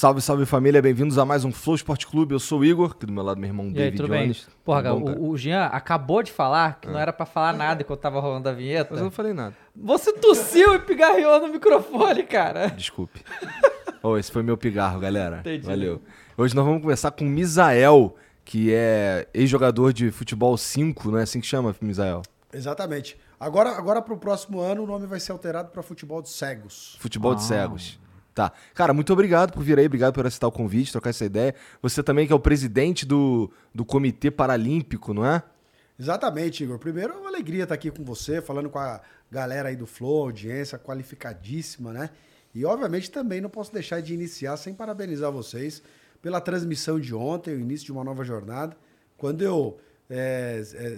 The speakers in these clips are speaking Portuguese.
Salve, salve família, bem-vindos a mais um Flow Esporte Clube. Eu sou o Igor, aqui do meu lado meu irmão E aí, David tudo bem? Jones. Porra, Tudo bom, o- o, Jean acabou de falar que não era pra falar nada enquanto tava rolando a vinheta. Mas eu não falei nada. Você tossiu e pigarreou no microfone, cara. Desculpe. oh, esse foi meu pigarro, galera. Entendi. Valeu. Hoje nós vamos conversar com o Misael, que é ex-jogador de futebol 5, não é assim que chama, Misael? Exatamente. Agora, agora para o próximo ano, o nome vai ser alterado para futebol de cegos. Futebol de cegos. Tá. Cara, muito obrigado por vir aí, obrigado por aceitar o convite, trocar essa ideia. Você também que é o presidente do, do Comitê Paralímpico, não é? Exatamente, Igor. Primeiro, é uma alegria estar aqui com você, falando com a galera aí do Flow, audiência qualificadíssima, né? E, obviamente, também não posso deixar de iniciar sem parabenizar vocês pela transmissão de ontem, o início de uma nova jornada. Quando eu é, é,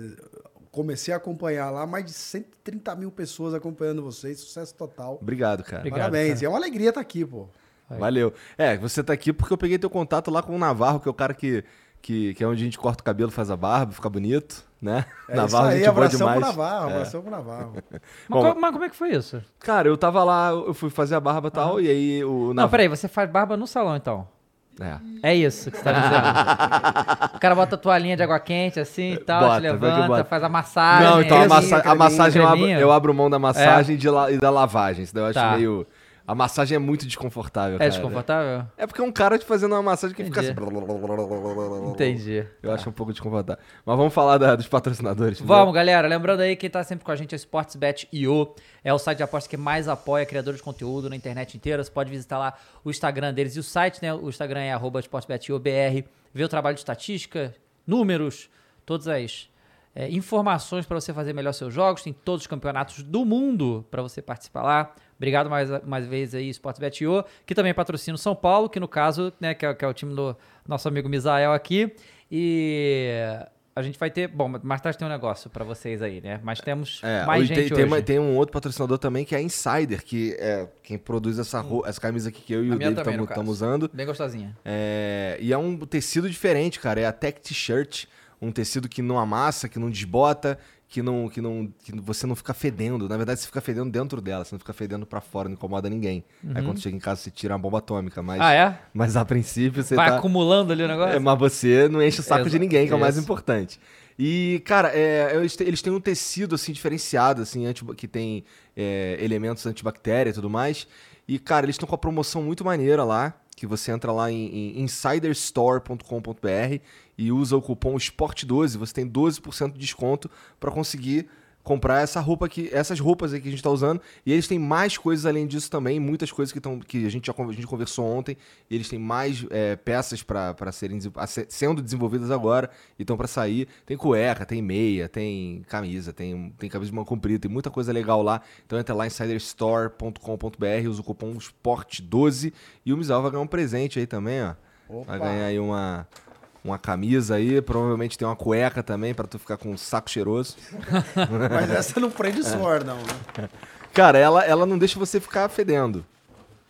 comecei a acompanhar lá, mais de 130 mil pessoas acompanhando vocês, sucesso total. Obrigado, cara. Obrigado, Parabéns. cara. É uma alegria estar aqui, pô. Valeu. É, você tá aqui porque eu peguei teu contato lá com o Navarro, que é o cara que, que, que é onde a gente corta o cabelo, faz a barba, fica bonito, né? É Navarro, isso aí, gente boa abração pro demais. Navarro, É. abração pro Navarro. Mas, Bom, co- mas como é que foi isso? Cara, eu tava lá, eu fui fazer a barba e tal, e aí o Não, Navarro... peraí, você faz barba no salão então. É. É isso que você tá dizendo. o cara bota a toalhinha de água quente assim e tal, Bota, te levanta, faz a massagem. Não, então a, massa- a massagem eu abro, eu abro mão da massagem e de la- e da lavagem. Isso daí eu acho Tá. meio... A massagem é muito desconfortável, É cara. desconfortável? É porque é um cara te fazendo uma massagem que fica assim... Entendi. Eu acho um pouco desconfortável. Mas vamos falar da- dos patrocinadores. Vamos, galera. Lembrando aí, quem tá sempre com a gente é SportsBet.io. É o site de apostas que mais apoia criadores de conteúdo na internet inteira. Você pode visitar lá o Instagram deles e o site, né? O Instagram é arroba SportsBet.io.br. Ver o trabalho de estatística, números, todas as é, informações para você fazer melhor seus jogos. Tem todos os campeonatos do mundo para você participar lá. Obrigado mais, mais vezes aí, SportsBet.io, que também patrocina o São Paulo, que no caso, né, que é, que é o time do nosso amigo Misael aqui. E a gente vai ter. Bom, mais tarde tem um negócio pra vocês aí, né? Mas temos É, mais hoje gente tem, tem hoje. uma- tem um outro patrocinador também que é a Insider, que é quem produz essa, ro- essa camisa aqui que eu e A o David estamos usando. Bem gostosinha. É, e é um tecido diferente, cara. É a Tech T-shirt. Um tecido que não amassa, que não desbota, que não, que não, que você não fica fedendo. Na verdade, você fica fedendo dentro dela, você não fica fedendo pra fora, não incomoda ninguém. Aí quando chega em casa, você tira uma bomba atômica. Mas, Uhum. Ah, é? mas a princípio você Vai tá... acumulando ali o negócio? É, mas você não enche o saco de ninguém, que é o mais isso. importante. E, cara, é, eles, têm, eles têm um tecido, assim, diferenciado, assim, anti- que tem é, elementos antibactéria e tudo mais. E, cara, eles estão com a promoção muito maneira lá, que você entra lá em, em insiderstore.com.br e usa o cupom SPORT12, você tem 12% de desconto para conseguir comprar essa roupa aqui, essas roupas aí que a gente tá usando. E eles têm mais coisas além disso também, muitas coisas que, tão, que a, gente já a gente conversou ontem. E eles têm mais é, peças para serem sendo desenvolvidas agora e estão para sair. Tem cueca, tem meia, tem camisa, tem, tem camisa de mão comprida, tem muita coisa legal lá. Então entra lá insiderstore.com.br, usa o cupom SPORT12 e o Mizal vai ganhar um presente aí também, ó. Vai Opa. ganhar aí uma, uma camisa aí, provavelmente tem uma cueca também para tu ficar com um saco cheiroso. Mas essa não prende suor, não, né? Cara, ela, ela não deixa você ficar fedendo.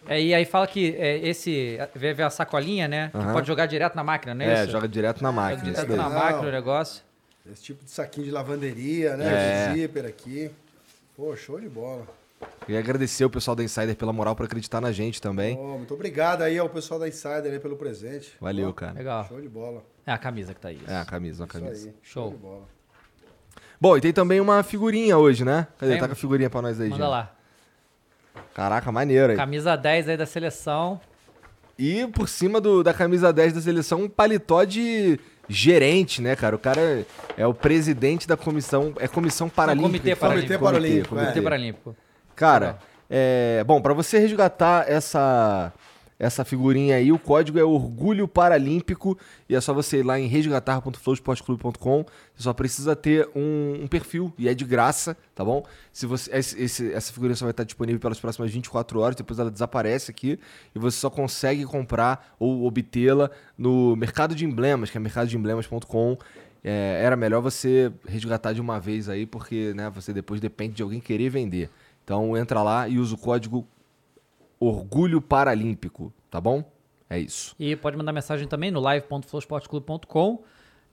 É, e aí fala que é, esse. Vê, vê a sacolinha, né? Que Aham. pode jogar direto na máquina, não é, É, isso? joga direto na máquina. Direto isso na máquina o negócio. Esse tipo de saquinho de lavanderia, né? É. De zíper aqui. Pô, show de bola. Queria agradecer o pessoal da Insider pela moral por acreditar na gente também. Ó, muito obrigado aí ao pessoal da Insider aí pelo presente. Valeu, cara. Legal. Show de bola. É a camisa que tá aí. É, a camisa, uma Isso camisa. aí. Show. Bom, e tem também uma figurinha hoje, né? Cadê? Tem. Tá com a figurinha pra nós aí, Manda Jean. lá. Caraca, maneiro aí. Camisa 10 aí da seleção. E por cima do- da camisa 10 da seleção, um paletó de gerente, né, cara? O cara é o presidente da comissão. É comissão paralímpica. Comitê? Paralímpico. Comitê Paralímpico, Comitê É. Paralímpico. Cara, É, bom, para você resgatar essa essa figurinha aí, o código é Orgulho Paralímpico e é só você ir lá em resgatar.flowsportclube.com. Você só precisa ter um, um, perfil e é de graça, tá bom? Se você esse, essa figurinha só vai estar disponível pelas próximas 24 horas, depois ela desaparece aqui e você só consegue comprar ou obtê-la no mercado de emblemas, que é mercadodeemblemas.com. É, era melhor você resgatar de uma vez aí, porque né, você depois depende de alguém querer vender. Então entra lá e usa o código Orgulho Paralímpico, tá bom? É isso. E pode mandar mensagem também no live.flowsportclub.com,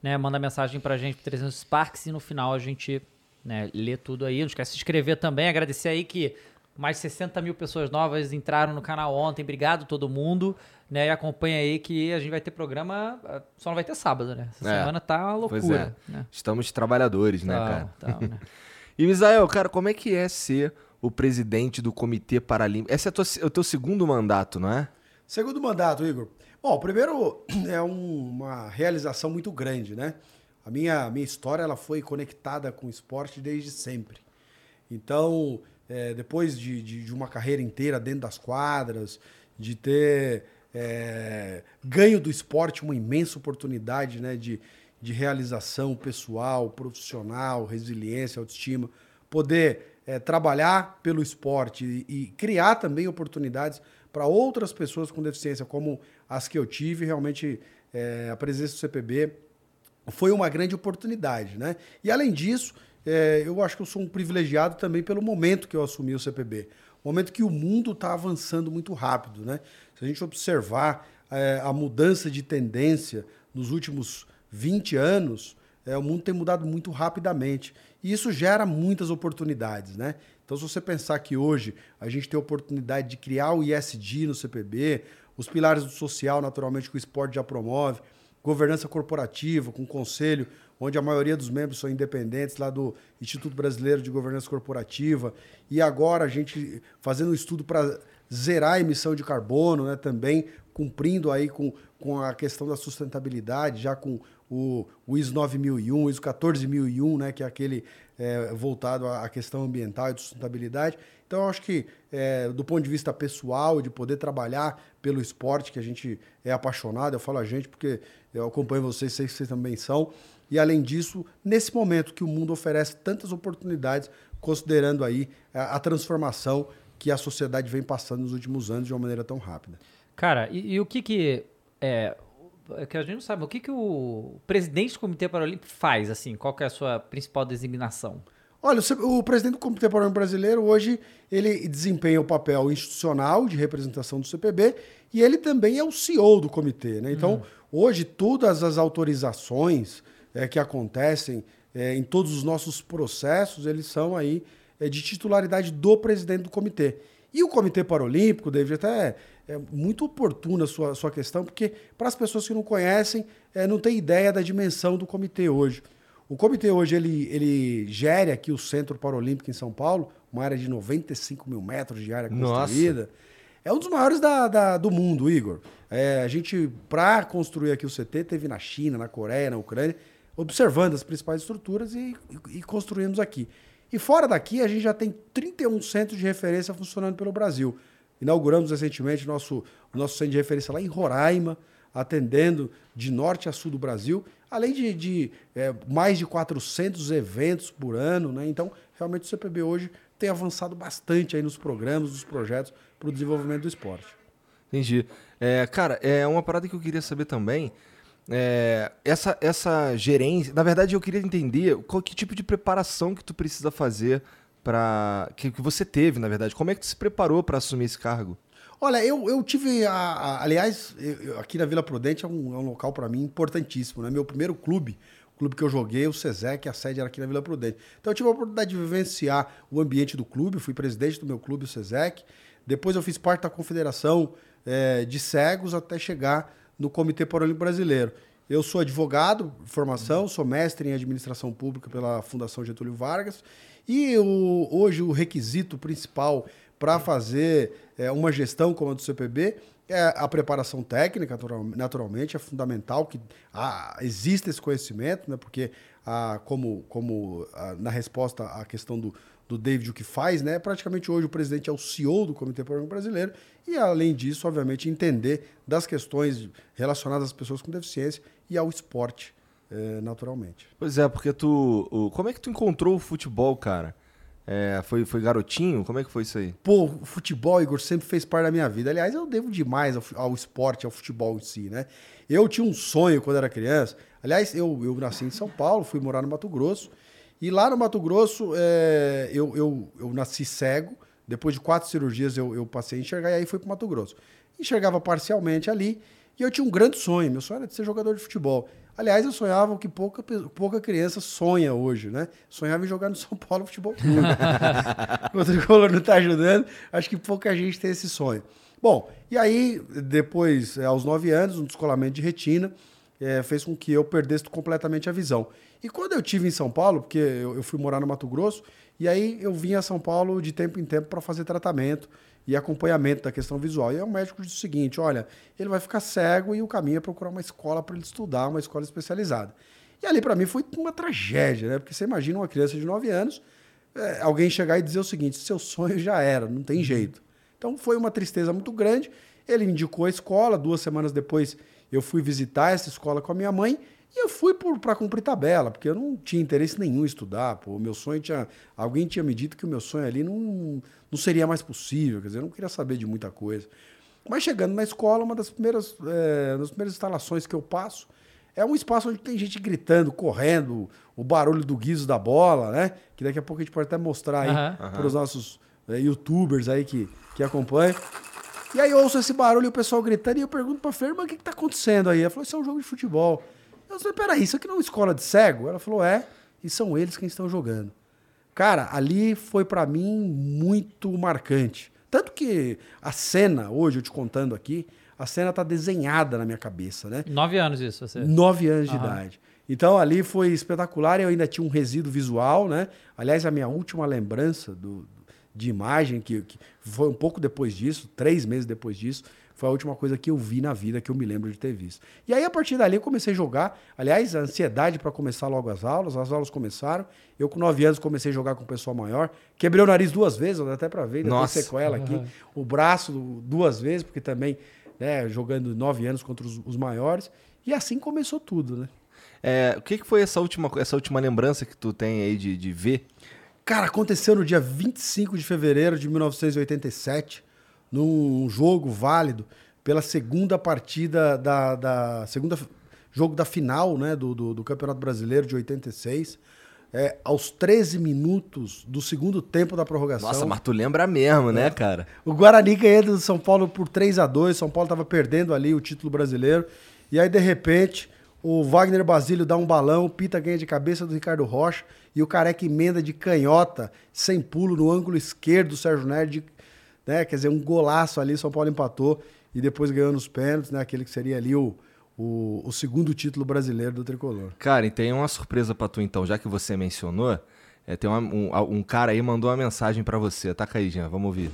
né? Manda mensagem pra gente pro 300 Sparks e no final a gente né, lê tudo aí. Não esquece de se inscrever também. Agradecer aí que mais de 60 mil pessoas novas entraram no canal ontem. Obrigado todo mundo. Né, e acompanha aí que a gente vai ter programa. Ah, só não vai ter sábado, né? Essa é, semana tá loucura. É. Né? Estamos trabalhadores, né, cara? Né? e Misael, cara, como é que é ser o presidente do Comitê Paralímpico. Esse é, tua, é o teu segundo mandato, não é? Segundo mandato, Igor. Bom, primeiro é um, uma realização muito grande, né? A minha, minha história ela foi conectada com o esporte desde sempre. Então, é, depois de, de, de, uma carreira inteira dentro das quadras, de ter é, ganho do esporte uma imensa oportunidade né, de, de realização pessoal, profissional, resiliência, autoestima, poder é, trabalhar pelo esporte e, e criar também oportunidades para outras pessoas com deficiência, como as que eu tive, realmente é, a presença do CPB foi uma grande oportunidade. Né? E além disso, é, eu acho que eu sou um privilegiado também pelo momento que eu assumi o CPB. Momento que o mundo está avançando muito rápido. Né? Se a gente observar é, a mudança de tendência nos últimos 20 anos, é, o mundo tem mudado muito rapidamente. E isso gera muitas oportunidades, né? Então, se você pensar que hoje a gente tem a oportunidade de criar o ISD no CPB, os pilares do social, naturalmente, que o esporte já promove, governança corporativa, com conselho, onde a maioria dos membros são independentes, lá do Instituto Brasileiro de Governança Corporativa, e agora a gente fazendo um estudo para zerar a emissão de carbono, né, também cumprindo aí com, com a questão da sustentabilidade, já com o, o ISO 9001, o ISO 14001, né, que é aquele é, voltado à questão ambiental e de sustentabilidade. Então, eu acho que, é, do ponto de vista pessoal, de poder trabalhar pelo esporte, que a gente é apaixonado, eu falo a gente porque eu acompanho vocês, sei que vocês também são, e além disso, nesse momento que o mundo oferece tantas oportunidades, considerando aí a, a transformação que a sociedade vem passando nos últimos anos de uma maneira tão rápida. Cara, e, e o que que é, que a gente não sabe, o que, que o presidente do Comitê Paralímpico faz, assim? Qual que é a sua principal designação? Olha, o presidente do Comitê Paralímpico Brasileiro hoje ele desempenha o papel institucional de representação do CPB e ele também é o CEO do comitê, né? Então, hum. hoje todas as autorizações é, que acontecem é, em todos os nossos processos, eles são aí é, de titularidade do presidente do comitê. E o Comitê Paralímpico, David, até é muito oportuna a sua, sua questão, porque para as pessoas que não conhecem, é, não tem ideia da dimensão do comitê hoje. O comitê hoje ele, ele gere aqui o Centro Paralímpico em São Paulo, uma área de 95 mil metros de área construída. Nossa. É um dos maiores da, da do mundo, Igor. É, a gente, para construir aqui o CT, teve na China, na Coreia, na Ucrânia, observando as principais estruturas e, e, e construímos aqui. E fora daqui, a gente já tem 31 centros de referência funcionando pelo Brasil. Inauguramos recentemente nosso, nosso centro de referência lá em Roraima, atendendo de norte a sul do Brasil, além de, de é, mais de 400 eventos por ano. Né? Então, realmente o CPB hoje tem avançado bastante aí nos programas, nos projetos para o desenvolvimento do esporte. Entendi. É, cara, é uma parada que eu queria saber também. É, essa, essa gerência, na verdade, eu queria entender qual que tipo de preparação que tu precisa fazer para que, que você teve, na verdade. Como é que tu se preparou para assumir esse cargo? Olha, eu, eu tive, a, a aliás, eu, aqui na Vila Prudente é um, é um local para mim importantíssimo, né? Meu primeiro clube, o clube que eu joguei, o SESEC, a sede era aqui na Vila Prudente. Então eu tive a oportunidade de vivenciar o ambiente do clube, fui presidente do meu clube, o SESEC. Depois eu fiz parte da confederação é, de cegos até chegar no Comitê Paralímpico Brasileiro. Eu sou advogado formação, sou mestre em administração pública pela Fundação Getúlio Vargas e o, hoje o requisito principal para fazer é, uma gestão como a do CPB é a preparação técnica, naturalmente, é fundamental que exista esse conhecimento, né, porque como, como na resposta à questão do, do David o que faz, né? Praticamente hoje o presidente é o CEO do Comitê Paralímpico Brasileiro e, além disso, obviamente, entender das questões relacionadas às pessoas com deficiência e ao esporte, eh, naturalmente. Pois é, porque tu. o- como é que tu encontrou o futebol, cara? É, foi, foi garotinho? Como é que foi isso aí? Pô, o futebol, Igor, sempre fez parte da minha vida. Aliás, eu devo demais ao, ao esporte, ao futebol em si, né? Eu tinha um sonho quando era criança. Aliás, eu, eu nasci em São Paulo, fui morar no Mato Grosso. E lá no Mato Grosso, é, eu, eu, eu nasci cego. Depois de quatro cirurgias, eu, eu passei a enxergar e aí fui pro Mato Grosso. Enxergava parcialmente ali. E eu tinha um grande sonho. Meu sonho era de ser jogador de futebol. Aliás, eu sonhava o que pouca, pouca criança sonha hoje, né? Sonhava em jogar no São Paulo Futebol Clube. o tricolor não está ajudando, acho que pouca gente tem esse sonho. Bom, e aí, depois, eh, aos nove anos, um descolamento de retina eh, fez com que eu perdesse completamente a visão. E quando eu tive em São Paulo, porque eu, eu fui morar no Mato Grosso, e aí eu vinha a São Paulo de tempo em tempo para fazer tratamento e acompanhamento da questão visual. E o médico disse o seguinte: olha, ele vai ficar cego e o caminho é procurar uma escola para ele estudar, uma escola especializada. E ali para mim foi uma tragédia, né? Porque você imagina uma criança de 9 anos, é, alguém chegar e dizer o seguinte: seu sonho já era, não tem jeito. Então foi uma tristeza muito grande. Ele indicou a escola, duas semanas depois eu fui visitar essa escola com a minha mãe e eu fui para cumprir tabela, porque eu não tinha interesse nenhum em estudar. Pô, o meu sonho tinha. Alguém tinha me dito que o meu sonho ali não, não seria mais possível, quer dizer, eu não queria saber de muita coisa. Mas chegando na escola, uma das primeiras, é, das primeiras instalações que eu passo é um espaço onde tem gente gritando, correndo, o barulho do guiso da bola, né? Que daqui a pouco a gente pode até mostrar aí Aham. para os nossos é, youtubers aí que, que acompanham. E aí eu ouço esse barulho e o pessoal gritando e eu pergunto pra Fer, mas o que, que tá acontecendo aí? Ela falou, isso é um jogo de futebol. Eu falei, peraí, isso aqui não é uma escola de cego? Ela falou, é, e são eles quem estão jogando. Cara, ali foi pra mim muito marcante. Tanto que a cena, hoje eu te contando aqui, a cena tá desenhada na minha cabeça, né? Nove anos isso, você. Nove anos de idade. Então ali foi espetacular e eu ainda tinha um resíduo visual, né? Aliás, a minha última lembrança do, de imagem, que, que foi um pouco depois disso, três meses depois disso, foi a última coisa que eu vi na vida que eu me lembro de ter visto. E aí, a partir dali, eu comecei a jogar. Aliás, a ansiedade para começar logo as aulas, as aulas começaram. Eu, com nove anos, comecei a jogar com o pessoal maior. Quebrei o nariz duas vezes, até para ver, ainda tem Nossa. sequela aqui. O braço duas vezes, porque também, né, jogando nove anos contra os, os maiores. E assim começou tudo, né? É, o que, que foi essa última, essa última lembrança que tu tem aí de, de ver? Cara, aconteceu no dia 25 de fevereiro de 1987, num jogo válido pela segunda partida da, da segunda jogo da final, né, do, do, do Campeonato Brasileiro de 86. É, aos 13 minutos do segundo tempo da prorrogação. Nossa, mas tu lembra mesmo, né, cara? O Guarani ganhando do São Paulo por 3 a 2 São Paulo estava perdendo ali o título brasileiro. E aí, de repente, o Wagner Basílio dá um balão, Pita ganha de cabeça do Ricardo Rocha e o Careca emenda de canhota, sem pulo, no ângulo esquerdo do Sérgio Nerd. Né? Quer dizer, um golaço ali, São Paulo empatou e depois ganhou nos pênaltis, né? aquele que seria ali o, o, o segundo título brasileiro do Tricolor. Cara, e tem uma surpresa pra tu então, já que você mencionou. é, tem uma- um, um cara aí mandou uma mensagem pra você. Taca aí, Jean, vamos ouvir.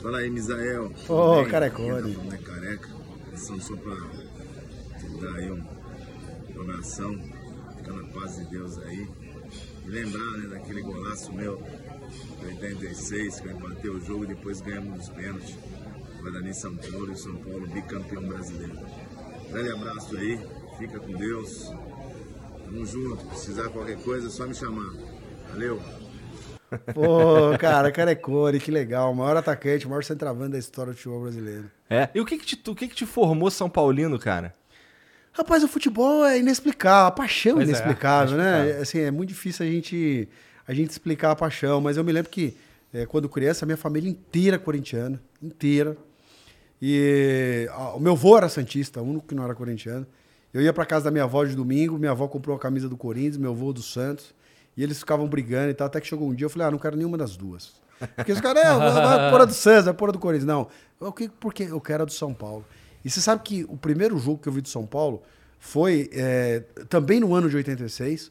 Fala aí, Misael. Ô, bem? carecone. Aqui tá é careca. São só pra te dar aí um coração. Fica na paz de Deus aí. E lembrar, né, daquele golaço meu 86, que eu empatei o jogo e depois ganhamos os pênaltis. Guarani São Paulo e o São Paulo bicampeão brasileiro. Grande abraço aí. Fica com Deus. Tamo junto. Precisar qualquer coisa, é só me chamar. Valeu. Pô, cara, Carecone, que legal. O maior atacante, o maior centroavante da história do futebol brasileiro. É. E o que que te, o que que te formou São Paulino, cara? Rapaz, o futebol é inexplicável, a paixão é Pois é, inexplicável, né? inexplicável. Assim, é muito difícil a gente, a gente explicar a paixão, mas eu me lembro que eh, quando criança, a minha família inteira corintiana, inteira. E ah, o meu avô era santista, o único que não era corintiano. Eu ia pra casa da minha avó de domingo, minha avó comprou a camisa do Corinthians, meu avô do Santos, e eles ficavam brigando e tal, até que chegou um dia eu falei: "Ah, não quero nenhuma das duas". Porque os caras, é, pôr a do Santos, pôr a do Corinthians. Não, que, porque eu quero a do São Paulo. E você sabe que o primeiro jogo que eu vi do São Paulo foi é, também no ano de 86.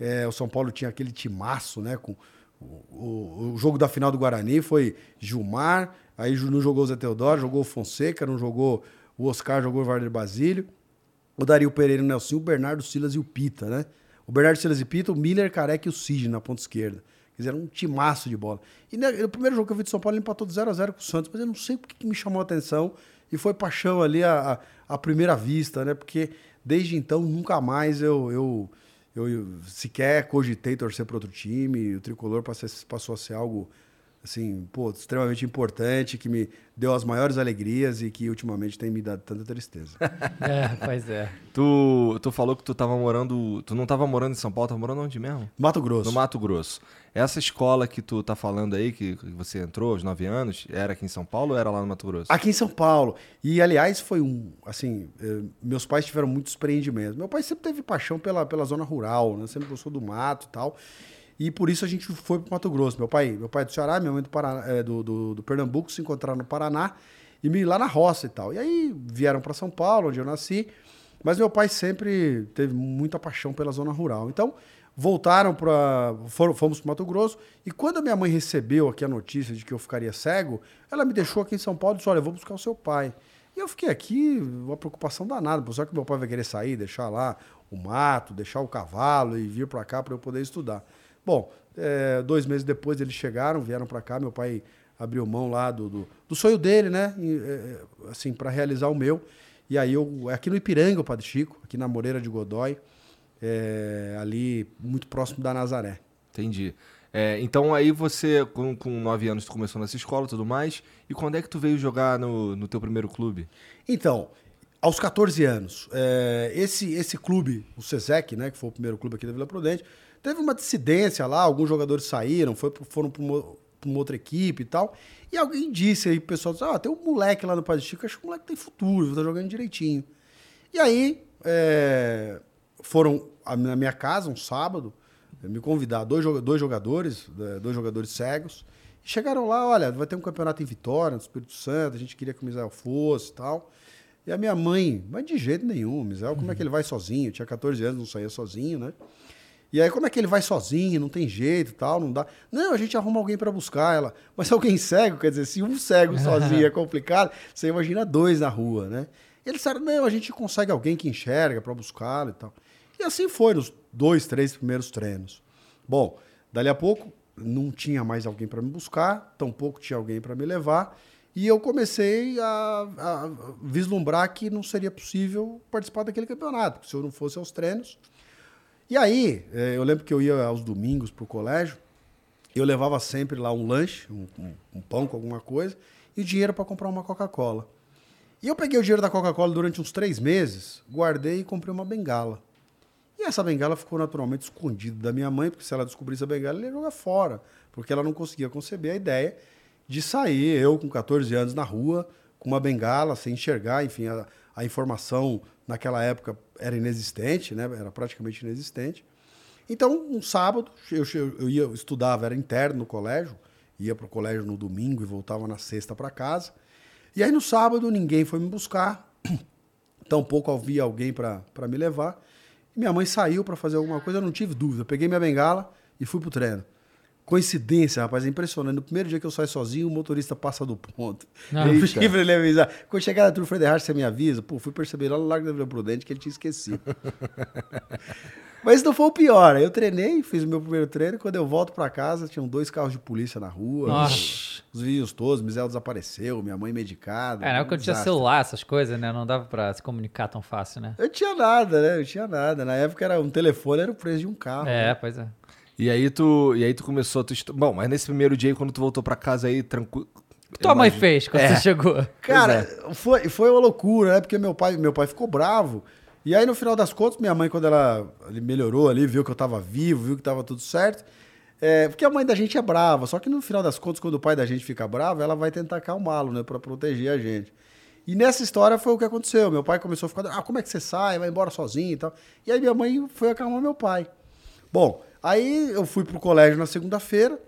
É, o São Paulo tinha aquele timaço, né? Com o, o- o jogo da final do Guarani foi Gilmar, aí não jogou o Zé Teodoro, jogou o Fonseca, não jogou o Oscar, jogou o Varder Basílio, o Dario Pereira, o Nelson, o Bernardo Silas e o Pita, né? O Bernardo Silas e Pita, o Miller, Careca e o Sidney na ponta esquerda. Quer dizer, era um timaço de bola. E no primeiro jogo que eu vi de São Paulo, ele empatou de 0 a 0 com o Santos, mas eu não sei porque que me chamou a atenção. E foi paixão ali à, à primeira vista, né? Porque desde então, nunca mais eu, eu, eu, sequer cogitei torcer para outro time. O tricolor passou a ser algo assim, pô, extremamente importante, que me deu as maiores alegrias e que ultimamente tem me dado tanta tristeza. É, pois é. Tu, tu falou que tu tava morando. Tu não tava morando em São Paulo, tava morando onde mesmo? Mato Grosso. No Mato Grosso. Essa escola que tu tá falando aí, que que você entrou aos 9 anos, era aqui em São Paulo ou era lá no Mato Grosso? Aqui em São Paulo. E, aliás, foi um. Assim, eh, meus pais tiveram muitos empreendimentos. Meu pai sempre teve paixão pela, pela zona rural, né? Sempre gostou do mato e tal. E por isso a gente foi para Mato Grosso. Meu pai, meu pai é do Ceará, minha mãe do, Paraná, é, do, do, do Pernambuco se encontraram no Paraná e me lá na roça e tal. E aí vieram para São Paulo, onde eu nasci. Mas meu pai sempre teve muita paixão pela zona rural. Então, voltaram para. Fomos para Mato Grosso. E quando minha mãe recebeu aqui a notícia de que eu ficaria cego, ela me deixou aqui em São Paulo e disse: Olha, eu vou buscar o seu pai. E eu fiquei aqui, uma preocupação danada. Só que meu pai vai querer sair, deixar lá o mato, deixar o cavalo e vir para cá para eu poder estudar. Bom, é, dois meses depois eles chegaram, vieram para cá. Meu pai abriu mão lá do, do, do sonho dele, né? E, é, assim, para realizar o meu. E aí eu, aqui no Ipiranga, o Padre Chico, aqui na Moreira de Godói, é, ali muito próximo da Nazaré. Entendi. É, então aí você, com, com 9 anos, tu começou nessa escola e tudo mais. E quando é que tu veio jogar no, no teu primeiro clube? Então, aos 14 anos, é, esse, esse clube, o SESEC, né, que foi o primeiro clube aqui da Vila Prudente, teve uma dissidência lá, alguns jogadores saíram, foi, foram para uma, uma, outra equipe e tal. E alguém disse aí, o pessoal disse, ah, tem um moleque lá no Padre Chico, acho que o moleque tem futuro, tá jogando direitinho. E aí, é, foram na minha casa um sábado, me convidar dois, dois jogadores, é, dois jogadores cegos, chegaram lá, olha, vai ter um campeonato em Vitória, no Espírito Santo, a gente queria que o Misael fosse e tal. E a minha mãe, mas de jeito nenhum, Misael, como é que ele vai sozinho? Eu tinha 14 anos, não saía sozinho, né? E aí, como é que ele vai sozinho? Não tem jeito e tal, não dá. Não, a gente arruma alguém para buscar ela. Mas alguém cego, quer dizer, se um cego sozinho é complicado, você imagina dois na rua, né? Eles disseram, não, a gente consegue alguém que enxerga para buscá-lo e tal. E assim foi nos dois, três primeiros treinos. Bom, dali a pouco não tinha mais alguém para me buscar, tampouco tinha alguém para me levar. E eu comecei a, a, vislumbrar que não seria possível participar daquele campeonato, se eu não fosse aos treinos. E aí, eh, eu lembro que eu ia aos domingos para o colégio, eu levava sempre lá um lanche, um, um, um pão com alguma coisa, e dinheiro para comprar uma Coca-Cola. E eu peguei o dinheiro da Coca-Cola durante uns três meses, guardei e comprei uma bengala. E essa bengala ficou naturalmente escondida da minha mãe, porque se ela descobrisse a bengala, ela ia jogar fora, porque ela não conseguia conceber a ideia de sair, eu com 14 anos, na rua, com uma bengala, sem enxergar, enfim, a, a informação naquela época era inexistente, né? Era praticamente inexistente. Então, um sábado, eu, eu, ia, eu estudava, era interno no colégio, ia para o colégio no domingo e voltava na sexta para casa. E aí no sábado ninguém foi me buscar, tampouco havia alguém para me levar. E minha mãe saiu para fazer alguma coisa, eu não tive dúvida. Eu peguei minha bengala e fui pro treino. Coincidência, rapaz, é impressionante. No primeiro dia que eu saio sozinho, o motorista passa do ponto. Ah, eu pedi pra ele avisar. Quando chegar na Tour Frederich, você me avisa. Pô, fui perceber lá no Largo da Vila Prudente que ele tinha esquecido. Mas não foi o pior. Eu treinei, fiz o meu primeiro treino. Quando eu volto pra casa, tinham dois carros de polícia na rua. Nossa. Os, os vídeos todos, Mizel desapareceu, minha mãe medicada. É, na um época eu tinha celular, essas coisas, né? Não dava pra se comunicar tão fácil, né? Eu tinha nada, né? Eu tinha nada. Na época era um telefone, era o preço de um carro. É, né? pois é. E aí tu, e aí tu começou a tu estu... Bom, mas nesse primeiro dia, quando tu voltou pra casa aí, tranquilo. O que tua mãe fez quando É. você chegou? Cara, foi, foi uma loucura, né? Porque meu pai, meu pai ficou bravo. E aí, no final das contas, minha mãe, quando ela melhorou ali, viu que eu tava vivo, viu que tava tudo certo. É, porque a mãe da gente é brava. Só que no final das contas, quando o pai da gente fica bravo, ela vai tentar acalmá-lo, né? Pra proteger a gente. E nessa história foi o que aconteceu. Meu pai começou a ficar, ah, como é que você sai? Vai embora sozinho e tal. E aí minha mãe foi acalmar meu pai. Bom, aí eu fui pro colégio na segunda-feira.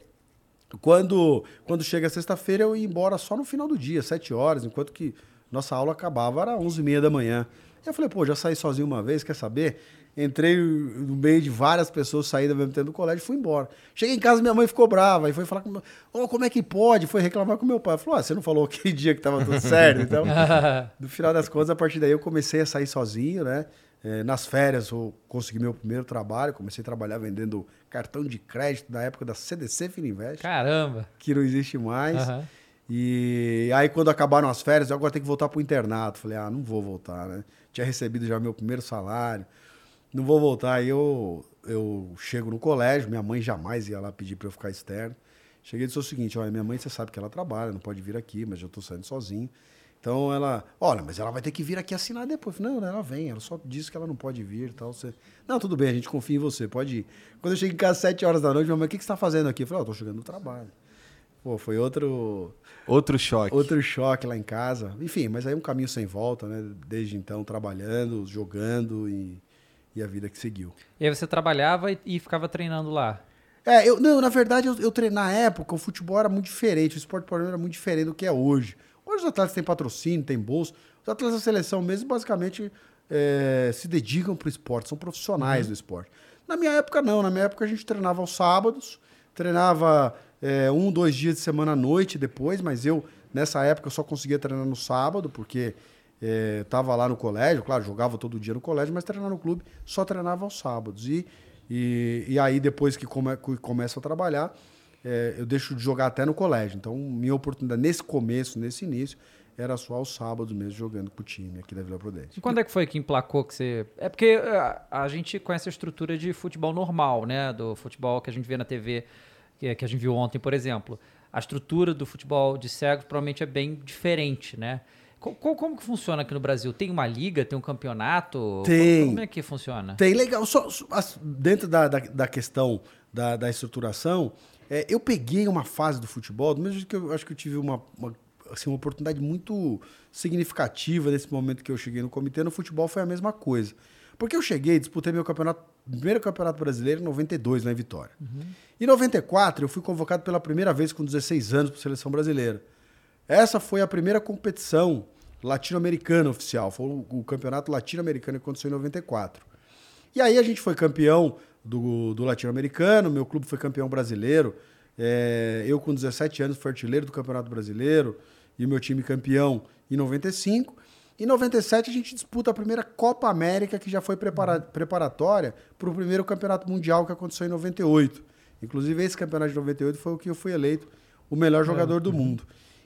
Quando, quando chega a sexta-feira, eu ia embora só no final do dia, sete horas, enquanto que nossa aula acabava, era onze e meia da manhã. E eu falei, pô, já saí sozinho uma vez, quer saber? Entrei no meio de várias pessoas saindo ao mesmo tempo do colégio e fui embora. Cheguei em casa, minha mãe ficou brava e foi falar com meu oh, como é que pode? Foi reclamar com meu pai. Falou, ah, você não falou aquele dia que tava tudo certo? Então, no final das contas, a partir daí eu comecei a sair sozinho, né? É, nas férias eu consegui meu primeiro trabalho, comecei a trabalhar vendendo cartão de crédito da época da CDC Fininvest, Caramba. que não existe mais. Aham. E aí, quando acabaram as férias, eu agora tenho que voltar pro internato. Falei, ah, não vou voltar, né? Tinha recebido já meu primeiro salário, não vou voltar. Aí eu, eu chego no colégio, minha mãe jamais ia lá pedir para eu ficar externo. Cheguei e disse o seguinte: olha, minha mãe, você sabe que ela trabalha, não pode vir aqui, mas eu tô saindo sozinho. Então ela, olha, mas ela vai ter que vir aqui assinar depois. Não, ela vem, ela só disse que ela não pode vir e tal. Você... Não, tudo bem, a gente confia em você, pode ir. Quando eu cheguei em casa às 7 horas da noite, minha mãe, o que, que você tá fazendo aqui? Eu falei, ó, tô chegando no trabalho. Pô, foi outro, Outro choque. outro choque lá em casa. Enfim, mas aí um caminho sem volta, né? Desde então, trabalhando, jogando e, e a vida que seguiu. E aí você trabalhava e, e ficava treinando lá. É, eu, não, na verdade, eu, eu treinei na época, o futebol era muito diferente, o esporte por era muito diferente do que é hoje. Hoje os atletas têm patrocínio, têm bolsa. Os atletas da seleção mesmo, basicamente, é, se dedicam para o esporte, são profissionais do esporte. Na minha época, não. Na minha época, a gente treinava aos sábados, treinava é, um, dois dias de semana à noite depois, mas eu, nessa época, eu só conseguia treinar no sábado, porque é, tava lá no colégio, claro, jogava todo dia no colégio, mas treinar no clube só treinava aos sábados. E, e, e aí, depois que, come, que começo a trabalhar, é, eu deixo de jogar até no colégio. Então, minha oportunidade nesse começo, nesse início, era só aos sábados mesmo, jogando com o time aqui da Vila Prudente. E quando é que foi que emplacou que você. É porque a, a gente conhece a estrutura de futebol normal, né? Do futebol que a gente vê na TV, que, que a gente viu ontem, por exemplo. A estrutura do futebol de cegos provavelmente é bem diferente, né? Co- co- Como, que funciona aqui no Brasil? Tem uma liga, tem um campeonato? Tem. Como é que funciona? Tem, legal. Só, só- dentro da, da, da questão da, da estruturação, é, eu peguei uma fase do futebol, do mesmo jeito que eu acho que eu tive uma, uma, assim, uma oportunidade muito significativa nesse momento que eu cheguei no comitê, no futebol foi a mesma coisa. Porque eu cheguei, disputei meu campeonato, primeiro campeonato brasileiro em 92, lá em Vitória. Em 94, eu fui convocado pela primeira vez com 16 anos para a seleção brasileira. Essa foi a primeira competição latino-americana oficial. Foi o, o campeonato latino-americano que aconteceu em 94. E aí a gente foi campeão do, do latino-americano, meu clube foi campeão brasileiro. É, eu, com 17 anos, fui artilheiro do Campeonato Brasileiro e o meu time campeão em 95. Em 97, a gente disputa a primeira Copa América, que já foi prepara- preparatória para o primeiro Campeonato Mundial que aconteceu em 98. Inclusive, esse campeonato de 98 foi o que eu fui eleito o melhor jogador do mundo.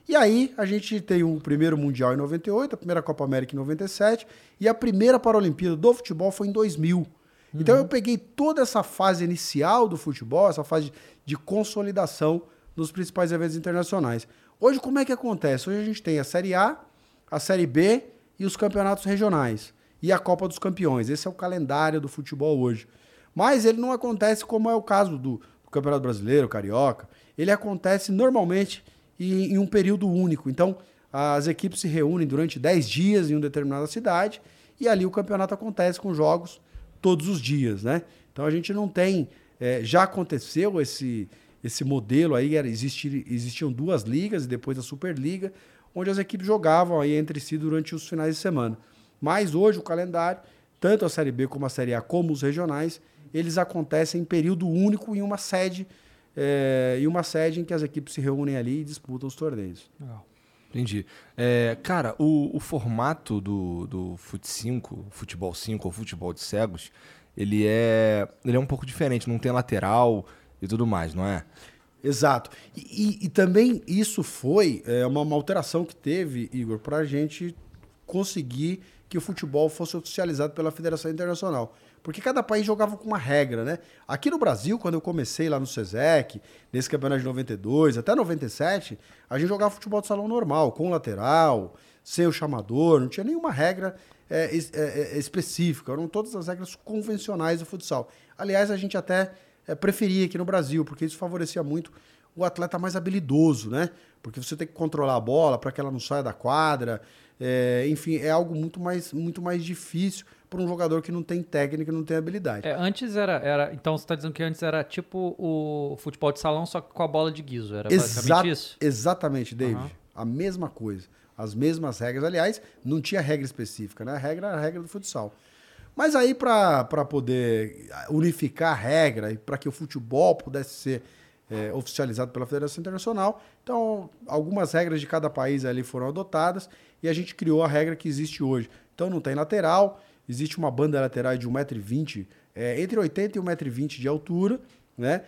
E aí, a gente tem o primeiro Mundial em 98, a primeira Copa América em 97 e a primeira Paralimpíada do futebol foi em 2000. Então eu peguei toda essa fase inicial do futebol, essa fase de consolidação nos principais eventos internacionais. Hoje, como é que acontece? Hoje a gente tem a Série A, a Série B e os campeonatos regionais. E a Copa dos Campeões. Esse é o calendário do futebol hoje. Mas ele não acontece como é o caso do, do Campeonato Brasileiro, Carioca. Ele acontece normalmente em, em um período único. Então, as equipes se reúnem durante 10 dias em uma determinada cidade e ali o campeonato acontece com jogos todos os dias, né? Então a gente não tem. é, já aconteceu esse, esse modelo aí, era, existir, existiam duas ligas e depois a Superliga, onde as equipes jogavam aí entre si durante os finais de semana. Mas hoje o calendário, tanto a Série B como a Série A, como os regionais, eles acontecem em período único em uma sede, é, em uma sede em que as equipes se reúnem ali e disputam os torneios. Entendi. É, cara, o, o formato do, do Fut 5, Futebol 5 ou Futebol de Cegos, ele é, ele é um pouco diferente, não tem lateral e tudo mais, não é? Exato. E, e- e também isso foi é, uma, uma alteração que teve, Igor, para a gente conseguir que o futebol fosse oficializado pela Federação Internacional. Porque cada país jogava com uma regra, né? Aqui no Brasil, quando eu comecei lá no SESEC, nesse campeonato de 92 até 97, a gente jogava futebol de salão normal, com lateral, sem o chamador, não tinha nenhuma regra é, é, é, específica, eram todas as regras convencionais do futsal. Aliás, a gente até é, preferia aqui no Brasil, porque isso favorecia muito o atleta mais habilidoso, né? Porque você tem que controlar a bola para que ela não saia da quadra. é, enfim, é algo muito mais, muito mais difícil para um jogador que não tem técnica, não tem habilidade. É, antes era, era. Então você está dizendo que antes era tipo o futebol de salão, só que com a bola de guiso. Era Exa- basicamente isso? Exatamente, David. Aham. A mesma coisa. As mesmas regras. Aliás, não tinha regra específica, né? A regra era a regra do futsal. Mas aí, para poder unificar a regra e para que o futebol pudesse ser é, oficializado pela Federação Internacional, então algumas regras de cada país ali foram adotadas e a gente criou a regra que existe hoje. Então não tem lateral, existe uma banda lateral de 1,20m, é, entre 80 e 1,20m de altura. Né?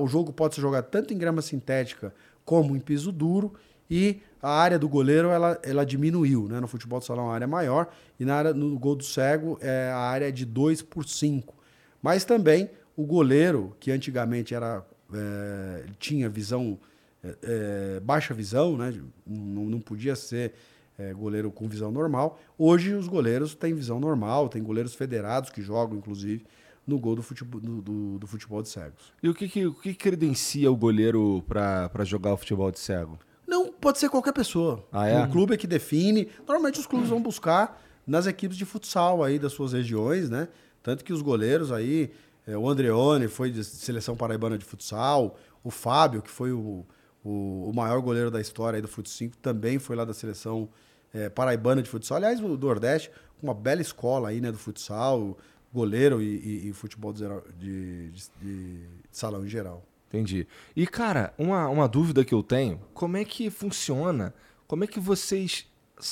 O jogo pode ser jogado tanto em grama sintética como em piso duro. E a área do goleiro ela, ela diminuiu. Né? No futebol de salão a área é maior. E na área, no gol do cego é, a área é de 2 por 5. Mas também o goleiro, que antigamente era, é, tinha visão, é, é, baixa visão, né? não, não podia ser é, goleiro com visão normal. Hoje os goleiros têm visão normal, tem goleiros federados que jogam, inclusive, no gol do futebol, do, do, do futebol de cegos. E o que, que, o que credencia o goleiro para jogar o futebol de cego? Não, pode ser qualquer pessoa. Ah, é? O clube é que define. Normalmente os clubes vão buscar nas equipes de futsal aí das suas regiões, né? Tanto que os goleiros aí, é, o Andreone foi de seleção paraibana de futsal, o Fábio, que foi o, o, o maior goleiro da história do Fut 5, também foi lá da seleção é, paraibana de futsal. Aliás, o Nordeste, uma bela escola aí, né, do futsal, goleiro e, e, e futebol de, de, de, de salão em geral. Entendi. E, cara, uma, uma dúvida que eu tenho: como é que funciona? Como é que vocês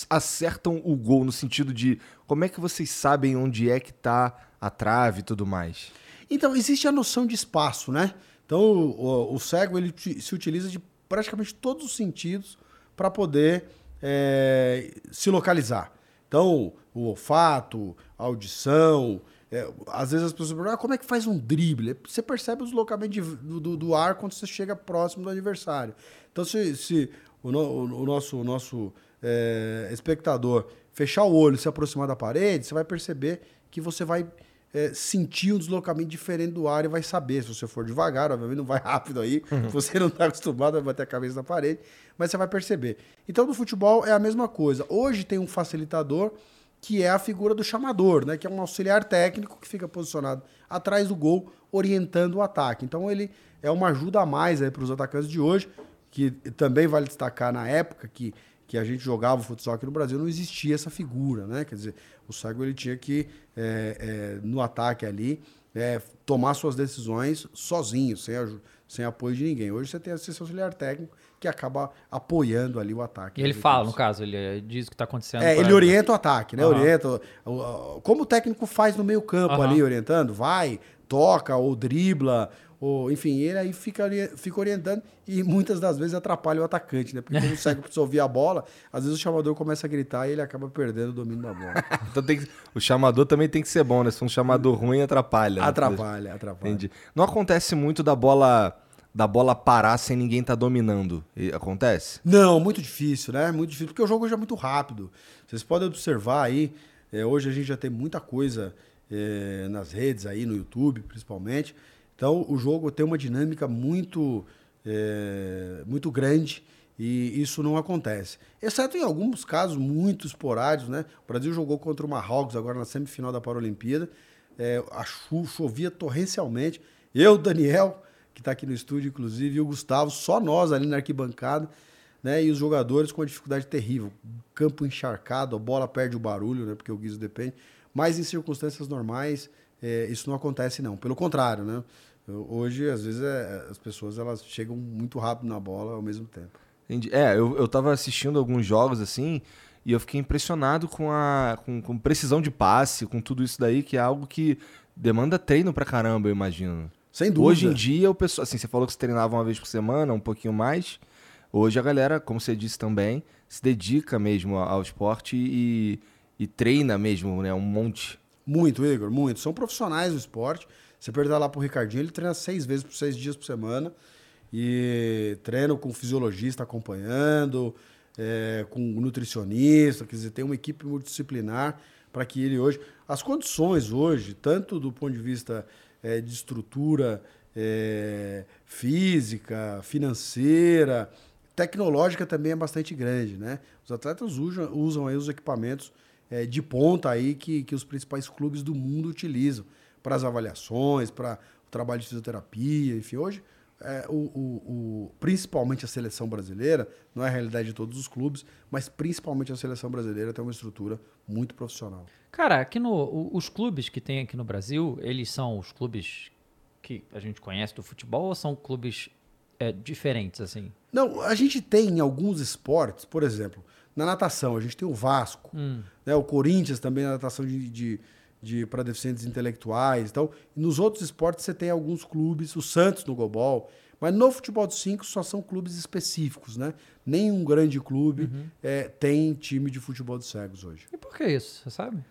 acertam o gol no sentido de como é que vocês sabem onde é que tá a trave e tudo mais? Então, existe a noção de espaço, né? Então, o, o, o cego ele se utiliza de praticamente todos os sentidos para poder é, se localizar. Então, o olfato, a audição, é, às vezes as pessoas perguntam, ah, como é que faz um drible? Você percebe o deslocamento de, do, do, ar quando você chega próximo do adversário. Então, se, se o, no, o, nosso, o nosso é, espectador fechar o olho e se aproximar da parede, você vai perceber que você vai é, sentir um deslocamento diferente do ar e vai saber. Se você for devagar, obviamente não vai rápido aí, uhum. você não está acostumado a bater a cabeça na parede, mas você vai perceber. Então, no futebol é a mesma coisa. Hoje tem um facilitador que é a figura do chamador, né? Que é um auxiliar técnico que fica posicionado atrás do gol, orientando o ataque. Então ele é uma ajuda a mais para os atacantes de hoje, que também vale destacar na época que, que a gente jogava o futsal aqui no Brasil, não existia essa figura, né? Quer dizer, o cego ele tinha que, é, é, no ataque ali, é, tomar suas decisões sozinho, sem, sem apoio de ninguém. Hoje você tem esse auxiliar técnico que acaba apoiando ali o ataque. E ele fala, no caso, ele diz o que está acontecendo. É, ele orienta o ataque, né? Uhum. Orienta. Como o técnico faz no meio campo uhum. ali, orientando, vai, toca ou dribla, ou, enfim, ele aí fica, fica orientando e muitas das vezes atrapalha o atacante, né? Porque quando o cego precisa ouvir a bola, às vezes o chamador começa a gritar e ele acaba perdendo o domínio da bola. então tem que, o chamador também tem que ser bom, né? Se for um chamador ruim, atrapalha. Né? Atrapalha, atrapalha. Entendi. Não acontece muito da bola da bola parar sem ninguém estar tá dominando. E acontece? Não, muito difícil, né? Muito difícil, porque o jogo hoje é muito rápido. Vocês podem observar aí, é, hoje a gente já tem muita coisa é, nas redes aí, no YouTube principalmente. Então o jogo tem uma dinâmica muito, é, muito grande e isso não acontece. Exceto em alguns casos muito esporádicos, né? O Brasil jogou contra o Marrocos agora na semifinal da Paralimpíada. É, a chuva chovia torrencialmente. Eu, Daniel, que está aqui no estúdio, inclusive, e o Gustavo, só nós ali na arquibancada, né? E os jogadores com uma dificuldade terrível. Campo encharcado, a bola perde o barulho, né? Porque o guiso depende. Mas em circunstâncias normais, é, isso não acontece, não. Pelo contrário, né? Hoje, às vezes, é, as pessoas elas chegam muito rápido na bola ao mesmo tempo. Entendi. É, eu, eu tava assistindo alguns jogos assim, e eu fiquei impressionado com a com, com precisão de passe, com tudo isso daí, que é algo que demanda treino pra caramba, eu imagino. Sem dúvida. Hoje em dia, o pessoal, assim, você falou que você treinava uma vez por semana, um pouquinho mais. Hoje a galera, como você disse também, se dedica mesmo ao esporte e, e treina mesmo, né? Um monte. Muito, Igor, muito. São profissionais do esporte. Você perguntar lá pro Ricardinho, ele treina seis vezes por seis dias por semana. E treina com fisiologista acompanhando, é, com nutricionista, quer dizer, tem uma equipe multidisciplinar para que ele hoje. As condições hoje, tanto do ponto de vista é, de estrutura é, física, financeira, tecnológica também é bastante grande, né? Os atletas usam, usam aí os equipamentos é, de ponta aí que, que os principais clubes do mundo utilizam para as avaliações, para o trabalho de fisioterapia, enfim, hoje é, o, o, o, principalmente a seleção brasileira, não é a realidade de todos os clubes, mas principalmente a seleção brasileira tem uma estrutura muito profissional. Cara, aqui no, os clubes que tem aqui no Brasil, eles são os clubes que a gente conhece do futebol ou são clubes é, diferentes, assim? Não, a gente tem em alguns esportes, por exemplo, na natação, a gente tem o Vasco, hum. né, o Corinthians também na natação de, de, de para deficientes intelectuais. Então, nos outros esportes você tem alguns clubes, o Santos no Gobol, mas no futebol de 5 só são clubes específicos, né? Nenhum grande clube é, tem time de futebol de cegos hoje. E por que isso? Você sabe?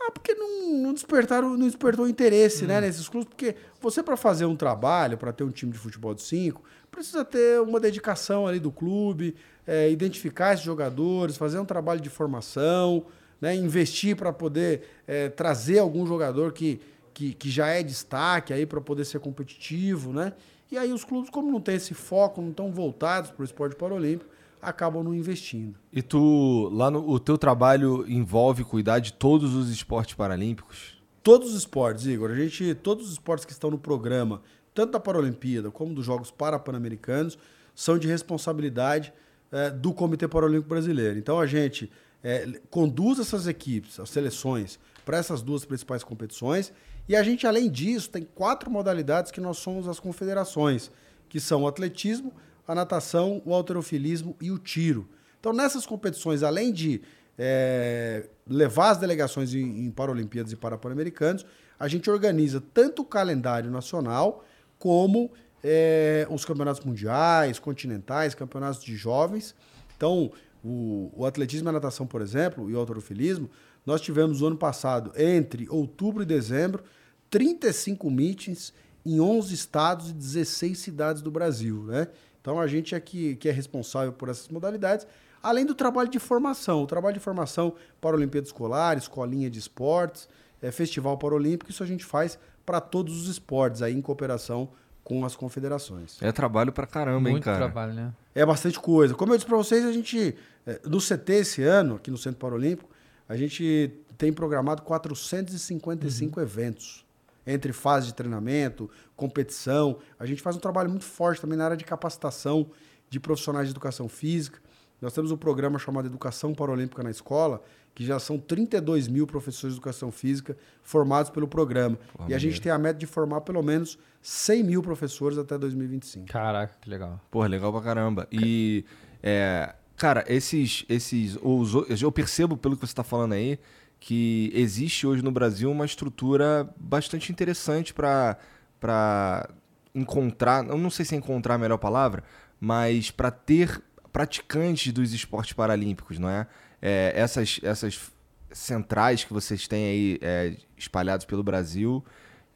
Ah, porque não, não despertaram, não despertou interesse, né, nesses clubes, porque você para fazer um trabalho, para ter um time de futebol de 5, precisa ter uma dedicação ali do clube, é, identificar esses jogadores, fazer um trabalho de formação, né, investir para poder é, trazer algum jogador que, que, que já é destaque aí para poder ser competitivo, né? E aí os clubes, como não tem esse foco, não estão voltados para o esporte paralímpico, acabam não investindo. E tu, lá no o teu trabalho envolve cuidar de todos os esportes paralímpicos? Todos os esportes, Igor, a gente, todos os esportes que estão no programa, tanto da Paralimpíada como dos Jogos Parapan-Americanos, são de responsabilidade eh, do Comitê Paralímpico Brasileiro. Então a gente eh, conduz essas equipes, as seleções, para essas duas principais competições. E a gente, além disso, tem quatro modalidades que nós somos as confederações, que são o atletismo, a natação, o alterofilismo e o tiro. Então, nessas competições, além de eh, levar as delegações em, em Paralimpíadas e Parapan-Americanos, a gente organiza tanto o calendário nacional como eh, os campeonatos mundiais, continentais, campeonatos de jovens. Então, o, o atletismo e a natação, por exemplo, e o alterofilismo, nós tivemos no ano passado, entre outubro e dezembro, 35 meetings em 11 estados e 16 cidades do Brasil, né? Então a gente é que, que é responsável por essas modalidades, além do trabalho de formação. O trabalho de formação para Olimpíada Escolar, Escolinha de Esportes, é, Festival Paralímpico, isso a gente faz para todos os esportes, aí em cooperação com as confederações. É trabalho pra caramba, hein, Muito cara? trabalho, né? É bastante coisa. Como eu disse para vocês, a gente, no CT esse ano, aqui no Centro Paralímpico, a gente tem programado 455 eventos. Entre fase de treinamento, competição. A gente faz um trabalho muito forte também na área de capacitação de profissionais de educação física. Nós temos um programa chamado Educação Paralímpica na Escola, que já são 32 mil professores de educação física formados pelo programa. e a gente tem a meta de formar pelo menos 100 mil professores até 2025. Caraca, que legal. Porra, legal pra caramba. E, é, cara, esses. esses os, eu percebo pelo que você tá falando aí que existe hoje no Brasil uma estrutura bastante interessante pra encontrar. Eu não sei se é encontrar a melhor palavra, mas pra ter praticantes dos esportes paralímpicos, não é? É, essas, essas centrais que vocês têm aí é, espalhados pelo Brasil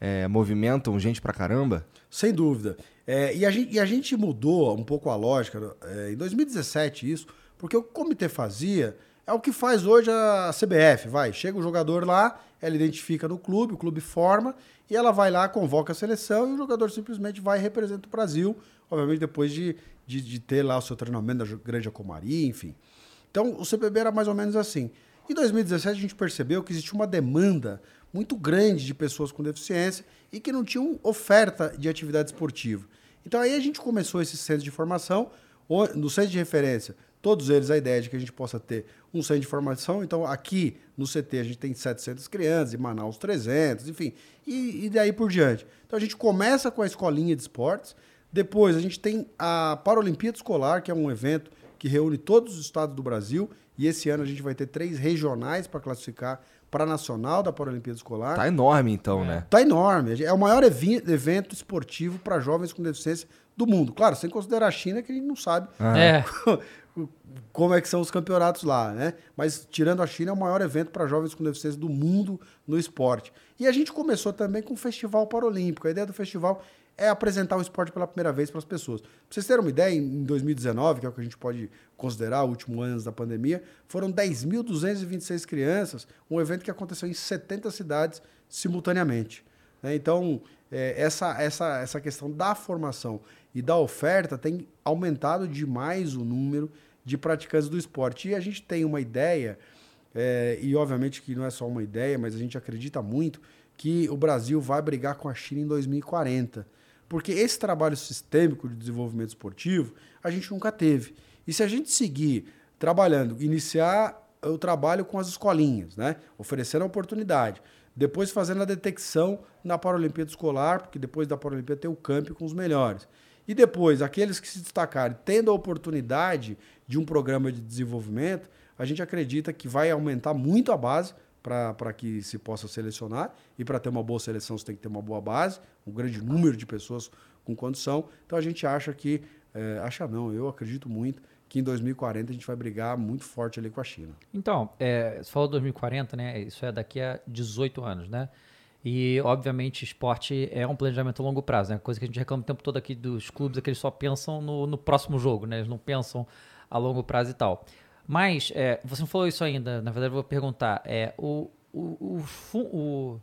é, movimentam gente pra caramba? Sem dúvida. É, e, a gente, e a gente mudou um pouco a lógica é, em 2017 isso, porque o comitê fazia é o que faz hoje a CBF. Vai, chega o jogador lá, ela identifica no clube, o clube forma, e ela vai lá, convoca a seleção e o jogador simplesmente vai e representa o Brasil, obviamente depois de, de, de ter lá o seu treinamento da Grande Acomari, enfim. Então, o CPB era mais ou menos assim. Em 2017, a gente percebeu que existia uma demanda muito grande de pessoas com deficiência e que não tinham oferta de atividade esportiva. Então, aí a gente começou esse centro de formação, no centro de referência, todos eles a ideia de que a gente possa ter um centro de formação. Então, aqui no CT, a gente tem 700 crianças, em Manaus 300, enfim, e, e daí por diante. Então, a gente começa com a escolinha de esportes, depois a gente tem a Paralimpíada Escolar, que é um evento que reúne todos os estados do Brasil. E esse ano a gente vai ter três regionais para classificar para a nacional da Paralimpíada Escolar. Tá enorme então, né? Tá enorme. É o maior evento esportivo para jovens com deficiência do mundo. Claro, sem considerar a China, que a gente não sabe É. como é que são os campeonatos lá, né? Mas tirando a China, é o maior evento para jovens com deficiência do mundo no esporte. E a gente começou também com o Festival Paralímpico. A ideia do festival é apresentar o esporte pela primeira vez para as pessoas. Pra vocês terem uma ideia, em 2019, que é o que a gente pode considerar o último ano da pandemia, foram 10.226 crianças, um evento que aconteceu em 70 cidades simultaneamente. né? Então, é, essa, essa, essa questão da formação e da oferta tem aumentado demais o número de praticantes do esporte. E a gente tem uma ideia, é, e obviamente que não é só uma ideia, mas a gente acredita muito que o Brasil vai brigar com a China em 2040. Porque esse trabalho sistêmico de desenvolvimento esportivo a gente nunca teve. E se a gente seguir trabalhando, iniciar o trabalho com as escolinhas, né? oferecendo a oportunidade, depois fazendo a detecção na Paralimpíada Escolar, porque depois da Paralimpíada tem o camp com os melhores. E depois, aqueles que se destacarem, tendo a oportunidade de um programa de desenvolvimento, a gente acredita que vai aumentar muito a base para que se possa selecionar. E para ter uma boa seleção, você tem que ter uma boa base, um grande número de pessoas com condição. Então a gente acha que, é, acha não, eu acredito muito que em 2040 a gente vai brigar muito forte ali com a China. Então, é, você falou 2040, né? Isso é daqui a 18 anos, né? E, obviamente, esporte é um planejamento a longo prazo, né? Coisa que a gente reclama o tempo todo aqui dos clubes é que eles só pensam no, no próximo jogo, né? Eles não pensam a longo prazo e tal. Mas, é, você não falou isso ainda, na verdade eu vou perguntar. É, o, o, o, o-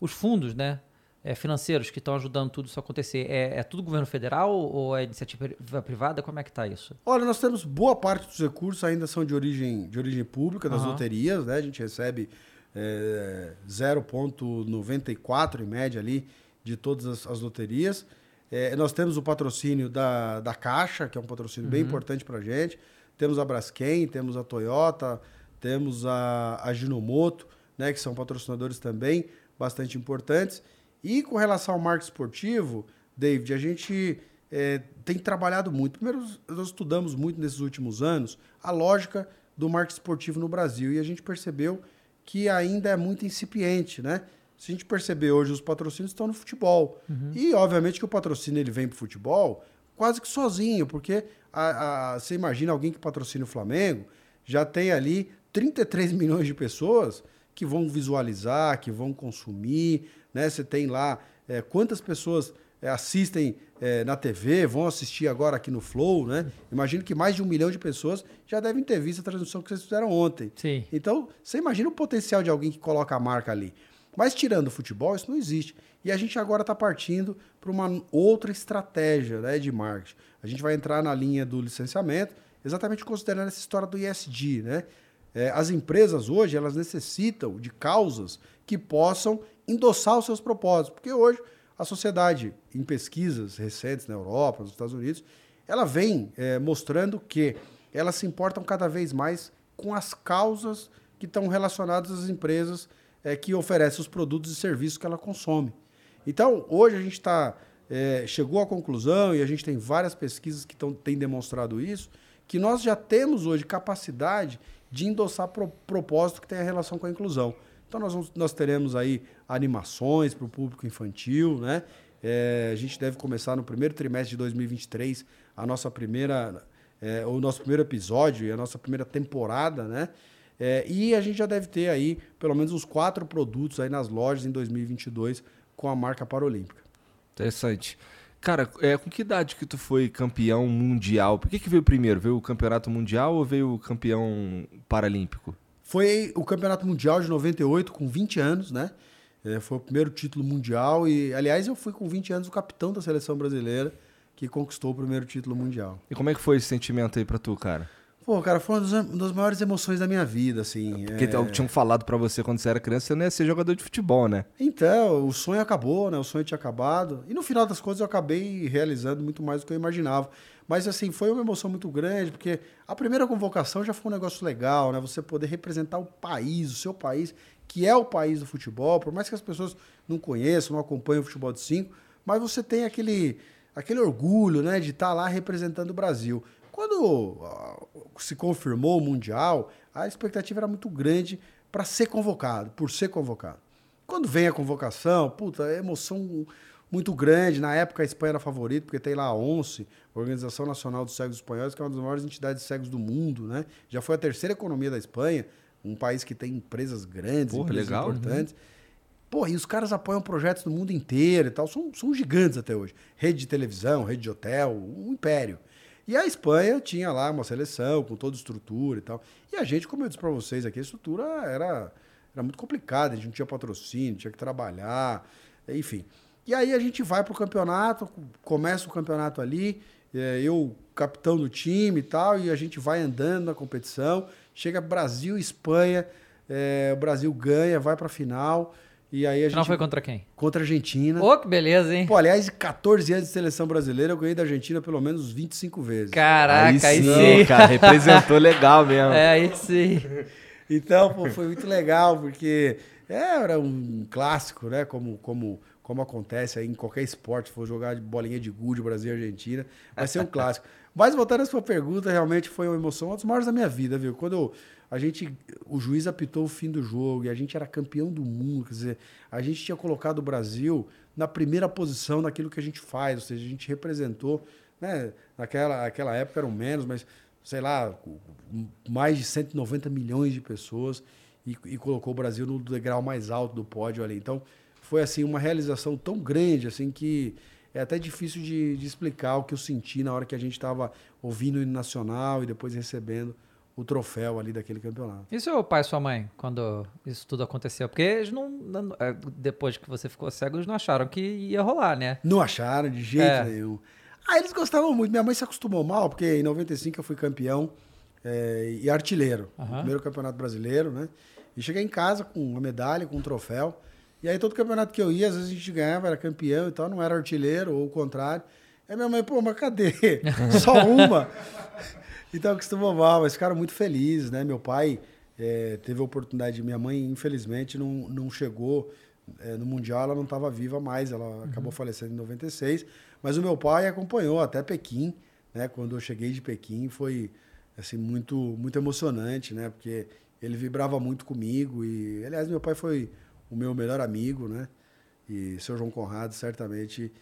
os fundos, né? é, financeiros que estão ajudando tudo isso a acontecer, é, é tudo governo federal ou é iniciativa pri- privada? Como é que tá isso? Olha, nós temos boa parte dos recursos ainda são de origem, de origem pública, das Aham. loterias, né? A gente recebe é, 0,94 em média ali de todas as, as loterias. É, nós temos o patrocínio da, da Caixa, que é um patrocínio bem importante para a gente. Temos a Braskem, temos a Toyota, temos a, a Ginomoto, né? Que são patrocinadores também bastante importantes. E com relação ao marketing esportivo, David, a gente é, tem trabalhado muito. Primeiro, nós estudamos muito nesses últimos anos a lógica do marketing esportivo no Brasil e a gente percebeu que ainda é muito incipiente, né? Se a gente perceber hoje, os patrocínios estão no futebol. E, obviamente, que o patrocínio ele vem para o futebol quase que sozinho, porque a- a- você imagina alguém que patrocina o Flamengo, já tem ali 33 milhões de pessoas que vão visualizar, que vão consumir, né? Você tem lá é, quantas pessoas é, assistem é, na TV, vão assistir agora aqui no Flow, né? Imagino que mais de um milhão de pessoas já devem ter visto a transmissão que vocês fizeram ontem. Sim. Então, você imagina o potencial de alguém que coloca a marca ali. Mas tirando o futebol, isso não existe. E a gente agora está partindo para uma outra estratégia né, de marketing. A gente vai entrar na linha do licenciamento, exatamente considerando essa história do ISD. Né? É, as empresas hoje elas necessitam de causas que possam endossar os seus propósitos. Porque hoje a sociedade, em pesquisas recentes na Europa, nos Estados Unidos, ela vem é, mostrando que elas se importam cada vez mais com as causas que estão relacionadas às empresas é, que oferecem os produtos e serviços que ela consome. Então, hoje a gente está é, chegou à conclusão e a gente tem várias pesquisas que tão, têm demonstrado isso, que nós já temos hoje capacidade de endossar pro, propósito que tem a relação com a inclusão. Então nós, vamos- nós teremos aí animações para o público infantil, né? É, a gente deve começar no primeiro trimestre de 2023 a nossa primeira, é, o nosso primeiro episódio e a nossa primeira temporada, né? É, e a gente já deve ter aí pelo menos uns quatro produtos aí nas lojas em 2022 com a marca Paralímpica. Interessante. Cara, é, com que idade que tu foi campeão mundial? Por que, que veio primeiro? Veio o campeonato mundial ou veio o campeão paralímpico? Foi o Campeonato Mundial de 98, com 20 anos, né? É, foi o primeiro título mundial e, aliás, eu fui com 20 anos o capitão da seleção brasileira que conquistou o primeiro título mundial. E como é que foi esse sentimento aí pra tu, cara? Pô, cara, foi uma das, maiores emoções da minha vida, assim. Porque é... tinham falado pra você quando você era criança, você não ia ser jogador de futebol, né? Então, o sonho acabou, né? O sonho tinha acabado. E no final das contas eu acabei realizando muito mais do que eu imaginava. Mas assim, foi uma emoção muito grande, porque a primeira convocação já foi um negócio legal, né? Você poder representar o país, o seu país, que é o país do futebol, por mais que as pessoas não conheçam, não acompanhem o futebol de cinco, mas você tem aquele, aquele orgulho, né, de estar lá representando o Brasil. Quando se confirmou o Mundial, a expectativa era muito grande para ser convocado, por ser convocado. Quando vem a convocação, puta, é emoção muito grande. Na época a Espanha era favorita, porque tem lá a ONCE, Organização Nacional dos Cegos Espanhóis, que é uma das maiores entidades de cegos do mundo, né? Já foi a terceira economia da Espanha, um país que tem empresas grandes, Porra, empresas legal, importantes. Pô, e os caras apoiam projetos no mundo inteiro e tal, são, são gigantes até hoje. Rede de televisão, rede de hotel, um império. E a Espanha tinha lá uma seleção com toda estrutura e tal. E a gente, como eu disse para vocês aqui, a estrutura era, era muito complicada, a gente não tinha patrocínio, tinha que trabalhar, enfim. E aí a gente vai pro campeonato, começa o campeonato ali, é, eu capitão do time e tal, e a gente vai andando na competição, chega Brasil e Espanha, é, o Brasil ganha, vai pra final, e aí a gente... Não foi contra quem? Contra a Argentina. Ô, que beleza, hein? Pô, aliás, em 14 anos de seleção brasileira, eu ganhei da Argentina pelo menos 25 vezes. Caraca, aí sim. sim, cara, representou legal mesmo. É, aí sim. Então, pô, foi muito legal, porque é, era um clássico, né? Como, como, como acontece aí em qualquer esporte, se for jogar de bolinha de gude, Brasil e Argentina, vai ser um clássico. Mas voltando à sua pergunta, realmente foi uma emoção, uma das maiores da minha vida, viu? Quando eu, a gente, o juiz apitou o fim do jogo e a gente era campeão do mundo, quer dizer, a gente tinha colocado o Brasil na primeira posição daquilo que a gente faz, ou seja, a gente representou, né, naquela aquela época eram menos, mas sei lá, mais de 190 milhões de pessoas e, e colocou o Brasil no degrau mais alto do pódio ali. Então, foi assim uma realização tão grande assim que é até difícil de, de explicar o que eu senti na hora que a gente estava ouvindo o nacional e depois recebendo o troféu ali daquele campeonato. E seu pai e sua mãe, quando isso tudo aconteceu? Porque eles não, é, depois que você ficou cego, eles não acharam que ia rolar, né? Não acharam de jeito É. nenhum. Ah, eles gostavam muito. Minha mãe se acostumou mal, porque em 95 eu fui campeão eh, e artilheiro. Aham. Primeiro campeonato brasileiro, né? E cheguei em casa com uma medalha, com um troféu. E aí todo campeonato que eu ia, às vezes a gente ganhava, era campeão e tal, não era artilheiro, ou o contrário. Aí minha mãe, pô, mas cadê? Só uma? Então acostumou mal, mas ficaram muito felizes, né? Meu pai eh, teve a oportunidade, minha mãe, infelizmente, não, não chegou eh, no Mundial, ela não estava viva mais, ela acabou falecendo em 96. Mas o meu pai acompanhou até Pequim, né? Quando eu cheguei de Pequim, foi assim muito muito emocionante, né? Porque ele vibrava muito comigo e, aliás, meu pai foi o meu melhor amigo, né? E seu João Conrado certamente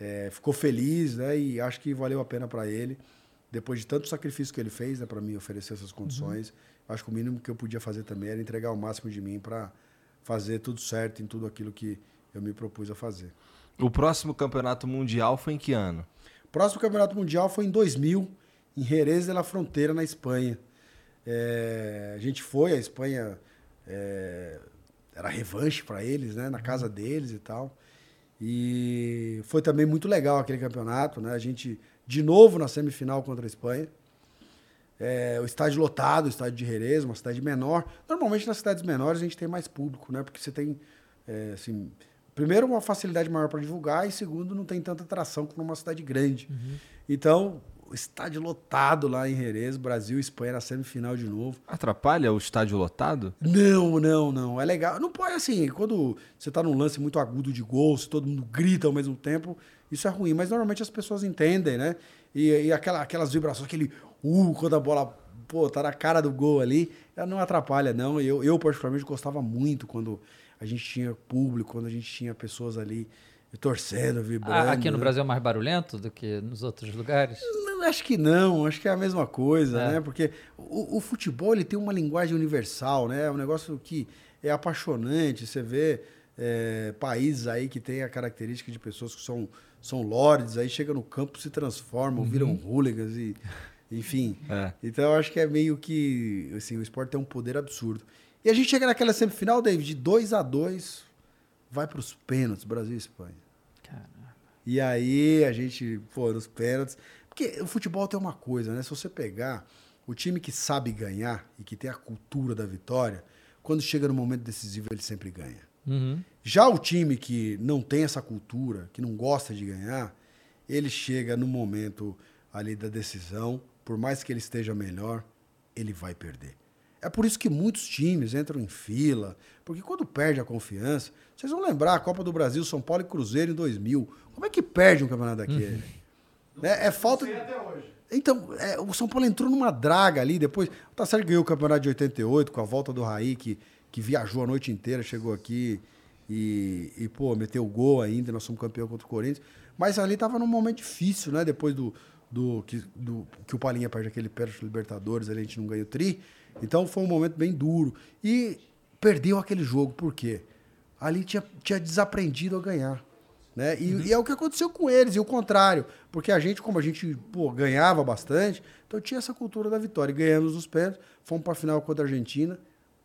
eh, ficou feliz, né? E acho que valeu a pena para ele depois de tanto sacrifício que ele fez né, para me oferecer essas condições, acho que o mínimo que eu podia fazer também era entregar o máximo de mim para fazer tudo certo em tudo aquilo que eu me propus a fazer. O próximo campeonato mundial foi em que ano? O próximo campeonato mundial foi em 2000, em Jerez de la Frontera, na Espanha. É, a gente foi, a Espanha é, era revanche para eles, né, na casa deles e tal. E foi também muito legal aquele campeonato, né? A gente de novo na semifinal contra a Espanha. É, o estádio lotado, o estádio de Jerez, uma cidade menor. Normalmente nas cidades menores a gente tem mais público, né? Porque você tem, é, assim, primeiro uma facilidade maior para divulgar e segundo não tem tanta atração como numa cidade grande. Então, o estádio lotado lá em Jerez, Brasil e Espanha na semifinal de novo. Atrapalha o estádio lotado? Não, não, não. É legal. Não pode assim, quando você tá num lance muito agudo de gol, se todo mundo grita ao mesmo tempo, isso é ruim. Mas normalmente as pessoas entendem, né? E, e aquela, aquelas vibrações, aquele uh, quando a bola, pô, tá na cara do gol ali, ela não atrapalha, não. Eu, eu particularmente gostava muito quando a gente tinha público, quando a gente tinha pessoas ali torcendo, vibrando. Aqui no né? Brasil é mais barulhento do que nos outros lugares? Não, acho que não, acho que é a mesma coisa, É. né? Porque o, o futebol ele tem uma linguagem universal, né? É um negócio que é apaixonante. Você vê é, países aí que tem a característica de pessoas que são, são lords, aí chega no campo, se transformam, viram hooligans e. Enfim. É. Então eu acho que é meio que. Assim, o esporte tem um poder absurdo. E a gente chega naquela semifinal, David, de 2 a 2 vai para os pênaltis, Brasil e Espanha. E aí a gente, pô, nos pênaltis. Porque o futebol tem uma coisa, né? Se você pegar o time que sabe ganhar e que tem a cultura da vitória, quando chega no momento decisivo, ele sempre ganha. Uhum. Já o time que não tem essa cultura, que não gosta de ganhar, ele chega no momento ali da decisão, por mais que ele esteja melhor, ele vai perder. É por isso que muitos times entram em fila, porque quando perde a confiança, vocês vão lembrar a Copa do Brasil, São Paulo e Cruzeiro em 2000. Como é que perde um campeonato daquele? É, é falta. Então, é, o São Paulo entrou numa draga ali, depois. O Tassar ganhou o campeonato de 88 com a volta do Raí, que, que viajou a noite inteira, chegou aqui e, e, pô, meteu gol ainda, nós somos campeão contra o Corinthians. Mas ali tava num momento difícil, né? Depois do, do, que, do que o Palinha perde aquele pênalti do Libertadores, ali a gente não ganhou tri. Então foi um momento bem duro. E perdeu aquele jogo, por quê? Ali tinha, tinha desaprendido a ganhar. Né? E, e é o que aconteceu com eles, e o contrário. Porque a gente, como a gente pô, ganhava bastante, então tinha essa cultura da vitória. E ganhamos os pênaltis, fomos para a final contra a Argentina.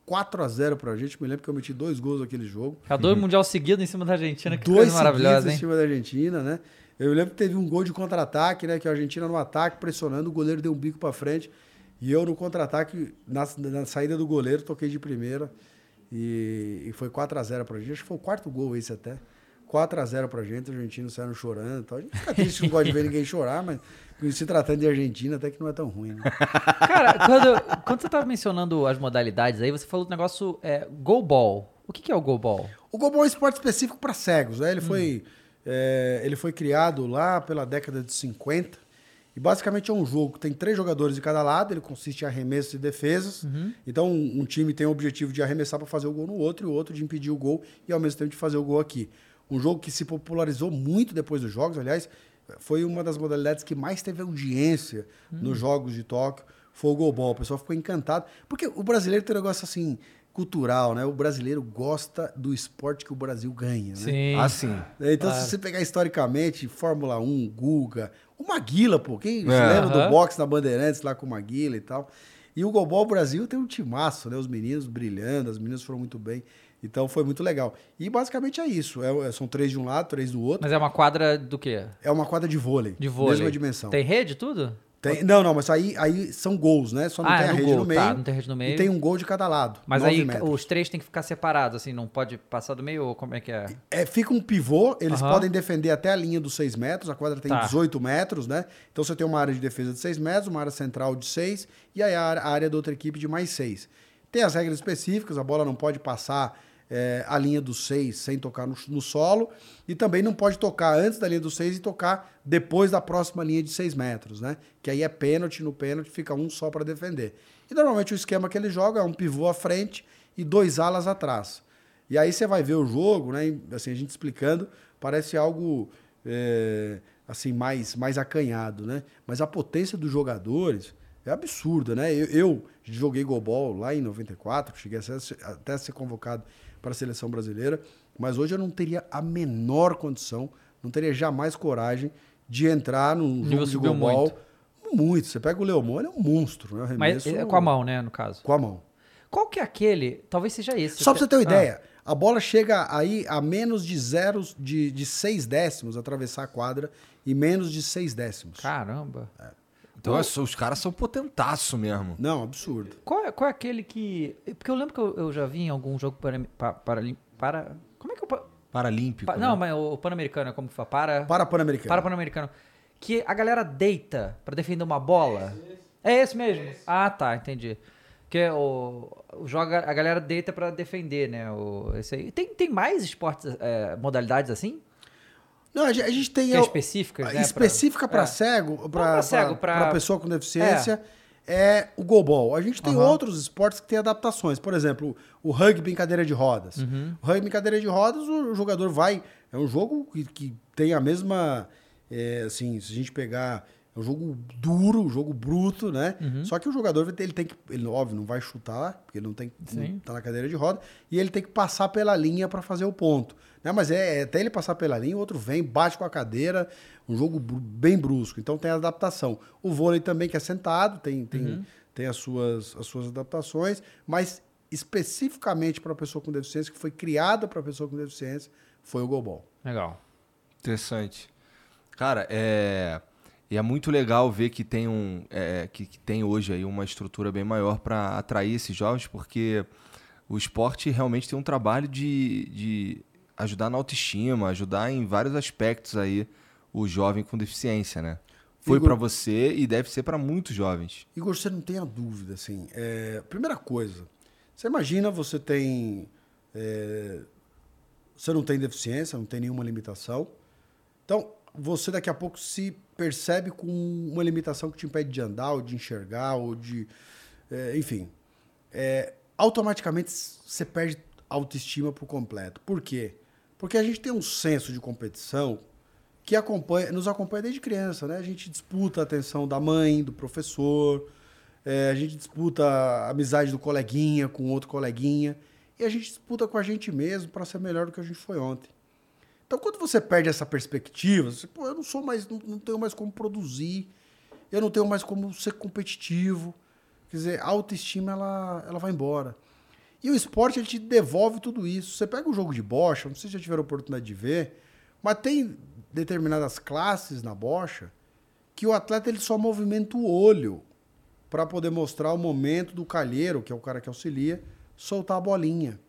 4 a 0 pra gente. Me lembro que eu meti dois gols naquele jogo. Já dois mundial seguido em cima da Argentina, que Uhum. Dois coisa maravilhosa, seguidos em hein? cima da Argentina, né? Eu lembro que teve um gol de contra-ataque, né? Que a Argentina no ataque, pressionando, o goleiro deu um bico pra frente. E eu no contra-ataque, na, na saída do goleiro, toquei de primeira. E, e foi 4 a 0 pra gente. Acho que foi o quarto gol esse até. 4 a 0 pra gente, os argentinos saíram chorando e tal. A gente fica triste, não gosta de ver ninguém chorar, mas se tratando de Argentina, até que não é tão ruim, né? Cara, quando, quando você tava mencionando as modalidades aí, você falou do negócio é, go ball. O que, que é o go ball? O goalball é um esporte específico para cegos. Né? Ele, foi, é, ele foi criado lá pela década de 50 E basicamente é um jogo que tem três jogadores de cada lado, ele consiste em arremessos e defesas. Então um, um time tem o objetivo de arremessar para fazer o gol no outro e o outro de impedir o gol e ao mesmo tempo de fazer o gol aqui. Um jogo que se popularizou muito depois dos jogos, aliás, foi uma das modalidades que mais teve audiência nos Jogos de Tóquio, foi o goalball. O pessoal ficou encantado, porque o brasileiro tem um negócio assim cultural, né? O brasileiro gosta do esporte que o Brasil ganha, né? Sim. Assim. Então, se você pegar historicamente, Fórmula 1, Guga, o Maguila, pô, quem se É. lembra do Aham. boxe na Bandeirantes lá com o Maguila e tal. E o Golbol Brasil tem um timaço, né? Os meninos brilhando, as meninas foram muito bem. Então foi muito legal. E basicamente é isso. É- é- são três de um lado, três do outro. Mas é uma quadra do quê? É uma quadra de vôlei. De vôlei. Mesma dimensão. Tem rede, tudo? Tem- não, não, mas aí, aí são gols, né? Só não Ah, tem é a rede gol, no meio. tá, não tem rede no meio. E tem um gol de cada lado. Mas aí metros. os três tem que ficar separados, assim, não pode passar do meio ou como é que é? É, fica um pivô, eles podem defender até a linha dos 6 metros, a quadra tem Tá. 18 metros, né? Então você tem uma área de defesa de 6 metros, uma área central de 6 e aí a área, a área da outra equipe de mais 6. Tem as regras específicas, a bola não pode passar é, a linha dos 6 sem tocar no, no solo e também não pode tocar antes da linha dos 6 e tocar depois da próxima linha de 6 metros, né? Que aí é pênalti, no pênalti fica um só para defender. E normalmente o esquema que ele joga é um pivô à frente e dois alas atrás. E aí você vai ver o jogo, né? Assim, a gente explicando, parece algo é, assim mais, mais acanhado, né? Mas a potência dos jogadores é absurda, né? Eu, eu joguei golbol lá em 94, cheguei até a ser convocado para a seleção brasileira, mas hoje eu não teria a menor condição, não teria jamais coragem de entrar num jogo de golbol. muito. Muito. Você pega o Leomon, ele é um monstro, né? Mas é com a mão, né, no caso. Com a mão. Qual que é aquele? Talvez seja esse. Só pra você ter uma Ah, ideia, a bola chega aí a menos de zero, de, de seis décimos atravessar a quadra e menos de seis décimos. Caramba. Então é só- os caras são potentaço mesmo. Não, absurdo. Qual é, qual é aquele que. Porque eu lembro que eu, eu já vi em algum jogo para. Para. para, para como é que eu. pa- Paralímpico. pa- né? não, mas o, o Pan-Americano, é como que fala? Para. Para Pan-Americano. Para Pan-Americano. Que a galera deita pra defender uma bola. É esse mesmo? Ah, tá, entendi. Que o, o joga, a galera deita pra defender, né? O, esse aí. Tem, tem mais esportes, é, modalidades assim? Não, a gente, a gente tem. Que é específicas, né, Específica para é. cego, para pessoa com deficiência, é, o goalball. A gente tem Aham. outros esportes que têm adaptações. Por exemplo, o rugby em cadeira de rodas. Uhum. O rugby em cadeira de rodas, o jogador vai. É um jogo que, que tem a mesma. é, assim, se a gente pegar. É um jogo duro, um jogo bruto, né? Uhum. Só que o jogador ele tem que. Ele, óbvio, não vai chutar, porque ele não tem Sim. não tá na cadeira de roda, e ele tem que passar pela linha para fazer o ponto. Né? Mas é, é até ele passar pela linha, o outro vem, bate com a cadeira, um jogo bem brusco. Então tem a adaptação. O vôlei também, que é sentado, tem, tem, Uhum. tem as, suas, as suas adaptações, mas especificamente para a pessoa com deficiência, que foi criada para a pessoa com deficiência, foi o goalball. Legal. Interessante. Cara, é. E é muito legal ver que tem um. é, que, que tem hoje aí uma estrutura bem maior para atrair esses jovens, porque o esporte realmente tem um trabalho de, de ajudar na autoestima, ajudar em vários aspectos aí o jovem com deficiência, né? Foi para você e deve ser para muitos jovens. Igor, você não tenha dúvida, assim. é, primeira coisa, você imagina você tem. é, você não tem deficiência, não tem nenhuma limitação. Então, você daqui a pouco se percebe com uma limitação que te impede de andar, ou de enxergar, ou de. é, enfim. É, automaticamente você perde autoestima por completo. Por quê? Porque a gente tem um senso de competição que acompanha, nos acompanha desde criança, né? A gente disputa a atenção da mãe, do professor, é, a gente disputa a amizade do coleguinha com outro coleguinha, e a gente disputa com a gente mesmo para ser melhor do que a gente foi ontem. Então, quando você perde essa perspectiva, você, pô, eu não sou mais, não, não tenho mais como produzir, eu não tenho mais como ser competitivo. Quer dizer, a autoestima ela, ela vai embora. E o esporte ele te devolve tudo isso. Você pega um jogo de bocha, não sei se já tiveram oportunidade de ver, mas tem determinadas classes na bocha que o atleta ele só movimenta o olho para poder mostrar o momento do calheiro, que é o cara que auxilia, soltar a bolinha.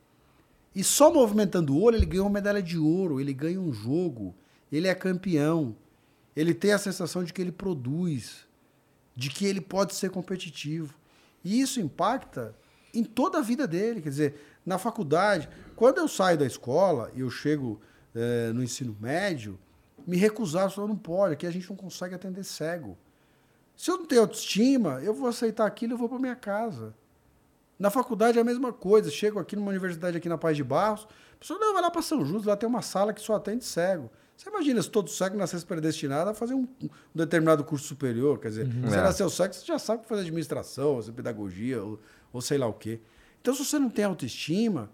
E só movimentando o olho, ele ganha uma medalha de ouro, ele ganha um jogo, ele é campeão. Ele tem a sensação de que ele produz, de que ele pode ser competitivo. E isso impacta em toda a vida dele. Quer dizer, na faculdade, quando eu saio da escola e eu chego eh, no ensino médio, me recusar, só não pode, aqui a gente não consegue atender cego. Se eu não tenho autoestima, eu vou aceitar aquilo e vou para minha casa. Na faculdade é a mesma coisa. Chego aqui numa universidade aqui na Paz de Barros, a pessoa não, vai lá para São Justo, lá tem uma sala que só atende cego. Você imagina se todo cego nascesse predestinado a fazer um, um determinado curso superior? Quer dizer, você É. nasceu cego, você já sabe fazer administração, fazer pedagogia, ou, ou sei lá o quê. Então, se você não tem autoestima,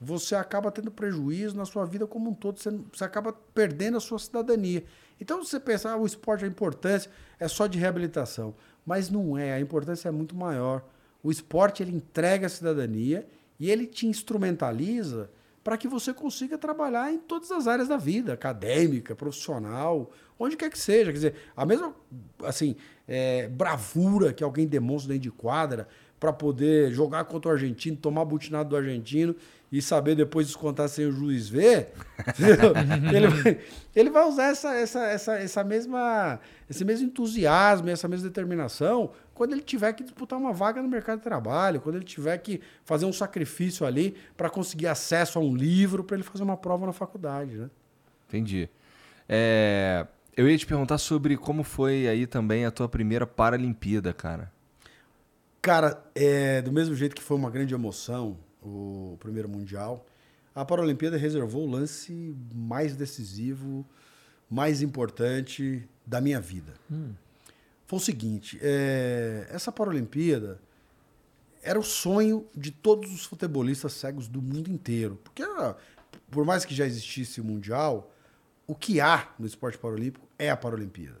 você acaba tendo prejuízo na sua vida como um todo, você, você acaba perdendo a sua cidadania. Então, você pensa, ah, o esporte, a importância é só de reabilitação. Mas não é, a importância é muito maior. O esporte, ele entrega a cidadania e ele te instrumentaliza para que você consiga trabalhar em todas as áreas da vida, acadêmica, profissional, onde quer que seja. Quer dizer, a mesma assim, é, bravura que alguém demonstra dentro de quadra para poder jogar contra o argentino, tomar butinado do argentino e saber depois descontar sem o juiz ver, ele, vai, ele vai usar essa, essa, essa, essa mesma, esse mesmo entusiasmo, essa mesma determinação quando ele tiver que disputar uma vaga no mercado de trabalho, quando ele tiver que fazer um sacrifício ali para conseguir acesso a um livro para ele fazer uma prova na faculdade, né? Entendi. É, eu ia te perguntar sobre como foi aí também a tua primeira Paralimpíada, cara. Cara, é, do mesmo jeito que foi uma grande emoção o primeiro Mundial, a Paralimpíada reservou o lance mais decisivo, mais importante da minha vida. Foi o seguinte, é, essa Paralimpíada era o sonho de todos os futebolistas cegos do mundo inteiro. Porque, ah, por mais que já existisse o Mundial, o que há no esporte paralímpico é a Paralimpíada.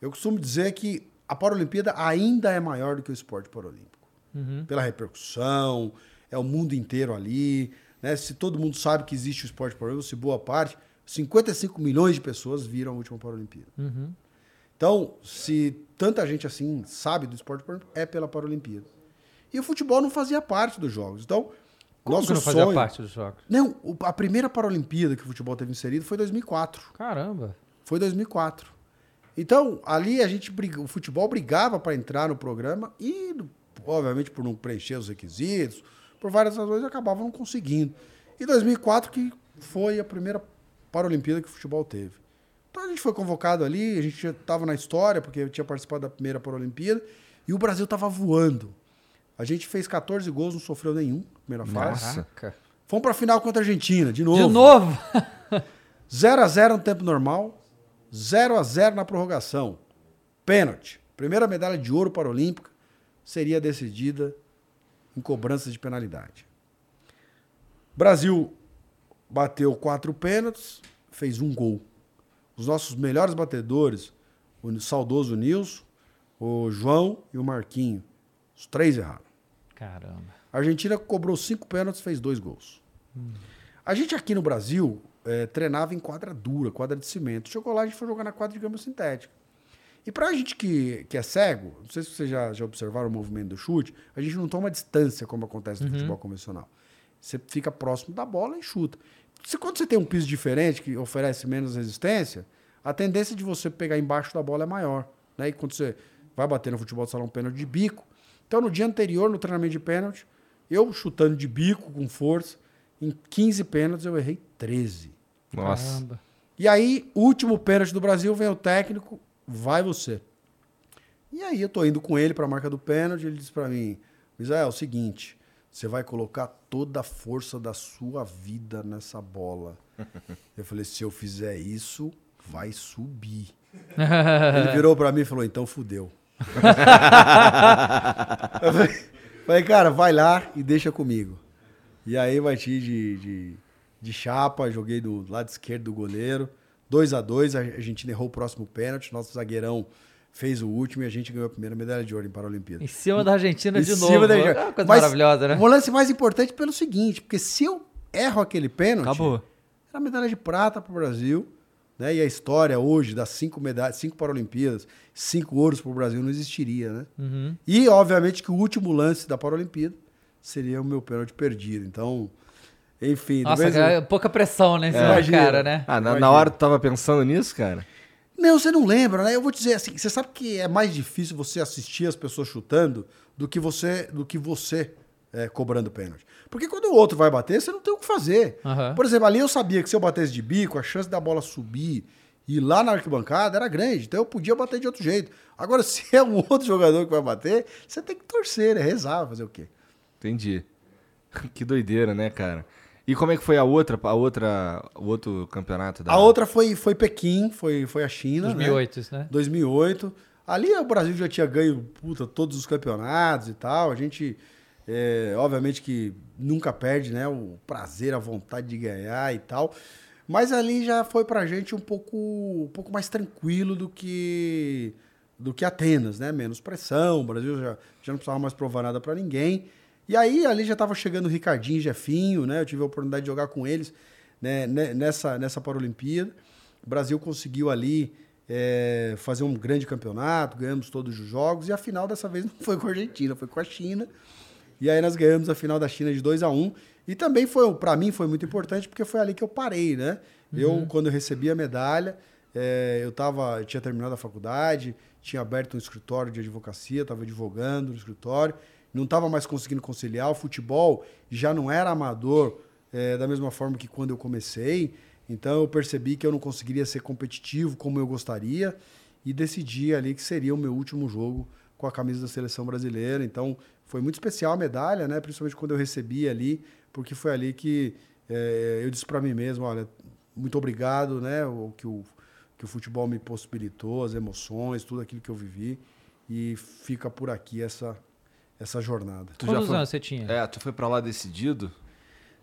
Eu costumo dizer que a Paralimpíada ainda é maior do que o esporte paralímpico. Pela repercussão, é o mundo inteiro ali. Né? Se todo mundo sabe que existe o esporte paralímpico, se boa parte, 55 milhões de pessoas viram a última Paralimpíada. Então, se tanta gente assim sabe do esporte paralímpico, é pela Paralimpíada. E o futebol não fazia parte dos jogos. Então, Como nosso que não fazia sonho... parte dos jogos? Não, a primeira Paralimpíada que o futebol teve inserido foi 2004. Caramba. Foi 2004. Então, ali a gente briga, o futebol brigava para entrar no programa e, obviamente, por não preencher os requisitos, por várias razões, acabava não conseguindo. E 2004 que foi a primeira Paralimpíada que o futebol teve. Então a gente foi convocado ali, a gente já estava na história, porque eu tinha participado da primeira Paralimpíada, e o Brasil estava voando. A gente fez 14 gols, não sofreu nenhum na primeira fase. Nossa. Caraca. Fomos para a final contra a Argentina, de novo. De novo? 0 a 0 no tempo normal, 0 a 0 na prorrogação. Pênalti. Primeira medalha de ouro paralímpica seria decidida em cobranças de penalidade. Brasil bateu quatro pênaltis, fez um gol. Os nossos melhores batedores, o saudoso Nilson, o João e o Marquinho, os três erraram. Caramba. A Argentina cobrou cinco pênaltis, fez dois gols. A gente aqui no Brasil eh, treinava em quadra dura, quadra de cimento. Chegou lá, a gente foi jogar na quadra de grama sintética. E pra gente que, que é cego, não sei se vocês já, já observaram o movimento do chute, a gente não toma distância como acontece no futebol convencional. Você fica próximo da bola e chuta. Se quando você tem um piso diferente, que oferece menos resistência, a tendência de você pegar embaixo da bola é maior. Né? E quando você vai bater no futebol de salão pênalti de bico. Então, no dia anterior, no treinamento de pênalti, eu chutando de bico com força, em 15 pênaltis eu errei 13. Nossa. Caramba. E aí, último pênalti do Brasil, vem o técnico, vai você. E aí eu tô indo com ele para a marca do pênalti, ele disse para mim, Israel, é o seguinte, você vai colocar toda a força da sua vida nessa bola. eu falei, se eu fizer isso, vai subir. ele virou para mim e falou, então fudeu. eu falei, cara, vai lá e deixa comigo. E aí bati de, de, de chapa, joguei do lado esquerdo do goleiro. 2 a 2 a Argentina errou o próximo pênalti, nosso zagueirão fez o último e a gente ganhou a primeira medalha de ouro em Paralimpíada. Em cima da Argentina Em de novo. da É uma coisa Mas maravilhosa, né? O lance mais importante pelo seguinte, porque se eu erro aquele pênalti, Acabou. era medalha de prata para o Brasil, né? E a história hoje das cinco medalhas, cinco Paralimpíadas, cinco ouros para o Brasil não existiria, né? Uhum. E obviamente que o último lance da Paralimpíada seria o meu pênalti perdido. Então, enfim, Nossa, mesmo- cara, pouca pressão, né? Do Imagina. cara, né? Ah, na, na hora tu tava pensando nisso, cara? Não, você não lembra, né? Eu vou dizer assim, você sabe que é mais difícil você assistir as pessoas chutando do que você, do que você é, cobrando pênalti. Porque quando o outro vai bater, você não tem o que fazer. Aham. Por exemplo, ali eu sabia que se eu batesse de bico, a chance da bola subir E lá na arquibancada era grande, então eu podia bater de outro jeito. Agora, se é um outro jogador que vai bater, você tem que torcer, né? Rezar, fazer o quê? Entendi. que doideira, né, cara? E como é que foi a outra, a outra, o outro campeonato da A outra foi, foi Pequim, foi, foi a China. 2008, né? isso, né? 2008. Ali o Brasil já tinha ganho puta, todos os campeonatos e tal. A gente, é, obviamente que nunca perde, né? O prazer, a vontade de ganhar e tal. Mas ali já foi pra gente um pouco, um pouco mais tranquilo do que do que Atenas, né? Menos pressão, o Brasil já, já não precisava mais provar nada para ninguém. E aí ali já estava chegando o Ricardinho e Jefinho, né? Eu tive a oportunidade de jogar com eles né? nessa, nessa Paralimpíada. O Brasil conseguiu ali é, fazer um grande campeonato, ganhamos todos os jogos, e a final dessa vez não foi com a Argentina, foi com a China. E aí nós ganhamos a final da China de 2 a 1 um, E também foi, para mim, foi muito importante, porque foi ali que eu parei, né? Uhum. Eu, quando eu recebi a medalha, é, eu tava, eu tinha terminado a faculdade, tinha aberto um escritório de advocacia, estava advogando no escritório, não estava mais conseguindo conciliar. O futebol já não era amador é, da mesma forma que quando eu comecei. Então eu percebi que eu não conseguiria ser competitivo como eu gostaria e decidi ali que seria o meu último jogo com a camisa da seleção brasileira. Então foi muito especial a medalha, né? Principalmente quando eu recebi ali, porque foi ali que é, eu disse para mim mesmo, olha, muito obrigado, né? O que o que o futebol me possibilitou, as emoções, tudo aquilo que eu vivi e fica por aqui essa essa jornada. Tu Quantos já foi... anos você tinha? É, tu foi para lá decidido?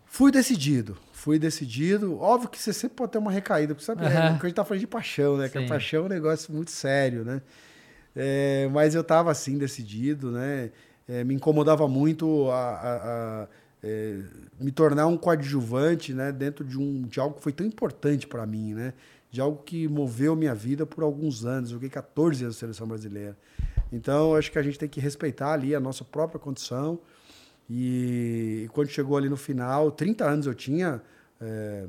Fui decidido, fui decidido. Óbvio que você sempre pode ter uma recaída, porque sabe, uhum. é, a gente tá falando de paixão, né? Sim. Que a paixão é um negócio muito sério, né? É, mas eu tava assim, decidido, né? É, me incomodava muito a, a, a é, me tornar um coadjuvante, né? Dentro de, um, de algo que foi tão importante para mim, né? De algo que moveu minha vida por alguns anos. Eu joguei 14 anos na seleção brasileira. Então, acho que a gente tem que respeitar ali a nossa própria condição. E, e quando chegou ali no final, 30 anos eu tinha, é,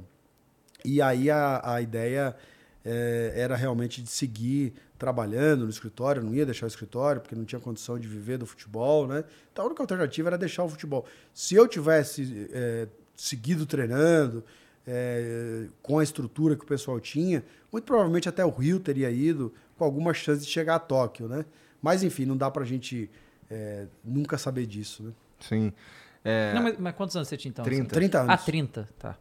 e aí a, a ideia é, era realmente de seguir trabalhando no escritório, não ia deixar o escritório, porque não tinha condição de viver do futebol, né? Então a única alternativa era deixar o futebol. Se eu tivesse é, seguido treinando, é, com a estrutura que o pessoal tinha, muito provavelmente até o Rio teria ido com alguma chance de chegar a Tóquio, né? Mas, enfim, não dá pra gente é, nunca saber disso, né? Sim. É... Não, mas, mas, quantos anos você tinha então? 30. 30 anos. Ah, 30, tá.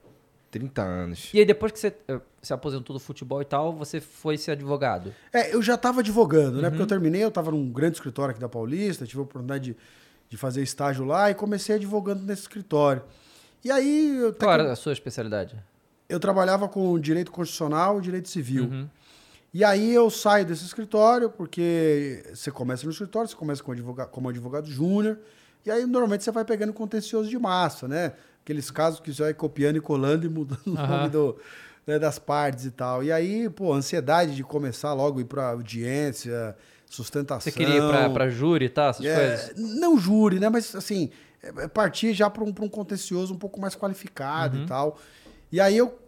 30 anos. E aí, depois que você eh, se aposentou do futebol e tal, você foi ser advogado? É, eu já estava advogando, né? Uhum. Porque eu terminei, eu estava num grande escritório aqui da Paulista, tive a oportunidade de, de fazer estágio lá e comecei advogando nesse escritório. E aí... Eu Qual era a sua especialidade? Eu trabalhava com direito constitucional e direito civil. Uhum. E aí eu saio desse escritório, porque você começa no escritório, você começa como advogado, como advogado júnior, e aí normalmente você vai pegando contencioso de massa, né? Aqueles casos que você vai copiando e colando e mudando uhum. o nome do, né, das partes e tal. E aí, pô, ansiedade de começar logo ir para audiência, sustentação. Você queria ir para júri e tal, essas é, coisas? Não júri, né? Mas assim, é, é partir já para um, um contencioso um pouco mais qualificado uhum. e tal. E aí eu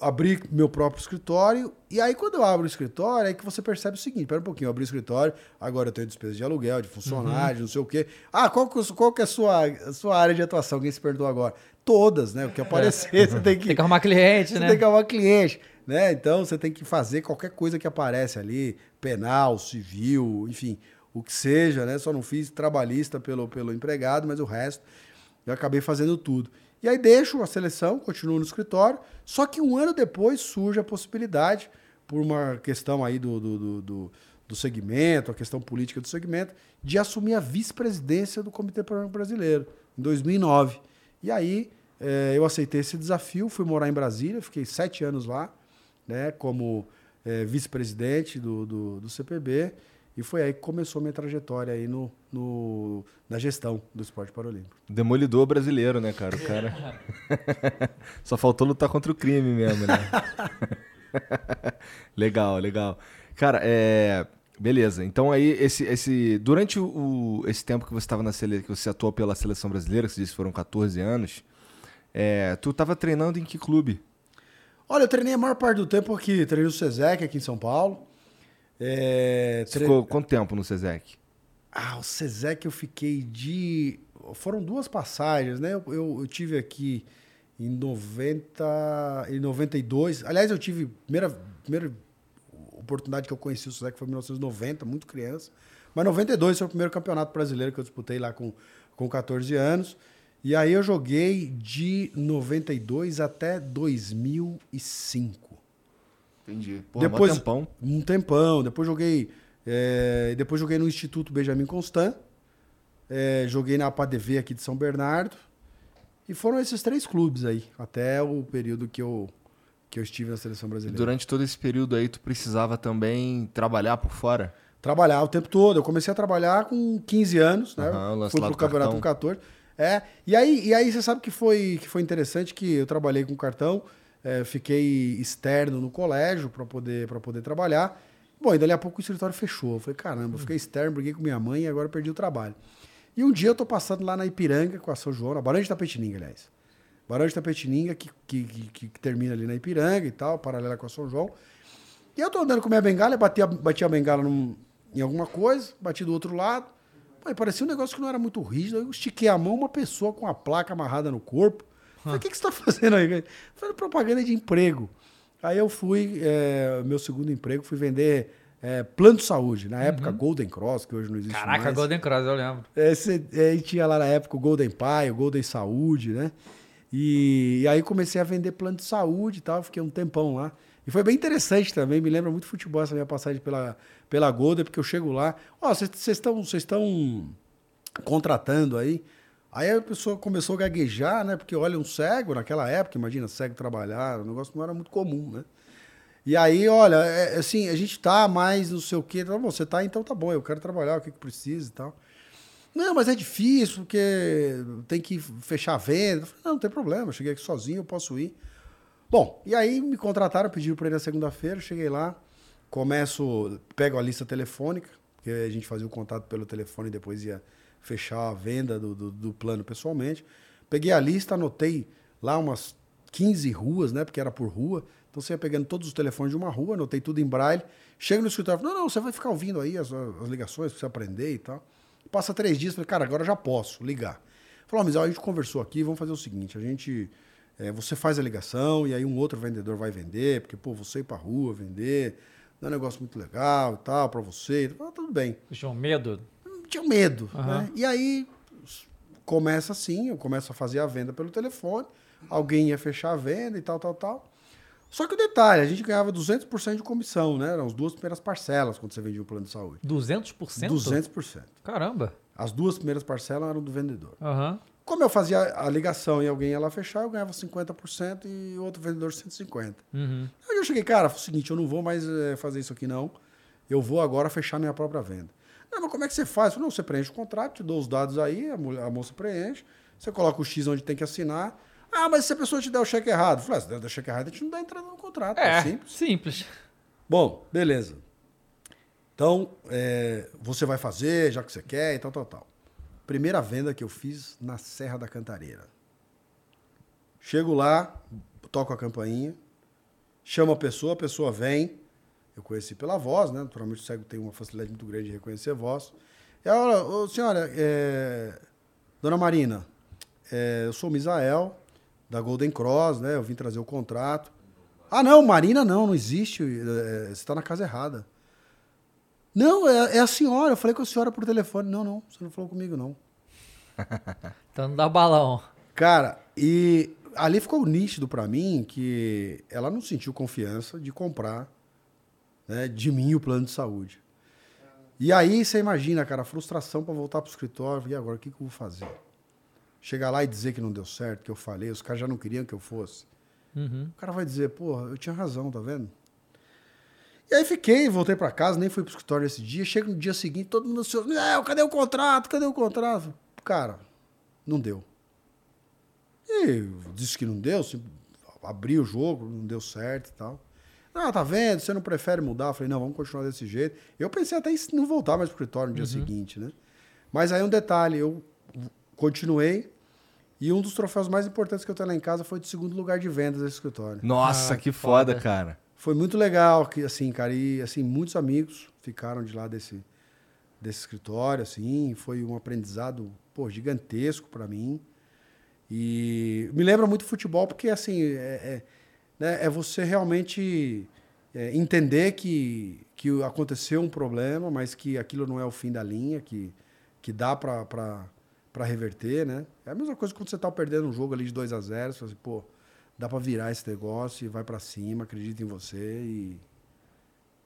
abri meu próprio escritório. E aí, quando eu abro o escritório, é que você percebe o seguinte: pera um pouquinho, eu abri o escritório, agora eu tenho despesa de aluguel, de funcionário, uhum. não sei o quê. Ah, qual que, qual que é a sua, a sua área de atuação? Quem se perdoou agora? Todas, né? O que aparecer, é. você tem que. Tem que arrumar cliente, você né? Tem que arrumar cliente. Né? Então você tem que fazer qualquer coisa que aparece ali, penal, civil, enfim, o que seja, né? Só não fiz trabalhista pelo, pelo empregado, mas o resto eu acabei fazendo tudo. E aí deixo a seleção, continuo no escritório, só que um ano depois surge a possibilidade, por uma questão aí do, do, do, do segmento, a questão política do segmento, de assumir a vice-presidência do Comitê Paralímpico Brasileiro, em 2009. E aí é, eu aceitei esse desafio, fui morar em Brasília, fiquei sete anos lá, né, como é, vice-presidente do, do, do CPB, e foi aí que começou minha trajetória aí no, no, na gestão do esporte paralímpico. Demolidor brasileiro, né, cara? O cara. Só faltou lutar contra o crime mesmo, né? legal, legal. Cara, é. Beleza. Então aí, esse, esse, durante o, esse tempo que você estava na sele, que você atuou pela seleção brasileira, que você disse que foram 14 anos, é, tu estava treinando em que clube? Olha, eu treinei a maior parte do tempo aqui. Treinei o SESEC aqui em São Paulo. É, tre... Ficou quanto tempo no SESEC? Ah, o SESEC eu fiquei de. Foram duas passagens, né? Eu, eu, eu, tive aqui em 90. Em 92. Aliás, eu tive. Primeira, primeira oportunidade que eu conheci o Suzek foi em 1990, muito criança. Mas 92 foi o primeiro campeonato brasileiro que eu disputei lá com, com 14 anos. E aí eu joguei de 92 até 2005. Entendi. Pô, depois, mó tempão. Um tempão. Depois joguei. é, depois joguei no Instituto Benjamin Constant. é, joguei na APADV aqui de São Bernardo. E foram esses três clubes aí, até o período que eu, que eu estive na seleção E brasileira. durante todo esse período aí, tu precisava também trabalhar por fora? Trabalhar o tempo todo. Eu comecei a trabalhar com 15 anos, né? Lance Fui pro campeonato com 14. É, e aí, e aí você sabe que foi, que foi interessante que eu trabalhei com cartão, é, fiquei externo no colégio para poder, pra poder trabalhar. Bom, e dali a pouco o escritório fechou. Eu falei, caramba, eu fiquei externo, briguei com minha mãe e agora perdi o trabalho. E um dia eu tô passando lá na Ipiranga com a São João, na Barão de Tapetininga, aliás. Barão de Tapetininga, que, que, que, que termina ali na Ipiranga e tal, paralela com a São João. E eu tô andando com minha bengala, bati a, bati a bengala num- em alguma coisa, bati do outro lado. E parecia um negócio que não era muito rígido. Eu estiquei a mão, uma pessoa com a placa amarrada no corpo. Falei, o que, que você tá fazendo aí? Falei, propaganda de emprego. Aí eu fui, é, meu segundo emprego, fui vender é, plano de saúde. Na época, Golden Cross, que hoje não existe Caraca, mais. Golden Cross, eu lembro. É, cê- aí tinha lá na época o Golden Pai, o Golden Saúde, né? E, e aí comecei a vender plano de saúde e tal, fiquei um tempão lá. E foi bem interessante também, me lembra muito futebol essa minha passagem pela, pela Golden, porque eu chego lá, ó, vocês estão vocês estão contratando aí. Aí a pessoa começou a gaguejar, né? Porque olha, um cego naquela época, imagina, cego trabalhar, o negócio não era muito comum, né? E aí, olha, é, assim, a gente tá mais não sei o quê. Tá você tá, então tá bom, eu quero trabalhar, o que, que precisa e tal. Não, mas é difícil, porque tem que fechar a venda. Falei, não, não tem problema, cheguei aqui sozinho, eu posso ir. Bom, e aí me contrataram, pediram para ir na segunda-feira, cheguei lá, começo, pego a lista telefônica, porque a gente fazia o contato pelo telefone e depois ia fechar a venda do, do, do plano pessoalmente. Peguei a lista, anotei lá umas 15 ruas, né? Porque era por rua. Então você ia pegando todos os telefones de uma rua, anotei tudo em braille. Chega no escritório, não, não, você vai ficar ouvindo aí as, as ligações pra você aprender e tal. Passa três dias, falei, cara, agora já posso ligar. Falou, mas ó, a gente conversou aqui, vamos fazer o seguinte, a gente, é, você faz a ligação e aí um outro vendedor vai vender, porque, pô, você ir pra rua vender, não é um negócio muito legal e tal, pra você. Falei, tudo bem Tinha um medo? Tinha medo. Aham. Né? E aí começa assim, eu começo a fazer a venda pelo telefone, alguém ia fechar a venda e tal, tal, tal. Só que o detalhe, a gente ganhava 200% de comissão, né? Eram as duas primeiras parcelas quando você vendia o plano de saúde. 200%? 200%. Caramba. As duas primeiras parcelas eram do vendedor. Aham. Como eu fazia a ligação e alguém ia lá fechar, eu ganhava 50% e o outro vendedor 150%. Uhum. Aí eu cheguei, cara, foi o seguinte, eu não vou mais eh, fazer isso aqui não. Eu vou agora fechar minha própria venda. Não, mas como é que você faz? Eu falei, não, você preenche o contrato, te dou os dados aí, a, mulher- a moça preenche, você coloca o X onde tem que assinar. Ah, mas se a pessoa te der o cheque errado? Eu falei, ah, se der o cheque errado, a gente não dá entrada no contrato. É, É, simples. simples. Bom, beleza. Então, é, você vai fazer, já que você quer e tal, tal, tal. Primeira venda que eu fiz na Serra da Cantareira. Chego lá, toco a campainha, chamo a pessoa, a pessoa vem. Eu conheci pela voz, né? Naturalmente o cego tem uma facilidade muito grande de reconhecer a voz. E ela, ô, senhora, é, dona Marina, é, eu sou o Misael, da Golden Cross, né? Eu vim trazer o contrato. Ah, não, Marina não, não existe. é, você está na casa errada. Não, é, é a senhora. Eu falei com a senhora por telefone. Não, não, você não falou comigo, não. Então não dá balão. Cara, e ali ficou nítido pra mim que ela não sentiu confiança de comprar né, de mim o plano de saúde. E aí você imagina, cara, a frustração pra voltar pro escritório. E agora, o que, que eu vou fazer? Chegar lá e dizer que não deu certo, que eu falei, os caras já não queriam que eu fosse. Uhum. O cara vai dizer, porra, eu tinha razão, tá vendo? E aí fiquei, voltei pra casa, nem fui pro escritório esse dia. Chega no dia seguinte, todo mundo ansioso. É, cadê o contrato? Cadê o contrato? Cara, não deu. E disse que não deu, abri o jogo, não deu certo e tal. Ah, tá vendo? Você não prefere mudar? Eu falei, não, vamos continuar desse jeito. Eu pensei até em não voltar mais pro escritório no dia seguinte, né? Mas aí um detalhe, eu continuei e um dos troféus mais importantes que eu tenho lá em casa foi de segundo lugar de vendas desse escritório. Nossa, Ah, que que foda, foda. cara. Foi muito legal, que assim, cara, e assim, muitos amigos ficaram de lá desse, desse escritório, assim, foi um aprendizado, pô, gigantesco para mim. E me lembra muito futebol, porque assim, é, é, né, é você realmente é, entender que, que aconteceu um problema, mas que aquilo não é o fim da linha, que, que dá para reverter, né? É a mesma coisa quando você tá perdendo um jogo ali de 2 a 0 você fala assim, pô, dá para virar esse negócio e vai para cima, acredita em você e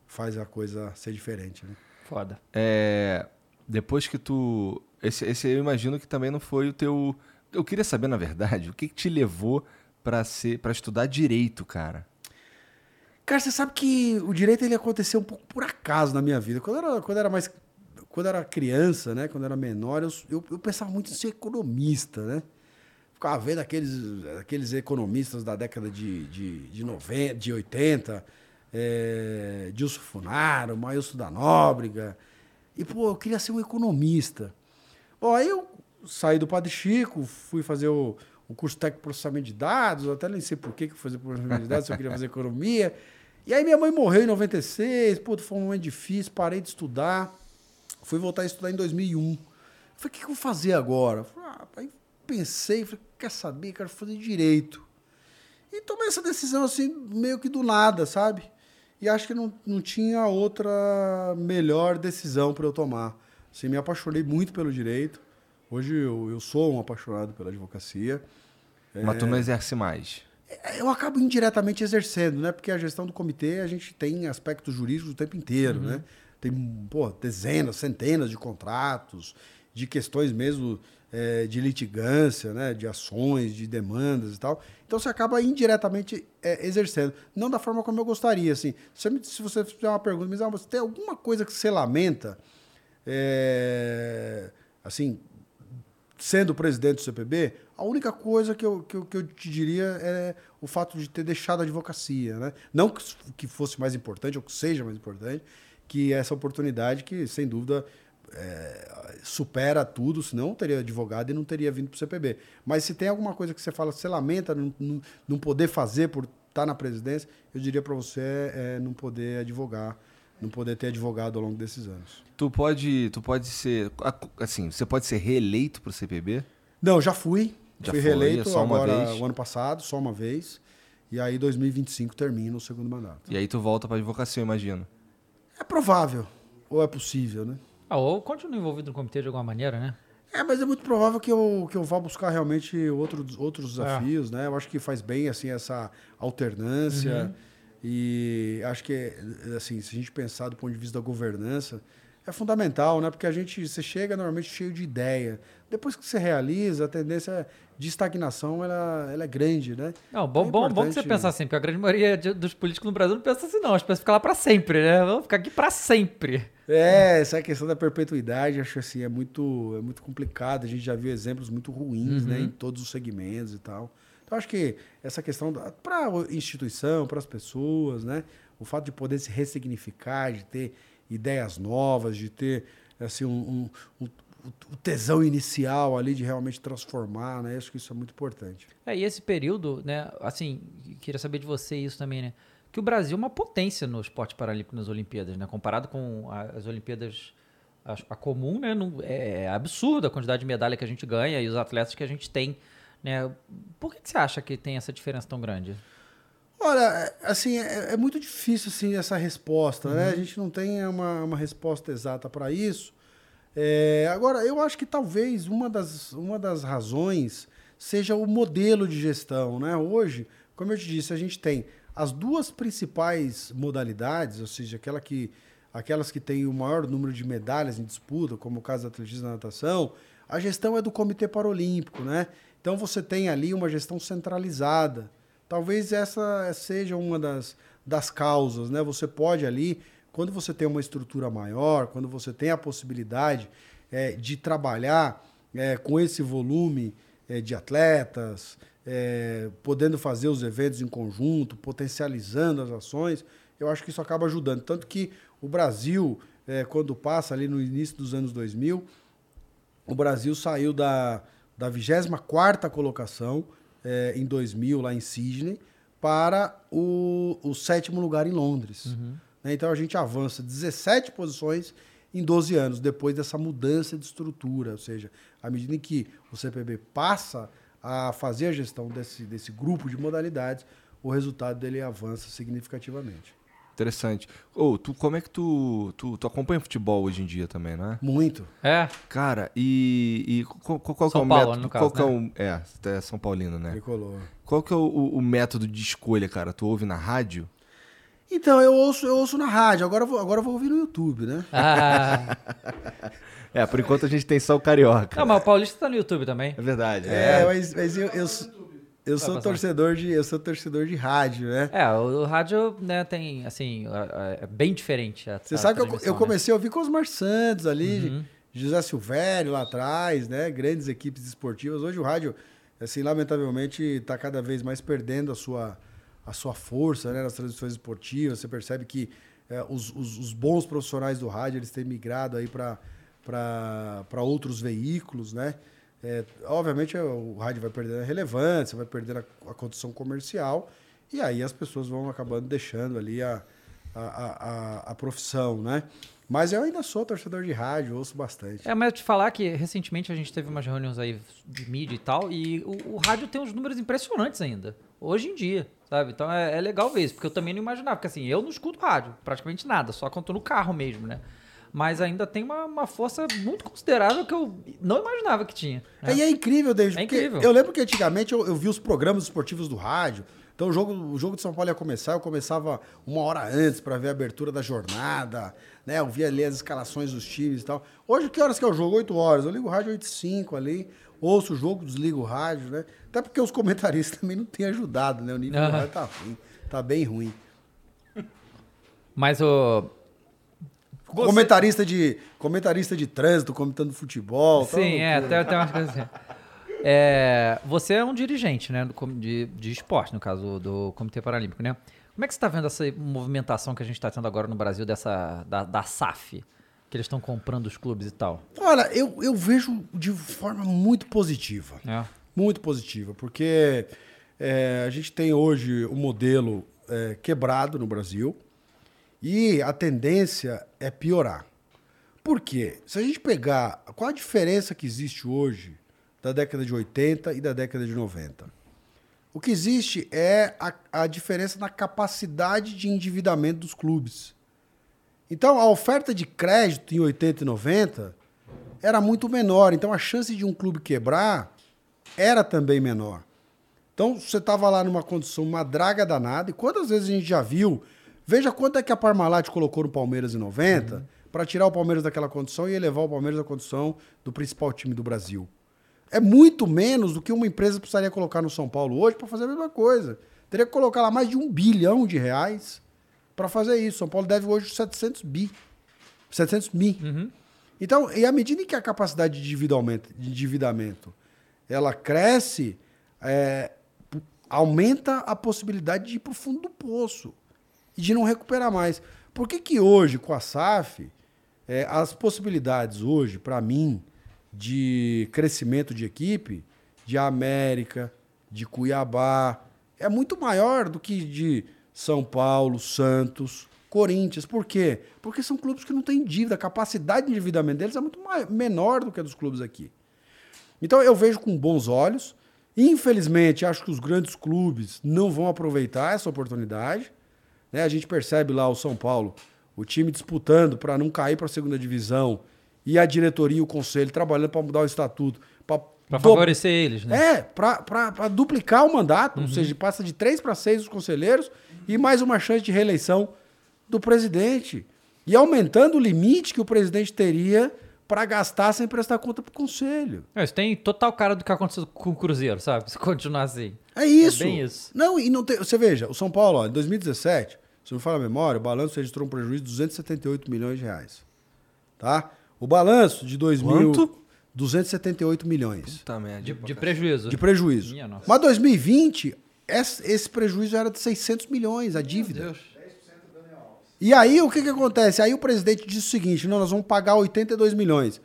faz a coisa ser diferente, né? Foda. É, depois que tu. Esse, esse eu imagino que também não foi o teu. Eu queria saber, na verdade, o que, que te levou para ser para estudar direito, cara? Cara, você sabe que o direito ele aconteceu um pouco por acaso na minha vida. Quando eu era, quando eu era mais. Quando eu era criança, né? Quando eu era menor, eu, eu, eu pensava muito em ser economista, né? Ficava vendo aqueles, aqueles economistas da década de, de, de, 90, de 80, é, Dilson Funaro, Maílson da Nóbrega. E, pô, eu queria ser um economista. Bom, aí eu saí do Padre Chico, fui fazer o, o curso técnico de processamento de dados, eu até nem sei por que eu fui fazer processamento de dados, se eu queria fazer economia. E aí minha mãe morreu em 96, pô, foi um momento difícil, parei de estudar. Fui voltar a estudar em 2001. Falei, o que, que eu vou fazer agora? Falei, ah, pensei, falei, quer saber, quero fazer direito. E tomei essa decisão assim, meio que do nada, sabe? E acho que não, não tinha outra melhor decisão para eu tomar. Assim, me apaixonei muito pelo direito. Hoje eu, eu sou um apaixonado pela advocacia. Mas tu não exerce mais. É, Eu acabo indiretamente exercendo, né? Porque a gestão do comitê a gente tem aspectos jurídicos o tempo inteiro, né? Tem pô, dezenas, centenas de contratos, de questões mesmo é, de litigância, né? De ações, de demandas e tal. Então você acaba indiretamente é, exercendo, não da forma como eu gostaria, assim. Se, me- se você fizer uma pergunta, mas ah, você tem alguma coisa que você lamenta, é, assim, sendo presidente do CPB, a única coisa que eu, que, eu, que eu te diria é o fato de ter deixado a advocacia. Né? Não que, fosse mais importante, ou que seja mais importante, que essa oportunidade que, sem dúvida, é, supera tudo, senão eu teria advogado e não teria vindo para o CPB. Mas se tem alguma coisa que você fala, você lamenta não, não, não poder fazer por estar na presidência, eu diria para você é, não poder advogar, não poder ter advogado ao longo desses anos. Tu pode, tu pode ser, assim, você pode ser reeleito pro CPB? Não, já fui. Já fui foi, reeleito só uma agora vez? o ano passado, só uma vez. E aí 2025 termina o segundo mandato. E aí tu volta pra advocacia, eu imagino. É provável, ou é possível, né? Ah, ou continua envolvido no comitê de alguma maneira, né? É, mas é muito provável que eu, que eu vá buscar realmente outros, outros É. desafios, né? Eu acho que faz bem, assim, essa alternância. Uhum. E acho que, assim, se a gente pensar do ponto de vista da governança, é fundamental, né? Porque a gente, você chega normalmente cheio de ideia. Depois que você realiza, a tendência de estagnação, ela, ela é grande, né? Não, bom, É bom, bom que você importante- pensa assim, porque a grande maioria de- dos políticos no Brasil não pensa assim, não. As pessoas ficam lá pra sempre, né? Vamos ficar aqui pra sempre. É, essa questão da perpetuidade, acho assim, é muito, é muito complicado. A gente já viu exemplos muito ruins, né, em todos os segmentos e tal. Então, acho que essa questão para a instituição, para as pessoas, né, o fato de poder se ressignificar, de ter ideias novas, de ter assim um, um- um- o tesão inicial ali de realmente transformar, né, acho que isso é muito importante. É, e esse período, né, assim, queria saber de você isso também, né? Que o Brasil é uma potência no esporte paralímpico nas Olimpíadas, né? Comparado com as Olimpíadas a, comum, né? não- é absurda a quantidade de medalha que a gente ganha e os atletas que a gente tem, né? Por que, que você acha que tem essa diferença tão grande? Olha, é- assim, é, é muito difícil assim, essa resposta, né? A gente não tem uma, uma resposta exata para isso. É, agora, eu acho que talvez uma das, uma das razões seja o modelo de gestão, né? Hoje, como eu te disse, a gente tem as duas principais modalidades, ou seja, aquela que, aquelas que têm o maior número de medalhas em disputa, como o caso da atletismo e da natação, a gestão é do Comitê Paralímpico, né? Então você tem ali uma gestão centralizada. Talvez essa seja uma das, das causas, né? Você pode ali, quando você tem uma estrutura maior, quando você tem a possibilidade eh, de trabalhar eh, com esse volume eh, de atletas, eh, podendo fazer os eventos em conjunto, potencializando as ações, eu acho que isso acaba ajudando. Tanto que o Brasil, eh, quando passa ali no início dos anos 2000, o Brasil saiu da, da 24ª colocação eh, em 2000, lá em Sydney, para o, o sétimo lugar em Londres. Né? Então a gente avança 17 posições em 12 anos, depois dessa mudança de estrutura. Ou seja, à medida em que o CPB passa a fazer a gestão desse, desse grupo de modalidades, o resultado dele avança significativamente. Interessante. Ô, tu, como é que tu, tu, tu acompanha futebol hoje em dia também, não é? Muito. É. Cara, e, e qual, qual, qual que é São o Paulo, método? no qual caso, que é o. É, você é São Paulino, né? Tricolor. Qual que é o, o- o método de escolha, cara? Tu ouve na rádio? Então, eu ouço, eu ouço na rádio, agora eu vou, agora eu vou ouvir no YouTube, né? Ah. É, por enquanto a gente tem só o Carioca. Não, mas o Paulista tá no YouTube também. É verdade. É, mas, mas eu, eu, eu sou torcedor de. Eu sou torcedor de rádio, né? É, o, o rádio, né, tem, assim, é, é bem diferente. a- Você a sabe que eu, eu né? comecei a ouvir com os Osmar Santos ali, José Silvério lá atrás, né? Grandes equipes esportivas. Hoje o rádio, assim, lamentavelmente, está cada vez mais perdendo a sua, a sua força né? nas transmissões esportivas. Você percebe que é, os, os- os bons profissionais do rádio eles têm migrado aí para outros veículos, né? É, obviamente o rádio vai perdendo a relevância, vai perdendo a, a condição comercial, e aí as pessoas vão acabando deixando ali a, a, a, a- a profissão, né? Mas eu ainda sou torcedor de rádio, ouço bastante. É, mas eu te falar que recentemente a gente teve umas reuniões aí de mídia e tal, e o, o rádio tem uns números impressionantes ainda, hoje em dia, sabe? Então é, é legal ver isso, porque eu também não imaginava, porque assim, eu não escuto rádio, praticamente nada, só quando tô no carro mesmo, né? Mas ainda tem uma, uma força muito considerável que eu não imaginava que tinha. né? É, e é incrível, David, É porque incrível. eu lembro que antigamente eu, eu vi os programas esportivos do rádio. Então o jogo, o jogo de São Paulo ia começar, eu começava uma hora antes para ver a abertura da jornada, né? Eu via ali as escalações dos times e tal. Hoje, que horas que é o jogo? 8 horas. Eu ligo o rádio 8 e 5 ali, ouço o jogo, desligo o rádio, né? Até porque os comentaristas também não têm ajudado, né? O nível do Aham. rádio tá ruim, tá bem ruim. Mas o. Comentarista de, comentarista de trânsito, comentando futebol. tá Sim, é, tem, tem umas coisas assim. É, você é um dirigente, né, de, de esporte, no caso do Comitê Paralímpico, né? Como é que você está vendo essa movimentação que a gente está tendo agora no Brasil dessa da, da SAF, que eles estão comprando os clubes e tal? Olha, eu, eu vejo de forma muito positiva. É. Muito positiva, porque é, a gente tem hoje um modelo é, quebrado no Brasil e a tendência é piorar. Por quê? Se a gente pegar qual a diferença que existe hoje da década de 80 e da década de 90, o que existe é a, a diferença na capacidade de endividamento dos clubes. Então, a oferta de crédito em 80 e 90 era muito menor. Então, a chance de um clube quebrar era também menor. Então, você estava lá numa condição, uma draga danada. E quantas vezes a gente já viu? Veja quanto é que a Parmalat colocou no Palmeiras em 90 para tirar o Palmeiras daquela condição e elevar o Palmeiras à condição do principal time do Brasil. É muito menos do que uma empresa precisaria colocar no São Paulo hoje para fazer a mesma coisa. Teria que colocar lá mais de um bilhão de reais para fazer isso. São Paulo deve hoje 700 bi. 700 mi. Então, e à medida em que a capacidade de endividamento, de endividamento ela cresce, é, aumenta a possibilidade de ir para o fundo do poço e de não recuperar mais. Por que, que hoje, com a SAF, é, as possibilidades hoje, para mim, de crescimento de equipe, de América, de Cuiabá, é muito maior do que de São Paulo, Santos, Corinthians. Por quê? Porque são clubes que não têm dívida. A capacidade de endividamento deles é muito mai- menor do que a dos clubes aqui. Então eu vejo com bons olhos. Infelizmente, acho que os grandes clubes não vão aproveitar essa oportunidade. Né? A gente percebe lá o São Paulo, o time disputando para não cair para a segunda divisão e a diretoria e o conselho trabalhando para mudar o estatuto. Para favorecer eles, né? é, para duplicar o mandato, ou seja, passa de três para seis os conselheiros e mais uma chance de reeleição do presidente. E aumentando o limite que o presidente teria para gastar sem prestar conta para o conselho. É, Isso tem total cara do que aconteceu com o Cruzeiro, sabe? Se continuar assim. É isso. É bem isso. Não, e não tem. Você veja, o São Paulo, ó, em 2017, se não me falha a memória, o balanço registrou um prejuízo de 278 milhões de reais. Tá? O balanço de 2000. Quanto? 278 milhões Puta merda. De, de prejuízo. de prejuízo. Minha nossa. Mas 2020, esse, prejuízo era de 600 milhões, a dívida. E aí, o que, que acontece? Aí o presidente disse o seguinte: não, nós vamos pagar 82 milhões.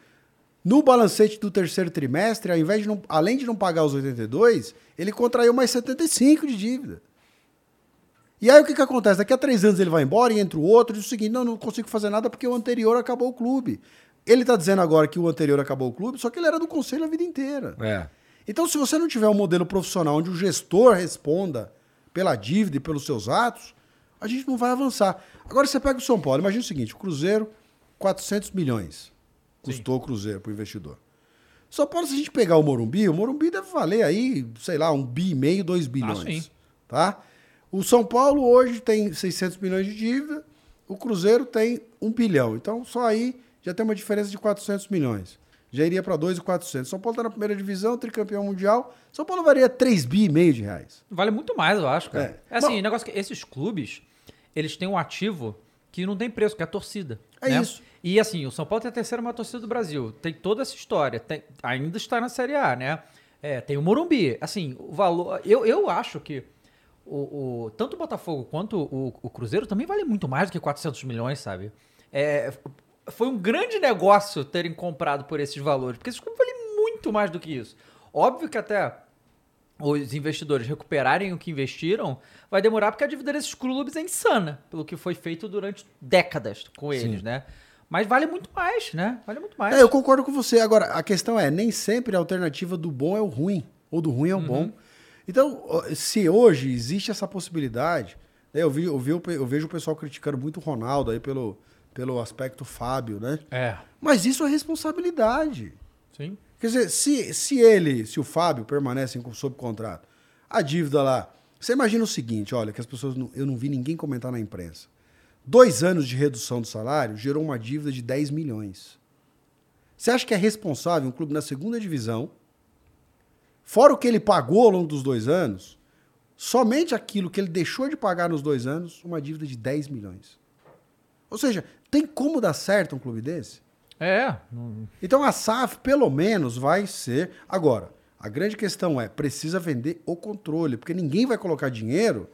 No balancete do terceiro trimestre, ao invés de não, além de não pagar os 82, ele contraiu mais 75 de dívida. E aí o que, que acontece? Daqui a três anos ele vai embora e entra o outro e diz o seguinte: não, não consigo fazer nada porque o anterior acabou o clube. Ele está dizendo agora que o anterior acabou o clube, só que ele era do conselho a vida inteira. É. Então, se você não tiver um modelo profissional onde o gestor responda pela dívida e pelos seus atos, a gente não vai avançar. Agora você pega o São Paulo, imagina o seguinte, o Cruzeiro, 400 milhões custou o Cruzeiro para o investidor. São Paulo, se a gente pegar o Morumbi, o Morumbi deve valer aí, sei lá, um bi e meio, dois bilhões. sim. Tá? O São Paulo hoje tem 600 milhões de dívida, o Cruzeiro tem um bilhão. Então, só aí já tem uma diferença de 400 milhões. Já iria para 2,400. São Paulo está na primeira divisão, tricampeão mundial. São Paulo varia 3 bi e meio de reais. Vale muito mais, eu acho, cara. É. É, assim, Bom- o negócio é que esses clubes, eles têm um ativo que não tem preço, que é a torcida. É né? isso. E assim, o São Paulo tem a terceira maior torcida do Brasil. Tem toda essa história. tem- ainda está na Série A, né? É, tem o Morumbi. Assim, o valor. Eu, eu acho que o, o- tanto o Botafogo quanto o, o Cruzeiro também vale muito mais do que 400 milhões, sabe? É, foi um grande negócio terem comprado por esses valores, porque esses clubes valem muito mais do que isso. Óbvio que até os investidores recuperarem o que investiram, vai demorar porque a dívida desses clubes é insana, pelo que foi feito durante décadas com eles, né? Mas vale muito mais, né? Vale muito mais. É, eu concordo com você. Agora, a questão é, nem sempre a alternativa do bom é o ruim, ou do ruim é o bom. Então, se hoje existe essa possibilidade, né, eu, vi, eu, vi, eu vejo o pessoal criticando muito o Ronaldo aí pelo, pelo aspecto Fábio, né? É, Mas isso é responsabilidade. sim. Quer dizer, se, se ele, se o Fábio permanecem sob contrato, a dívida lá. Você imagina o seguinte: olha, que as pessoas. Não, eu não vi ninguém comentar na imprensa. Dois anos de redução do salário gerou uma dívida de 10 milhões. Você acha que é responsável um clube na segunda divisão, fora o que ele pagou ao longo dos dois anos, somente aquilo que ele deixou de pagar nos dois anos, uma dívida de 10 milhões? Ou seja, tem como dar certo um clube desse? É. Então a SAF, pelo menos, vai ser. Agora, a grande questão é: precisa vender o controle, porque ninguém vai colocar dinheiro.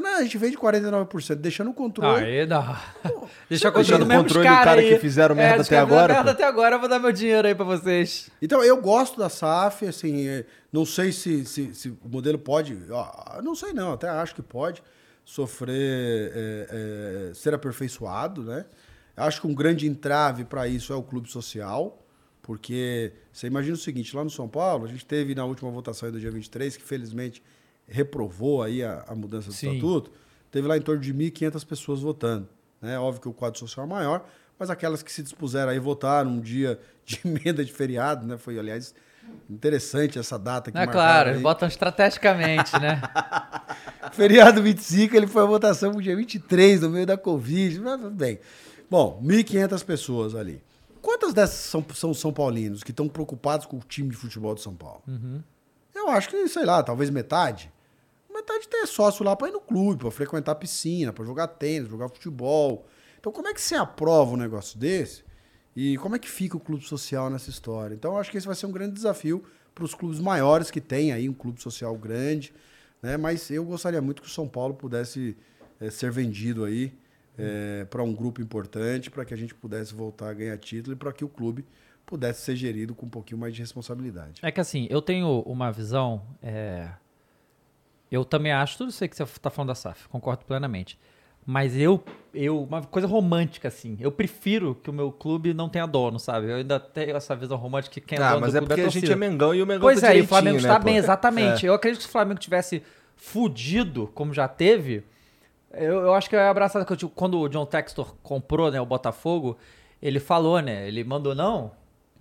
Não, a gente vende 49%, deixando o controle. Aí dá. Deixa Deixando o controle cara do cara aí. que fizeram merda dos até agora, merda pô. até agora, eu vou dar meu dinheiro aí pra vocês. Então, eu gosto da SAF, assim, é, não sei se, se, se o modelo pode. ó, não sei, não, até acho que pode sofrer, é, é, ser aperfeiçoado, né? Acho que um grande entrave para isso é o clube social, porque você imagina o seguinte: lá no São Paulo, a gente teve na última votação aí do dia 23, que felizmente reprovou aí a, a mudança do Sim. estatuto, teve lá em torno de 1.500 pessoas votando. Né? Óbvio que o quadro social é maior, mas aquelas que se dispuseram aí votar num dia de emenda de feriado, né? Foi, aliás, interessante essa data que É claro, aí. botam estrategicamente, né? Feriado 25, ele foi a votação pro dia 23, no meio da Covid, mas tudo bem. Bom, 1.500 pessoas ali. Quantas dessas são, são São Paulinos que estão preocupados com o time de futebol de São Paulo? Eu acho que, sei lá, talvez metade. Metade tem sócio lá para ir no clube, para frequentar piscina, para jogar tênis, jogar futebol. Então, como é que você aprova um negócio desse? E como é que fica o clube social nessa história? Então, eu acho que esse vai ser um grande desafio para os clubes maiores que tem aí um clube social grande. Né? Mas eu gostaria muito que o São Paulo pudesse eh, ser vendido aí para um grupo importante, para que a gente pudesse voltar a ganhar título e para que o clube pudesse ser gerido com um pouquinho mais de responsabilidade. É que assim, eu tenho uma visão. é, Eu também acho tudo isso que você tá falando da SAF, concordo plenamente. Mas eu, eu, uma coisa romântica, assim, eu prefiro que o meu clube não tenha dono, sabe? Eu ainda tenho essa visão romântica que quem é Ah, dono mas do é clube porque a a gente é Mengão e o Mengão Pois tá é, e o Flamengo né, está pô? bem, exatamente. É. Eu acredito que se o Flamengo tivesse fudido, como já teve, eu, eu acho que eu ia abraçar. que eu, tipo, Quando o John Textor comprou né, o Botafogo, ele falou, né? Ele mandou, não,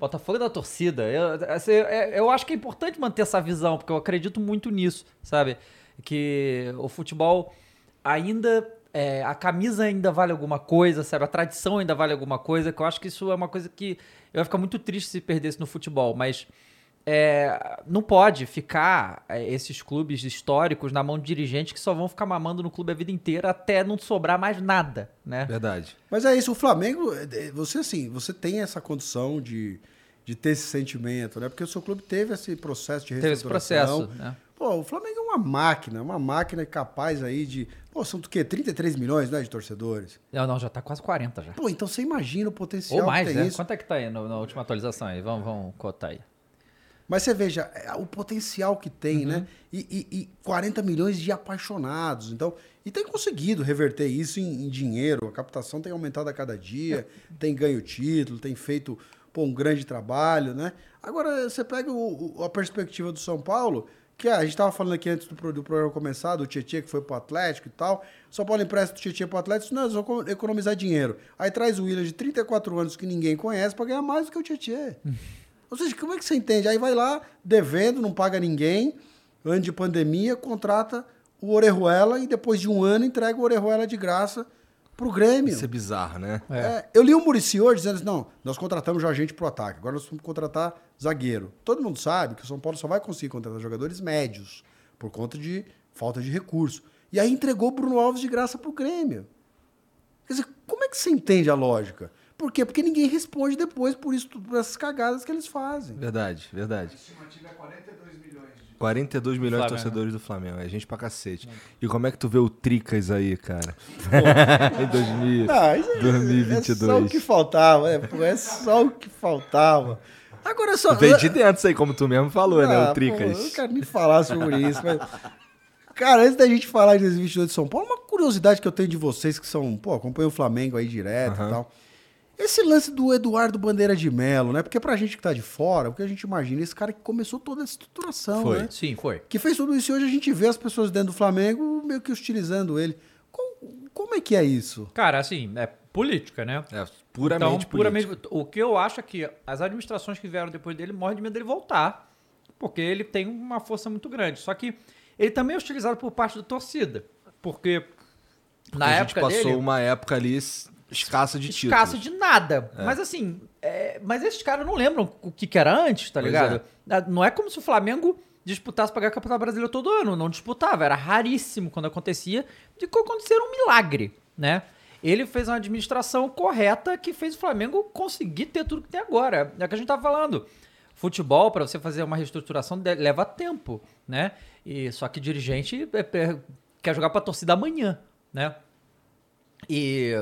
Botafogo é da torcida. Eu, assim, é- eu acho que é importante manter essa visão, porque eu acredito muito nisso, sabe? Que o futebol ainda. é, a camisa ainda vale alguma coisa, sabe? A tradição ainda vale alguma coisa, que eu acho que isso é uma coisa que eu ia ficar muito triste se perdesse no futebol, mas é, não pode ficar é, esses clubes históricos na mão de dirigentes que só vão ficar mamando no clube a vida inteira até não sobrar mais nada, né? Verdade. Mas é isso, o Flamengo, você assim, você tem essa condição de, de ter esse sentimento, né? Porque o seu clube teve esse processo de Teve esse reestruturação. processo, né? Pô, o Flamengo é uma máquina, uma máquina capaz aí de. Pô, são o quê? 33 milhões, né, de torcedores. Não, não, já tá quase 40 já. Pô, então você imagina o potencial Ou mais, que tem né? isso. Quanto é que tá aí no- na última atualização aí? Vamos, vamos cotar aí. Mas você veja é, o potencial que tem, Uhum. né? E, e- e 40 milhões de apaixonados. Então, e tem conseguido reverter isso em, em dinheiro. A captação tem aumentado a cada dia, tem ganho título, tem feito pô, um grande trabalho, né? Agora, você pega o- o- a perspectiva do São Paulo, que ah, a gente tava falando aqui antes do, do programa começar, do Tietchan que foi pro Atlético e tal. São Paulo empresta o Tietchan pro Atlético, não, eles vão co- economizar dinheiro. Aí traz o William de 34 anos que ninguém conhece pra ganhar mais do que o Tietchan. Ou seja, como é que você entende? Aí vai lá, devendo, não paga ninguém, ano de pandemia, contrata o Orejuela e depois de um ano entrega o Orejuela de graça pro Grêmio. Isso é bizarro, né? É, eu li o Murici hoje dizendo assim, não, nós contratamos já gente pro ataque, agora nós vamos contratar zagueiro. Todo mundo sabe que o São Paulo só vai conseguir contratar jogadores médios, por conta de falta de recurso. E aí entregou o Bruno Alves de graça pro Grêmio. Quer dizer, como é que você entende a lógica? Por quê? Porque ninguém responde depois por isso, por essas cagadas que eles fazem. Verdade, verdade. 42 milhões de Flamengo. torcedores do Flamengo. É gente pra cacete. E como é que tu vê o Tricas aí, cara? em 2000, Ah, isso é- É só o 2022. que faltava, é, pô, é só o que faltava. Agora só. Vem de dentro isso aí, como tu mesmo falou, né? Ah, O pô, Tricas. eu não quero nem falar sobre isso, mas. Cara, antes da gente falar de 2022 de São Paulo, uma curiosidade que eu tenho de vocês que são, pô, acompanham o Flamengo aí direto e tal. Esse lance do Eduardo Bandeira de Melo, né? Porque pra gente que tá de fora, o que a gente imagina, esse cara que começou toda essa estruturação, Foi. né? Sim, foi. Que fez tudo isso e hoje a gente vê as pessoas dentro do Flamengo meio que hostilizando ele. Como, como é que é isso? Cara, assim, é política, né? É, puramente então, puramente, político. o que eu acho é que as administrações que vieram depois dele morrem de medo dele voltar, porque ele tem uma força muito grande. Só que ele também é utilizado por parte da torcida, porque na a gente época passou dele uma época ali es- escassa de títulos. escasso de nada. Mas assim, é, mas esses caras não lembram o que, que era antes, tá Pois ligado? Ah, Não é como se o Flamengo disputasse pra ganhar o Campeonato Brasileiro todo ano. Não disputava. Era raríssimo quando acontecia. De que acontecer um milagre, né? Ele fez uma administração correta que fez o Flamengo conseguir ter tudo que tem agora. É o que a gente tava falando. Futebol, para você fazer uma reestruturação, leva tempo, né? E, só que dirigente é, é, quer jogar pra torcida amanhã, né? E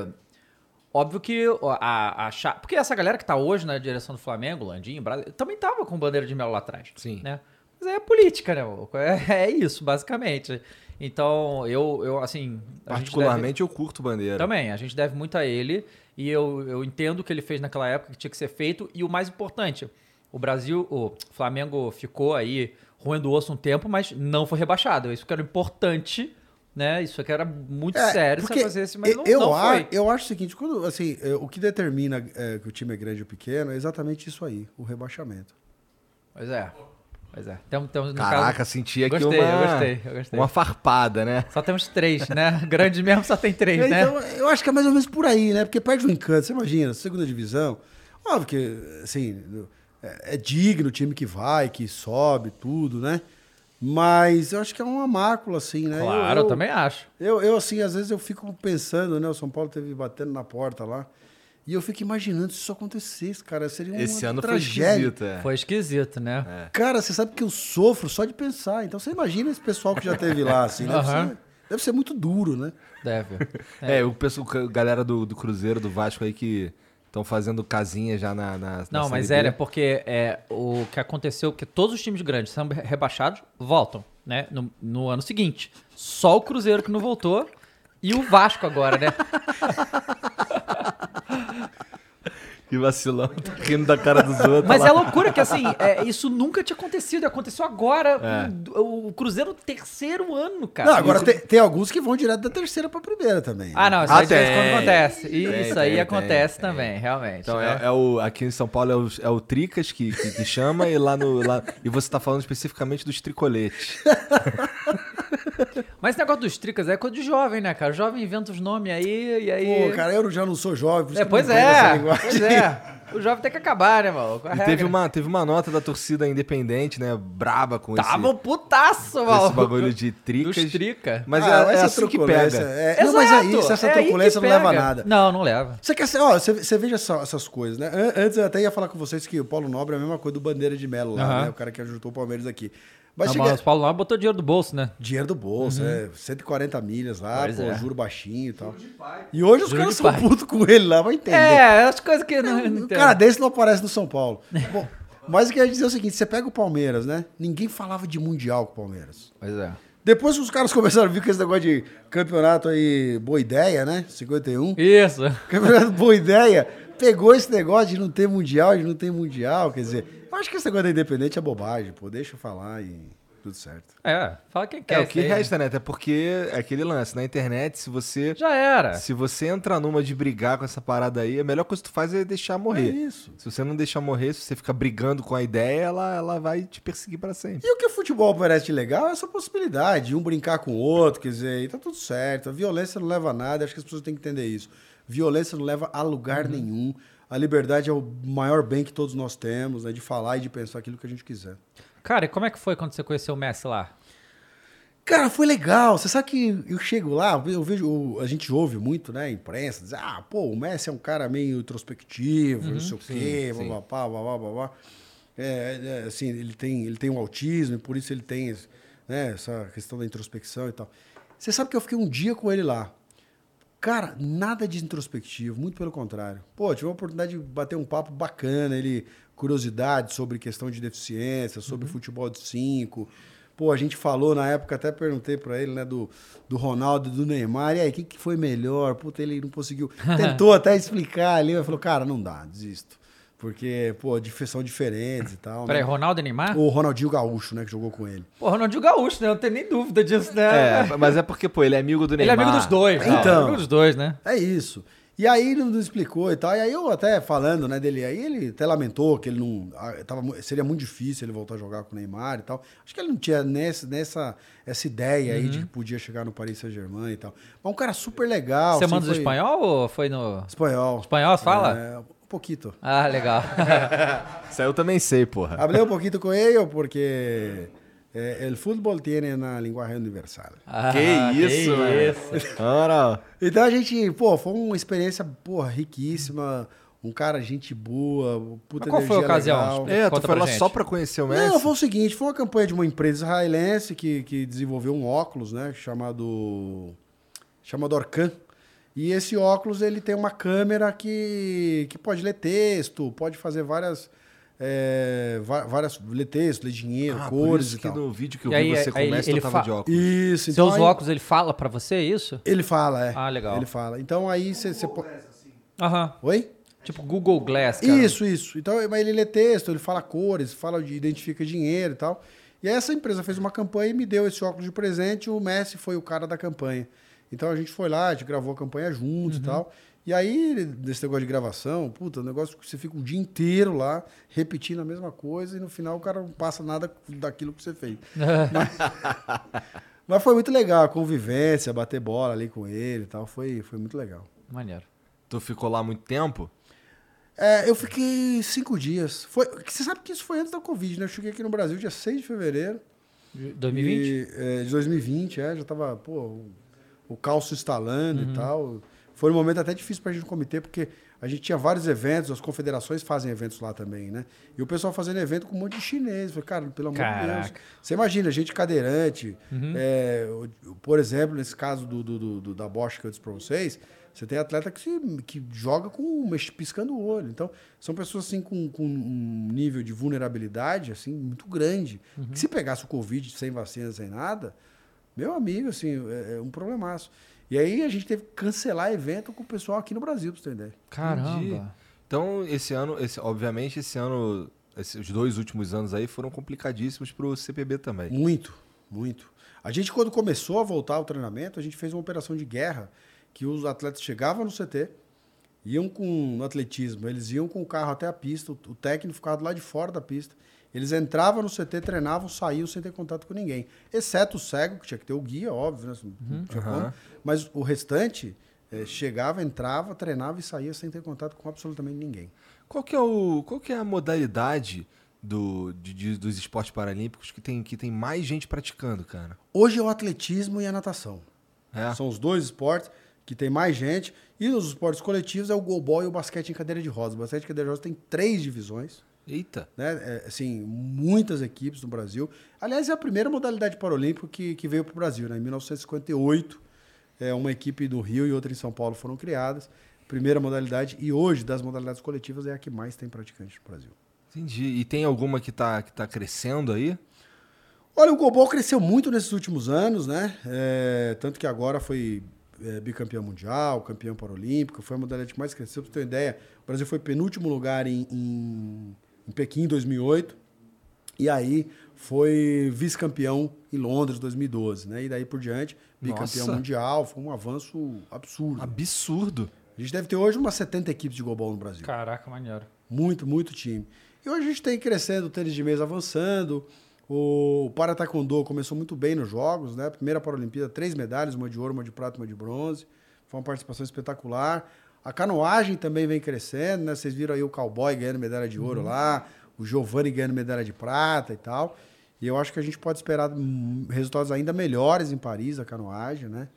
Óbvio que a, a Porque essa galera que tá hoje na direção do Flamengo, Landinho, Braga, também tava com bandeira de mel lá atrás. Sim. Né? Mas é política, né? É, é isso, basicamente. Então, eu, eu assim. Particularmente eu curto bandeira. deve- também, a gente deve muito a ele. E eu, eu entendo o que ele fez naquela época, que tinha que ser feito. E o mais importante, o Brasil, o Flamengo ficou aí roendo o osso um tempo, mas não foi rebaixado. Isso que era importante, né? Isso que era muito sério você fazer esse, mas eu, não, eu, não a- foi. eu acho o seguinte, quando, assim, é, o que determina é, que o time é grande ou pequeno é exatamente isso aí, o rebaixamento. Pois é. Pois é. Tem, tem, no Caraca, caso- senti aqui Gostei, uma, eu gostei, eu gostei. uma farpada, né? Só temos três, né? Grande mesmo só tem três, né? Então, eu acho que é mais ou menos por aí, né? Porque perde o encanto. Você imagina, segunda divisão, óbvio que, assim, é, é digno o time que vai, que sobe, tudo, né? Mas eu acho que é uma mácula, assim, né? Claro, eu, também acho. Eu, eu, assim, às vezes eu fico pensando, né? O São Paulo teve batendo na porta lá. E eu fico imaginando se isso acontecesse, cara. Seria uma Esse ano foi tragédia. esquisito, é. Foi esquisito, né? Cara, você sabe que eu sofro só de pensar. Então você imagina esse pessoal que já teve lá, assim. Deve, Aham. ser, deve ser muito duro, né? Deve. É, o pessoal, a galera do, do Cruzeiro, do Vasco aí que estão fazendo casinha já na. na na Não, mas Série é, né? Porque é, o que aconteceu, que todos os times grandes são rebaixados, voltam, né? No, no ano seguinte. Só o Cruzeiro que não voltou e o Vasco agora, né? Que vacilão, tá rindo da cara dos outros. Mas lá. é loucura que, assim, é, isso nunca tinha acontecido. Aconteceu agora, o, o Cruzeiro terceiro ano, cara. Não, agora tem, tem alguns que vão direto da terceira pra primeira também. Ah, não, isso Ah, aí de vez em quando tem. acontece. Tem, Isso tem, aí tem, acontece tem. também, realmente. Então, né? é, é o, aqui em São Paulo é o, é o Tricas que, que, que chama e lá no. Lá, e você tá falando especificamente dos tricoletes. Mas esse negócio dos tricas é coisa de jovem, né, cara? O jovem inventa os nomes aí e aí. Pô, cara, eu já não sou jovem, por isso é, que eu pois essa é, pois é. O jovem tem que acabar, né, maluco? E regra. teve uma, teve uma nota da torcida independente, né? Braba com Tava um esse, putaço, com maluco. esse bagulho de tricas. Dos trica. Mas Ah, é, é essa assim que truculência, pega. é- não, mas é isso, essa é truculência não leva a nada. Não, não leva. Você quer ser, ó, você, você veja só essas coisas, né? An- Antes eu até ia falar com vocês que o Paulo Nobre é a mesma coisa do Bandeira de Melo lá, né? O cara que ajudou o Palmeiras aqui. Mas Não, chega... mas o Paulo Nobre botou dinheiro do bolso, né? Dinheiro do bolso, é. 140 milhas lá, Pois pô, é. juro baixinho e tal. E hoje os Juro caras são pai. putos com ele lá, vai entender. É, as coisas que não, não Um cara desse não aparece no São Paulo. Bom, mas eu queria dizer o seguinte: você pega o Palmeiras, né? Ninguém falava de Mundial com o Palmeiras. Pois é. Depois que os caras começaram a vir com esse negócio de campeonato aí, boa ideia, né? 51. Isso. Campeonato boa ideia. Pegou esse negócio de não ter Mundial, de não ter Mundial. Quer dizer, eu acho que esse negócio da Independente é bobagem, pô. Deixa eu falar e. Tudo certo. É, fala quem quer. É, o que aí, resta, né? Até porque é aquele lance, na internet, se você. Já era. Se você entrar numa de brigar com essa parada aí, a melhor coisa que tu faz é deixar morrer. É isso. Se você não deixar morrer, se você ficar brigando com a ideia, ela, ela vai te perseguir pra sempre. E o que o futebol parece de legal é essa possibilidade, de um brincar com o outro, quer dizer, e tá tudo certo. A violência não leva a nada, acho que as pessoas têm que entender isso. Violência não leva a lugar nenhum. A liberdade é o maior bem que todos nós temos, né? De falar e de pensar aquilo que a gente quiser. Cara, e como é que foi quando você conheceu o Messi lá? Cara, foi legal. Você sabe que eu chego lá, eu vejo, a gente ouve muito, né, imprensa, dizer, ah, pô, o Messi é um cara meio introspectivo, não sei o quê, sim. blá, blá, blá, blá, blá, blá. É, é, assim, ele tem, ele tem um autismo, e por isso ele tem né, essa questão da introspecção e tal. Você sabe que eu fiquei um dia com ele lá. Cara, nada de introspectivo, muito pelo contrário. Pô, tive a oportunidade de bater um papo bacana, ele curiosidade sobre questão de deficiência, sobre futebol de cinco. Pô, a gente falou na época, até perguntei pra ele, né, do, do Ronaldo e do Neymar, e aí, o que, que foi melhor? Puta, ele não conseguiu. Tentou até explicar ali, mas falou, cara, não dá, desisto. Porque, pô, são diferentes e tal. Peraí, né? Ronaldo e Neymar? O Ronaldinho Gaúcho, né, que jogou com ele. Pô, Ronaldinho Gaúcho, né? Não tem nem dúvida disso, né? É, mas é porque, pô, ele é amigo do Ele é Neymar. amigo dos dois. né? Então. É amigo dos dois, né? É isso. E aí ele não explicou e tal. E aí eu até falando, né, dele, aí ele até lamentou que ele não. ah, Tava, seria muito difícil ele voltar a jogar com o Neymar e tal. Acho que ele não tinha nessa, nessa essa ideia aí de Uhum. que podia chegar no Paris Saint-Germain e tal. Mas um cara super legal. Você assim, manda do foi- espanhol ou foi no. Espanhol. Espanhol, fala? É, um pouquito. Ah, legal. Isso aí eu também sei, porra. Hablé un poquito con ellos porque eh, el fútbol tiene una linguagem universal. Ah, que isso, mano. Ora, Então a gente, pô, foi uma experiência, porra, riquíssima. Um cara, gente boa, puta Mas qual foi a ocasião? legal. é, Conta tu foi lá gente. só pra conhecer o Messi? Não, foi o seguinte, foi uma campanha de uma empresa israelense que, que desenvolveu um óculos, né, chamado chamado Orcan. E esse óculos ele tem uma câmera que, que pode ler texto, pode fazer várias é, várias ler texto, ler dinheiro, Ah, por cores isso e que tal. no vídeo que eu E vi aí, você com aí o Messi, ele tava de óculos. Isso, Seus então aí- óculos, ele fala pra você isso? Ele fala, é. Ah, legal. Ele fala. Então aí você você po- Aham. Oi? Tipo Google Glass, cara. Isso, isso. Então, mas ele lê texto, ele fala cores, fala de identifica dinheiro e tal. E aí essa empresa fez uma campanha e me deu esse óculos de presente. O Messi foi o cara da campanha. Então a gente foi lá, a gente gravou a campanha juntos Uhum. e tal. E aí, desse negócio de gravação, puta, o negócio que você fica um dia inteiro lá, repetindo a mesma coisa, e no final o cara não passa nada daquilo que você fez. mas, mas foi muito legal, a convivência, bater bola ali com ele e tal. Foi, foi muito legal. Maneiro. Tu ficou lá muito tempo? É, eu fiquei cinco dias. Foi, você sabe que isso foi antes da Covid, né? Eu cheguei aqui no Brasil dia 6 de fevereiro. 2020? E, é, de 2020, é. Já tava, pô, o, o caos se instalando e tal. Foi um momento até difícil pra gente no comitê, porque a gente tinha vários eventos, as confederações fazem eventos lá também, né? E o pessoal fazendo evento com um monte de chinês. Falei, cara, pelo amor de Deus. Caraca. Você imagina, gente cadeirante. é, o- por exemplo, nesse caso do, do- do- da Bosch que eu disse pra vocês, você tem atleta que, se- que joga com piscando o olho. Então, são pessoas assim com, com um nível de vulnerabilidade assim muito grande. Que se pegasse o Covid sem vacina, sem nada, meu amigo, assim, é, é um problemaço. E aí a gente teve que cancelar evento com o pessoal aqui no Brasil, pra você ter ideia. Caramba. Então, esse ano, esse, obviamente, esse ano, esses os dois últimos anos aí foram complicadíssimos pro CPB também. Muito, muito. A gente, quando começou a voltar ao treinamento, a gente fez uma operação de guerra que os atletas chegavam no CT, iam com no atletismo, eles iam com o carro até a pista, o, o técnico ficava do lado de fora da pista. Eles entravam no CT, treinavam, saíam sem ter contato com ninguém. Exceto o cego, que tinha que ter o guia, óbvio, né? Como. Aham. Mas o restante eh, chegava, entrava, treinava e saía sem ter contato com absolutamente ninguém. Qual que é, o, qual que é a modalidade do, de- de- dos esportes paralímpicos que tem, que tem mais gente praticando, cara? Hoje é o atletismo e a natação. É? São os dois esportes que tem mais gente. E nos esportes coletivos é o goalball e o basquete em cadeira de rodas. O basquete em cadeira de rodas tem três divisões, Eita. né? É, assim, muitas equipes no Brasil. Aliás, é a primeira modalidade paralímpica que, que veio para o Brasil, né? Em 1958, é, uma equipe do Rio e outra em São Paulo foram criadas. Primeira modalidade. E hoje, das modalidades coletivas, é a que mais tem praticantes no Brasil. Entendi. E tem alguma que tá, que tá crescendo aí? Olha, o goalball cresceu muito nesses últimos anos, né? É, tanto que agora foi é, bicampeão mundial, campeão paralímpico, foi a modalidade que mais cresceu. Pra você ter uma ideia, o Brasil foi penúltimo lugar em, em, em Pequim em 2008. E aí foi vice-campeão em Londres 2012, né? E daí por diante, bicampeão Nossa. mundial, foi um avanço absurdo. Absurdo. A gente deve ter hoje umas 70 equipes de golbol no Brasil. Caraca, maneiro. Muito, muito time. E hoje a gente tem crescendo o tênis de mesa avançando. O para taekwondo começou muito bem nos jogos, né? Primeira Paralimpíada, três medalhas, uma de ouro, uma de prata, uma de bronze. Foi uma participação espetacular. A canoagem também vem crescendo, né? Vocês viram aí o cowboy ganhando medalha de ouro lá, o Giovanni ganhando medalha de prata e tal. E eu acho que a gente pode esperar hum, resultados ainda melhores em Paris, a canoagem, né?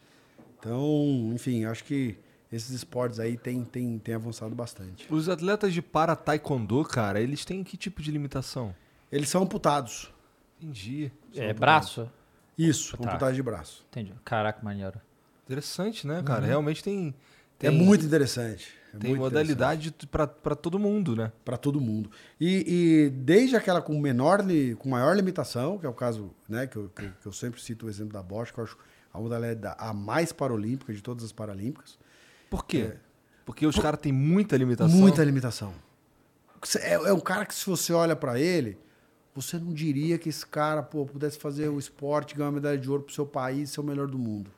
Então, enfim, acho que esses esportes aí têm tem, tem avançado bastante. Os atletas de para taekwondo, cara, eles têm que tipo de limitação? Eles são amputados. Entendi. É, braço? Isso, Tá. amputado de braço. Entendi. Caraca, maneiro. Interessante, né, cara? Realmente tem, tem é muito interessante. É tem muito modalidade pra todo mundo, né? para todo mundo. E, e desde aquela com menor, com maior limitação, que é o caso, né, que eu, que que eu sempre cito o exemplo da Bosch, que eu acho a modalidade a mais paralímpica de todas as paralímpicas. Por quê? Porque os caras têm muita limitação. Muita limitação. É, é um cara que se você olha para ele, você não diria que esse cara, pô, pudesse fazer o esporte, ganhar uma medalha de ouro pro seu país, ser o melhor do mundo.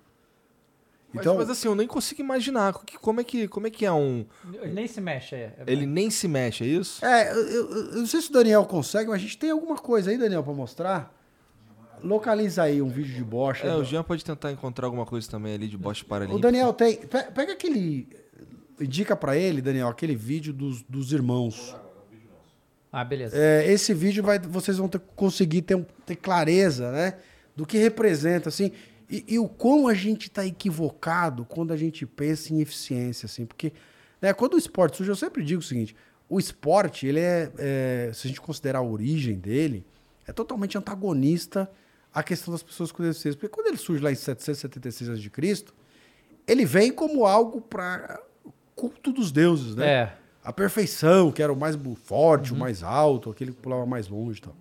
Mas, Então, mas assim, eu nem consigo imaginar que- como é que, como é, que é um... Ele nem se mexe, é. é Ele nem se mexe, é isso? É, eu, eu- eu não sei se o Daniel consegue, mas a gente tem alguma coisa aí, Daniel, pra mostrar. Localiza aí um vídeo de Bosch. É, o Jean pode tentar encontrar alguma coisa também ali de Bosch O Paralímpico. Daniel tem. pe- Pega aquele. Indica pra ele, Daniel, aquele vídeo dos, dos irmãos. Ah, beleza. É, esse vídeo vai, vocês vão ter, conseguir ter, ter clareza, né? Do que representa, assim. E, e o quão a gente tá equivocado quando a gente pensa em eficiência, assim. Porque, né, quando o esporte surge, eu sempre digo o seguinte: o esporte, ele é, é, se a gente considerar a origem dele, é totalmente antagonista à questão das pessoas com deficiência. Porque quando ele surge lá em 776 a.C., ele vem como algo para culto dos deuses, né? É. A perfeição, que era o mais forte, o mais alto, aquele que pulava mais longe e tal.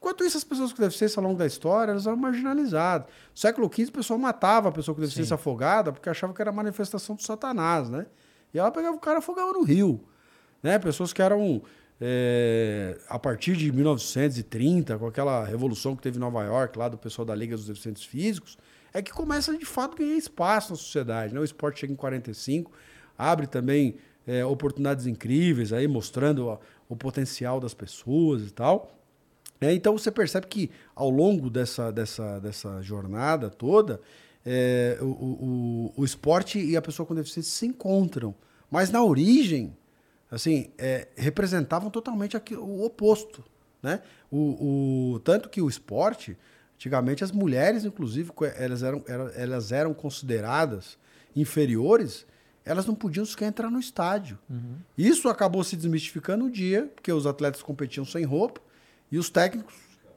Enquanto isso, as pessoas com deficiência ao longo da história, elas eram marginalizadas. No século XV, o pessoal matava a pessoa com deficiência afogada porque achava que era manifestação do satanás, né? E ela pegava o cara e afogava no rio. Né? Pessoas que eram, é, a partir de 1930, com aquela revolução que teve em Nova York, lá do pessoal da Liga dos Deficientes Físicos, é que começa de fato a ganhar espaço na sociedade. Né? O esporte chega em 45, abre também é, oportunidades incríveis, aí mostrando ó, o potencial das pessoas e tal. É, então você percebe que ao longo dessa, dessa, dessa jornada toda, é, o, o, o- esporte e a pessoa com deficiência se encontram. Mas na origem, assim, é, representavam totalmente aqui, o oposto. Né? O, o- tanto que o esporte, antigamente as mulheres, inclusive, elas eram, era- elas eram consideradas inferiores, elas não podiam sequer entrar no estádio. Isso acabou se desmistificando um dia, porque os atletas competiam sem roupa e os técnicos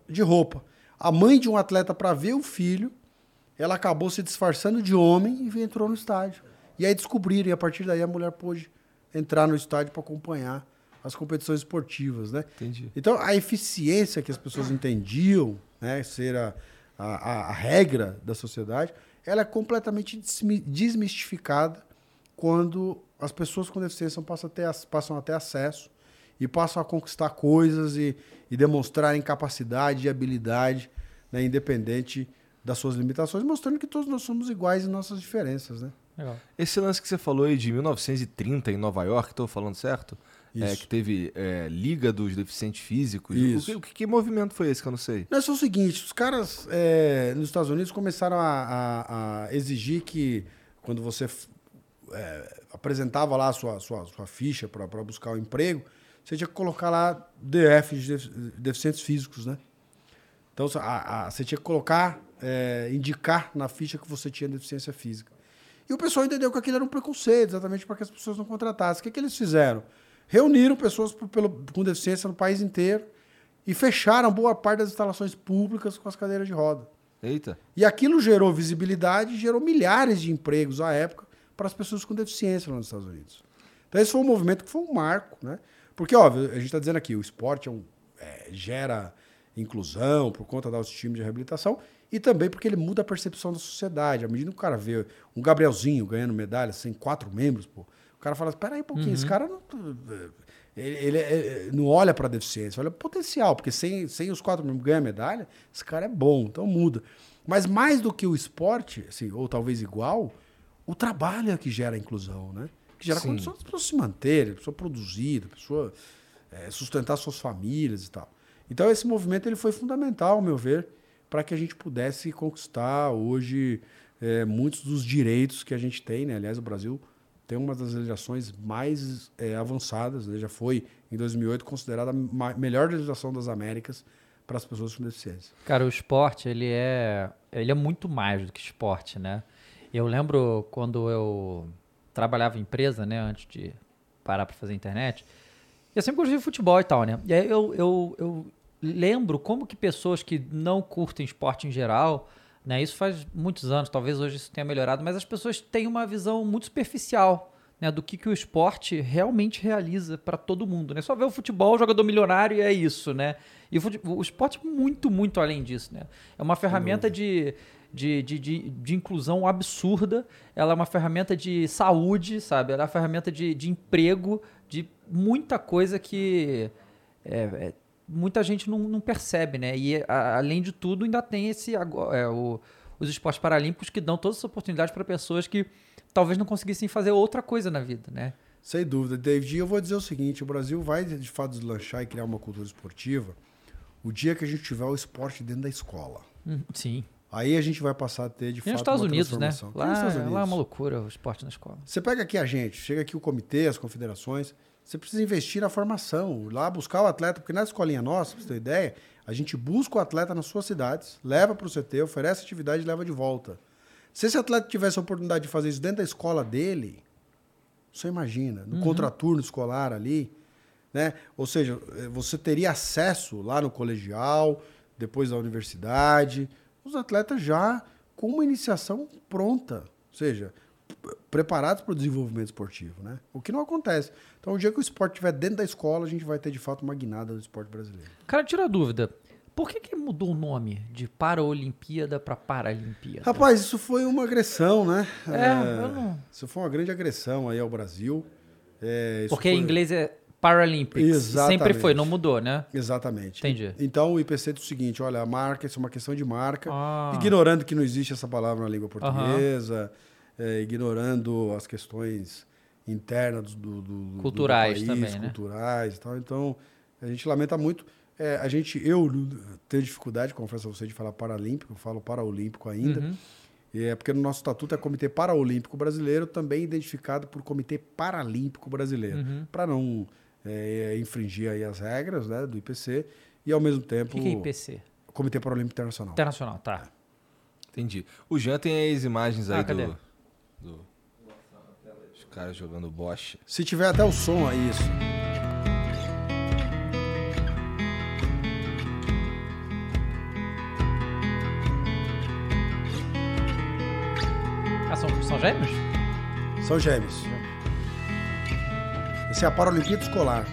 de roupa. A mãe de um atleta, para ver o filho, ela acabou se disfarçando de homem e entrou no estádio. E aí descobriram, e a partir daí a mulher pôde entrar no estádio para acompanhar as competições esportivas, né? Entendi. Então a eficiência que as pessoas entendiam, né, ser a, a, a- regra da sociedade, ela é completamente desmi- desmistificada quando as pessoas com deficiência passam a ter, passam a ter acesso e passam a conquistar coisas e, e demonstrarem capacidade e habilidade, né, independente das suas limitações, mostrando que todos nós somos iguais em nossas diferenças, né? Legal. Esse lance que você falou aí de 1930 em Nova York, estou falando certo? É, Isso. que teve é, Liga dos Deficientes Físicos. Isso. O que, o que- que movimento foi esse que eu não sei? Não, é só o seguinte, os caras é, nos Estados Unidos começaram a, a- a exigir que quando você é, apresentava lá a sua, sua, sua ficha para buscar o emprego, você tinha que colocar lá DF, de defi- deficientes físicos, né? Então a- a- você tinha que colocar, é, indicar na ficha que você tinha deficiência física. E o pessoal entendeu que aquilo era um preconceito, exatamente para que as pessoas não contratassem. O que, que eles fizeram? Reuniram pessoas por- pelo- com deficiência no país inteiro e fecharam boa parte das instalações públicas com as cadeiras de roda. Eita. E aquilo gerou visibilidade gerou milhares de empregos à época para as pessoas com deficiência lá nos Estados Unidos. Então esse foi um movimento que foi um marco, né? Porque, óbvio, a gente está dizendo aqui, o esporte é um- é, gera inclusão por conta da autoestima de reabilitação e também porque ele muda a percepção da sociedade. À medida que o cara vê um Gabrielzinho ganhando medalha sem quatro membros, pô, o cara fala, espera aí um pouquinho, esse cara não... ele, ele- ele não olha para deficiência, olha para potencial, porque sem, sem os quatro membros ganhar medalha, esse cara é bom, então muda. Mas mais do que o esporte, assim, ou talvez igual, o trabalho é que gera a inclusão, né? Que gera Sim. condições para pessoa se manter, a pessoa produzir, a pessoa eh, sustentar suas famílias e tal. Então esse movimento ele foi fundamental, ao meu ver, para que a gente pudesse conquistar hoje eh, muitos dos direitos que a gente tem, né? Aliás, o Brasil tem uma das legislações mais eh, avançadas, né? já foi em 2008 considerada a melhor legislação das Américas para as pessoas com deficiência. Cara, o esporte, ele é, ele é muito mais do que esporte, né? Eu lembro quando eu trabalhava em empresa, né, antes de parar para fazer internet, eu sempre gostei de futebol e tal, né? E aí eu, eu, eu lembro como que pessoas que não curtem esporte em geral, né, isso faz muitos anos, talvez hoje isso tenha melhorado, mas as pessoas têm uma visão muito superficial né, do que, que o esporte realmente realiza para todo mundo. Né? Só ver o futebol, o jogador milionário e é isso, né? E o, fute- o esporte é muito, muito além disso, né? É uma ferramenta de, de, de, de, de inclusão absurda, ela é uma ferramenta de saúde, sabe? Ela é uma ferramenta de, de emprego, de muita coisa que é, é, muita gente não, não percebe, né? E a- além de tudo, ainda tem esse é, o- os esportes paralímpicos que dão todas as oportunidades para pessoas que talvez não conseguissem fazer outra coisa na vida, né? Sem dúvida, David. E eu vou dizer o seguinte: o Brasil vai de fato deslanchar e criar uma cultura esportiva o dia que a gente tiver o esporte dentro da escola. Hum, Sim. Aí a gente vai passar a ter de E fato nos Estados uma Unidos, né? Lá, nos Estados lá é Unidos. uma loucura o esporte na escola. Você pega aqui a gente, chega aqui o comitê, as confederações, você precisa investir na formação, lá buscar o atleta, porque na escolinha nossa, pra você ter ideia, a gente busca o atleta nas suas cidades, leva para o CT, oferece atividade e leva de volta. Se esse atleta tivesse a oportunidade de fazer isso dentro da escola dele, você imagina, no contraturno escolar ali, né? Ou seja, eh, você teria acesso lá no colegial, depois da universidade, os atletas já com uma iniciação pronta, ou seja, preparados para o desenvolvimento esportivo, né? O que não acontece. Então, o dia que o esporte estiver dentro da escola, a gente vai ter de fato uma guinada do esporte brasileiro. Cara, tira a dúvida. Por que, que mudou o nome de Paraolimpíada para Paralimpíada? Rapaz, isso foi uma agressão, né? É, eu não- Isso foi uma grande agressão aí ao Brasil. É, Porque foi- em inglês é Paralympics. Exatamente. Sempre foi, não mudou, né? Exatamente. Entendi. Então o IPC diz o seguinte: olha, a marca, isso é uma questão de marca, Ah. ignorando que não existe essa palavra na língua portuguesa, é, ignorando as questões internas do, do- do- Culturais do país, também, né? culturais e tal. Então, a gente lamenta muito. É, a gente, eu tenho dificuldade, confesso a você, de falar paralímpico, eu falo paraolímpico ainda. Uhum. É porque no nosso estatuto é Comitê Paraolímpico Brasileiro, também identificado por Comitê Paralímpico Brasileiro, Uhum. para não é, infringir aí as regras né, do IPC e ao mesmo O tempo que, que é IPC? Comitê Paralímpico Internacional. Internacional, tá. Entendi. O Jean tem as imagens aí Ah, cadê? do, do- Os caras jogando bocha. Se tiver até o som aí, isso. Ah, são, são gêmeos? São gêmeos. Esse é a Paralimpíada Escolar.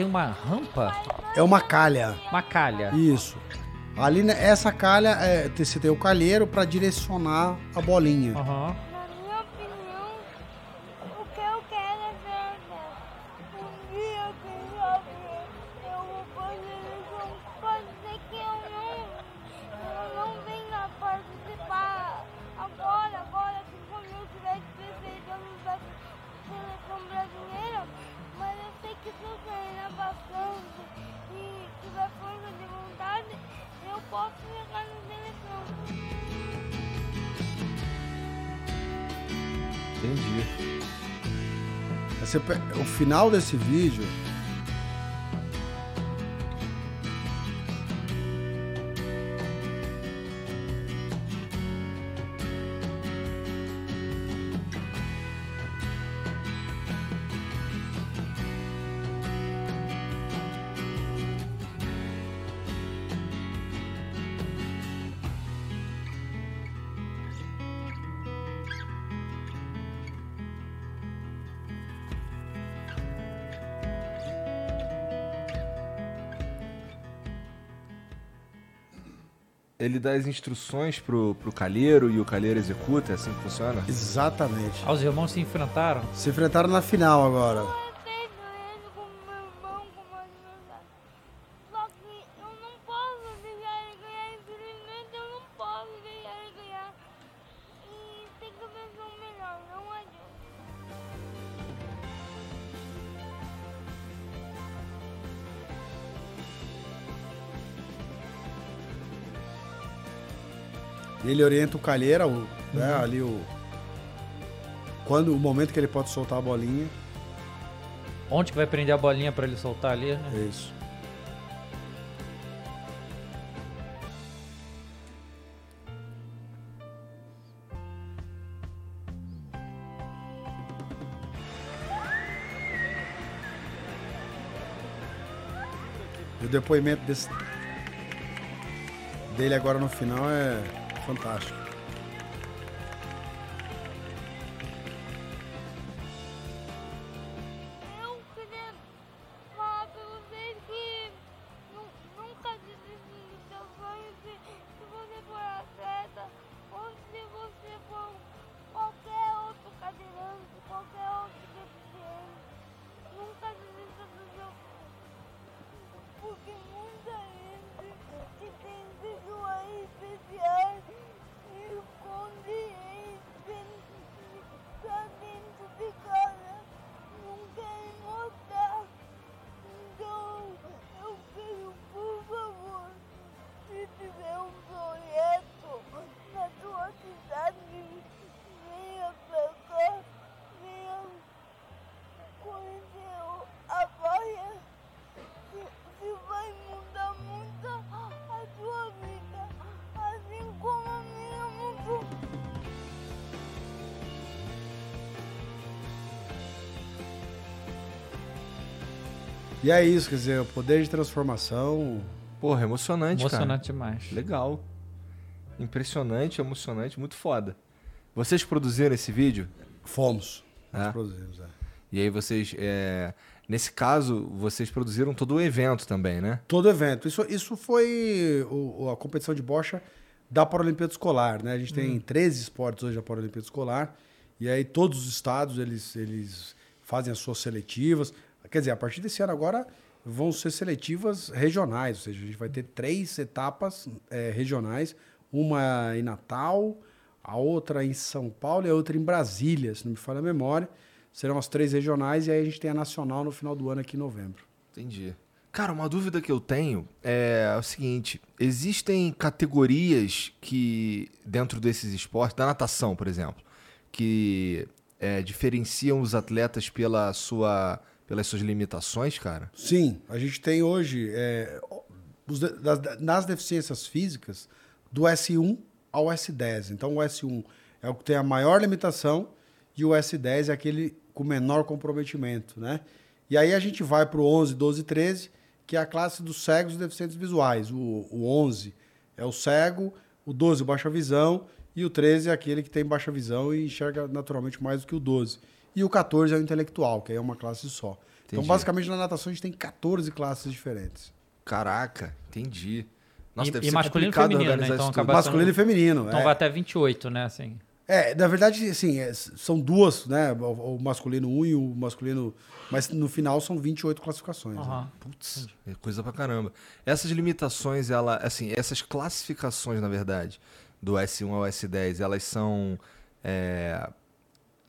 Tem uma rampa, É uma calha. uma calha. Isso. Ali, né, essa calha, é, você tem o calheiro para direcionar a bolinha. Aham. Na final desse vídeo. Ele dá as instruções pro, pro calheiro e o calheiro executa, é assim que funciona? Exatamente. Ah, os irmãos se enfrentaram. Se enfrentaram na final agora. Ele orienta o calheira, o, né, ali o. Quando o momento que ele pode soltar a bolinha. Onde que vai prender a bolinha pra ele soltar ali, né? É isso. E o depoimento desse, dele agora no final é fantástico. E é isso, quer dizer, o poder de transformação. Porra, emocionante, Emocionante cara. demais. Legal. Impressionante, emocionante, muito foda. Vocês produziram esse vídeo? Fomos. Nós É? produzimos, é. E aí vocês, é, nesse caso, vocês produziram todo o evento também, né? Todo evento. Isso, isso foi o- o- a competição de bocha da Paralimpíada Escolar, né? A gente tem 13 esportes hoje da Paralimpíada Escolar. E aí todos os estados, eles, eles fazem as suas seletivas. Quer dizer, a partir desse ano agora vão ser seletivas regionais. Ou seja, a gente vai ter três etapas eh, regionais. Uma em Natal, a outra em São Paulo e a outra em Brasília, se não me falha a memória. Serão as três regionais e aí a gente tem a nacional no final do ano aqui em novembro. Entendi. Cara, uma dúvida que eu tenho é o seguinte: existem categorias que, dentro desses esportes, da natação, por exemplo, que é, diferenciam os atletas pela sua, pelas suas limitações, cara? Sim, a gente tem hoje, é, os nas deficiências físicas, do S1 ao S10. Então, o S1 é o que tem a maior limitação e o S10 é aquele com menor comprometimento, né? E aí a gente vai para o 11, 12 e 13, que é a classe dos cegos e deficientes visuais. O, o 11 é o cego, o 12 baixa visão e o 13 é aquele que tem baixa visão e enxerga naturalmente mais do que o 12. E o 14 é o intelectual, que aí é uma classe só. Então, Entendi. basicamente, na natação a gente tem 14 classes diferentes. Caraca, entendi. Nossa, E- deve e ser masculino e complicado feminino, né? organizar Então acaba- Masculino e feminino. Então é. vai até 28, né? Assim. É, na verdade, assim, é, são duas, né? O, o masculino 1 e o masculino. Mas no final são 28 classificações. né? Aham. Putz, é coisa pra caramba. Essas limitações, ela, assim, essas classificações, na verdade, do S1 ao S10, elas são. É,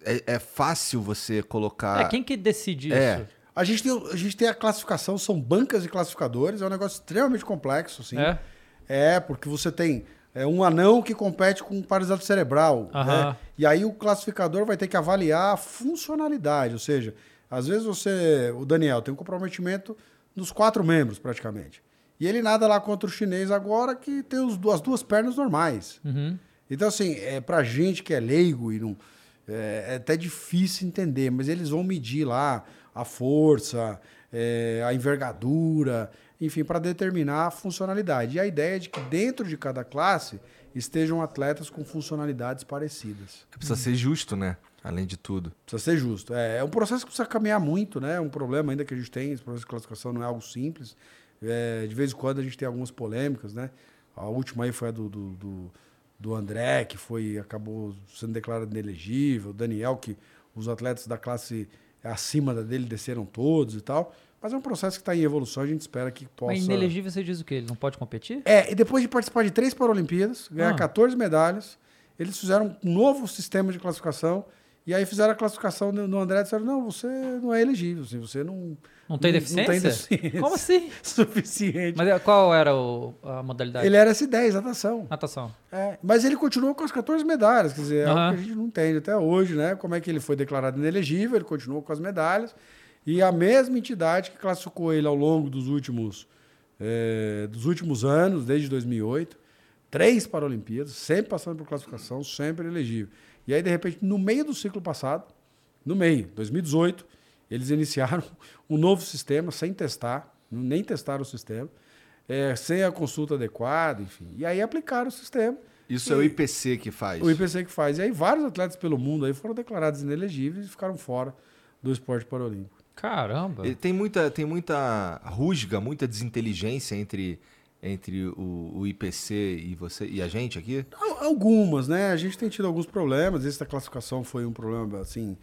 é, é fácil você colocar. É, quem que decide É. isso? A gente, tem, a gente tem a classificação, são bancas de classificadores, é um negócio extremamente complexo, assim. É? É, porque você tem é, um anão que compete com um paralisado cerebral. Aham. né? E aí o classificador vai ter que avaliar a funcionalidade. Ou seja, às vezes você, o Daniel, tem um comprometimento nos quatro membros, praticamente. E ele nada lá contra o chinês agora que tem os, as duas pernas normais. Uhum. Então, assim, é, pra gente que é leigo e não. É, é até difícil entender, mas eles vão medir lá a força, é, a envergadura, enfim, para determinar a funcionalidade. E a ideia é de que dentro de cada classe estejam atletas com funcionalidades parecidas. Precisa ser justo, né? Além de tudo. Precisa ser justo. É, é um processo que precisa caminhar muito, né? É um problema ainda que a gente tem. Esse processo de classificação não é algo simples. É, de vez em quando a gente tem algumas polêmicas, né? A última aí foi a do, do, do, do André, que foi, acabou sendo declarado inelegível. Daniel, que os atletas da classe acima dele desceram todos e tal. Mas é um processo que está em evolução, a gente espera que possa. Mas inelegível você diz o quê? Ele não pode competir? É, e depois de participar de três Paralimpíadas, ganhar Ah. 14 medalhas, eles fizeram um novo sistema de classificação. E aí fizeram a classificação no André e disseram: não, você não é elegível, assim, você não. Não tem deficiência? deficiência Como assim? Suficiente. Mas é- qual era o- a modalidade? Ele era S10, natação. Natação. É, mas ele continuou com as 14 medalhas, quer dizer, é algo que a gente não entende até hoje, né? Como é que ele foi declarado inelegível, ele continuou com as medalhas. E a mesma entidade que classificou ele ao longo dos últimos, eh, dos últimos anos, desde 2008, três Paralimpíadas, sempre passando por classificação, sempre elegível. E aí, de repente, no meio do ciclo passado, no meio, 2018, eles iniciaram um novo sistema sem testar, nem testaram o sistema, eh, sem a consulta adequada, enfim. E aí aplicaram o sistema. Isso é o IPC que faz. O IPC que faz. E aí vários atletas pelo mundo aí foram declarados inelegíveis e ficaram fora do esporte paralímpico. Caramba. E Tem muita, tem muita rusga, muita desinteligência entre, entre o, o IPC e você e a gente aqui? Al- Algumas, né? A gente tem tido alguns problemas. Esse da classificação foi um problema, assim,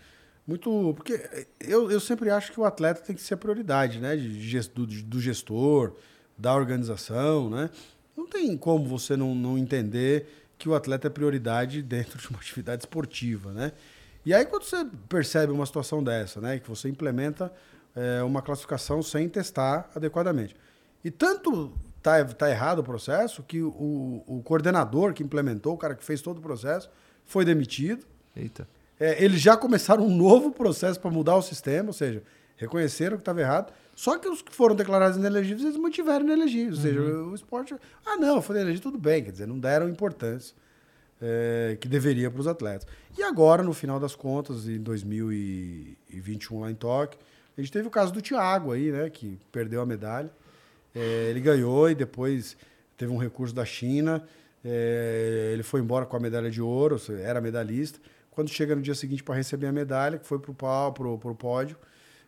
muito. Porque eu, eu sempre acho que o atleta tem que ser a prioridade, né? De do, do gestor, da organização, né? Não tem como você não, não entender que o atleta é prioridade dentro de uma atividade esportiva, né? E aí, quando você percebe uma situação dessa, né? Que você implementa é, uma classificação sem testar adequadamente. E tanto tá, tá errado o processo que o, o coordenador que implementou, o cara que fez todo o processo, foi demitido. Eita. É, eles já começaram um novo processo para mudar o sistema, ou seja, reconheceram que estava errado. Só que os que foram declarados inelegíveis, eles mantiveram inelegíveis. Ou seja, o esporte. Ah, não, foi inelegível, tudo bem. Quer dizer, não deram importância é, que deveria para os atletas. E agora, no final das contas, em 2021, lá em Tóquio, a gente teve o caso do Thiago aí, né, que perdeu a medalha. É, ele ganhou e depois teve um recurso da China. É, ele foi embora com a medalha de ouro, era medalhista. Quando chega no dia seguinte para receber a medalha, que foi para o pro, pro pódio,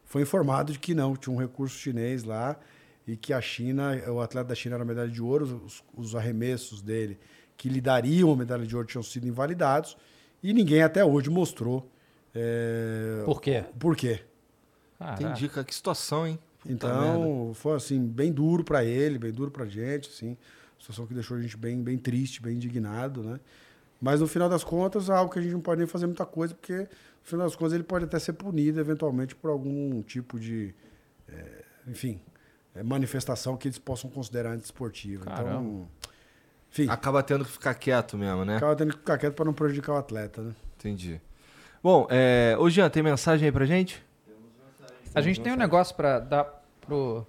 foi informado de que não, tinha um recurso chinês lá e que a China, o atleta da China era medalha de ouro, os, os arremessos dele que lhe dariam a medalha de ouro tinham sido invalidados e ninguém até hoje mostrou é, Por quê? por quê. Caraca. Entendi, cara. Que situação, hein? Puta Então, foi assim, bem duro para ele, bem duro pra gente, assim. Situação que deixou a gente bem, bem triste, bem indignado, né? Mas no final das contas, é algo que a gente não pode nem fazer muita coisa, porque no final das contas ele pode até ser punido eventualmente por algum tipo de, é, enfim, é, manifestação que eles possam considerar anti-esportiva. Então, enfim, Acaba tendo que ficar quieto mesmo, né? acaba tendo que ficar quieto para não prejudicar o atleta, né? Entendi. Bom, é... ô Jean, tem mensagem aí pra gente? A gente tem um negócio pra dar pro,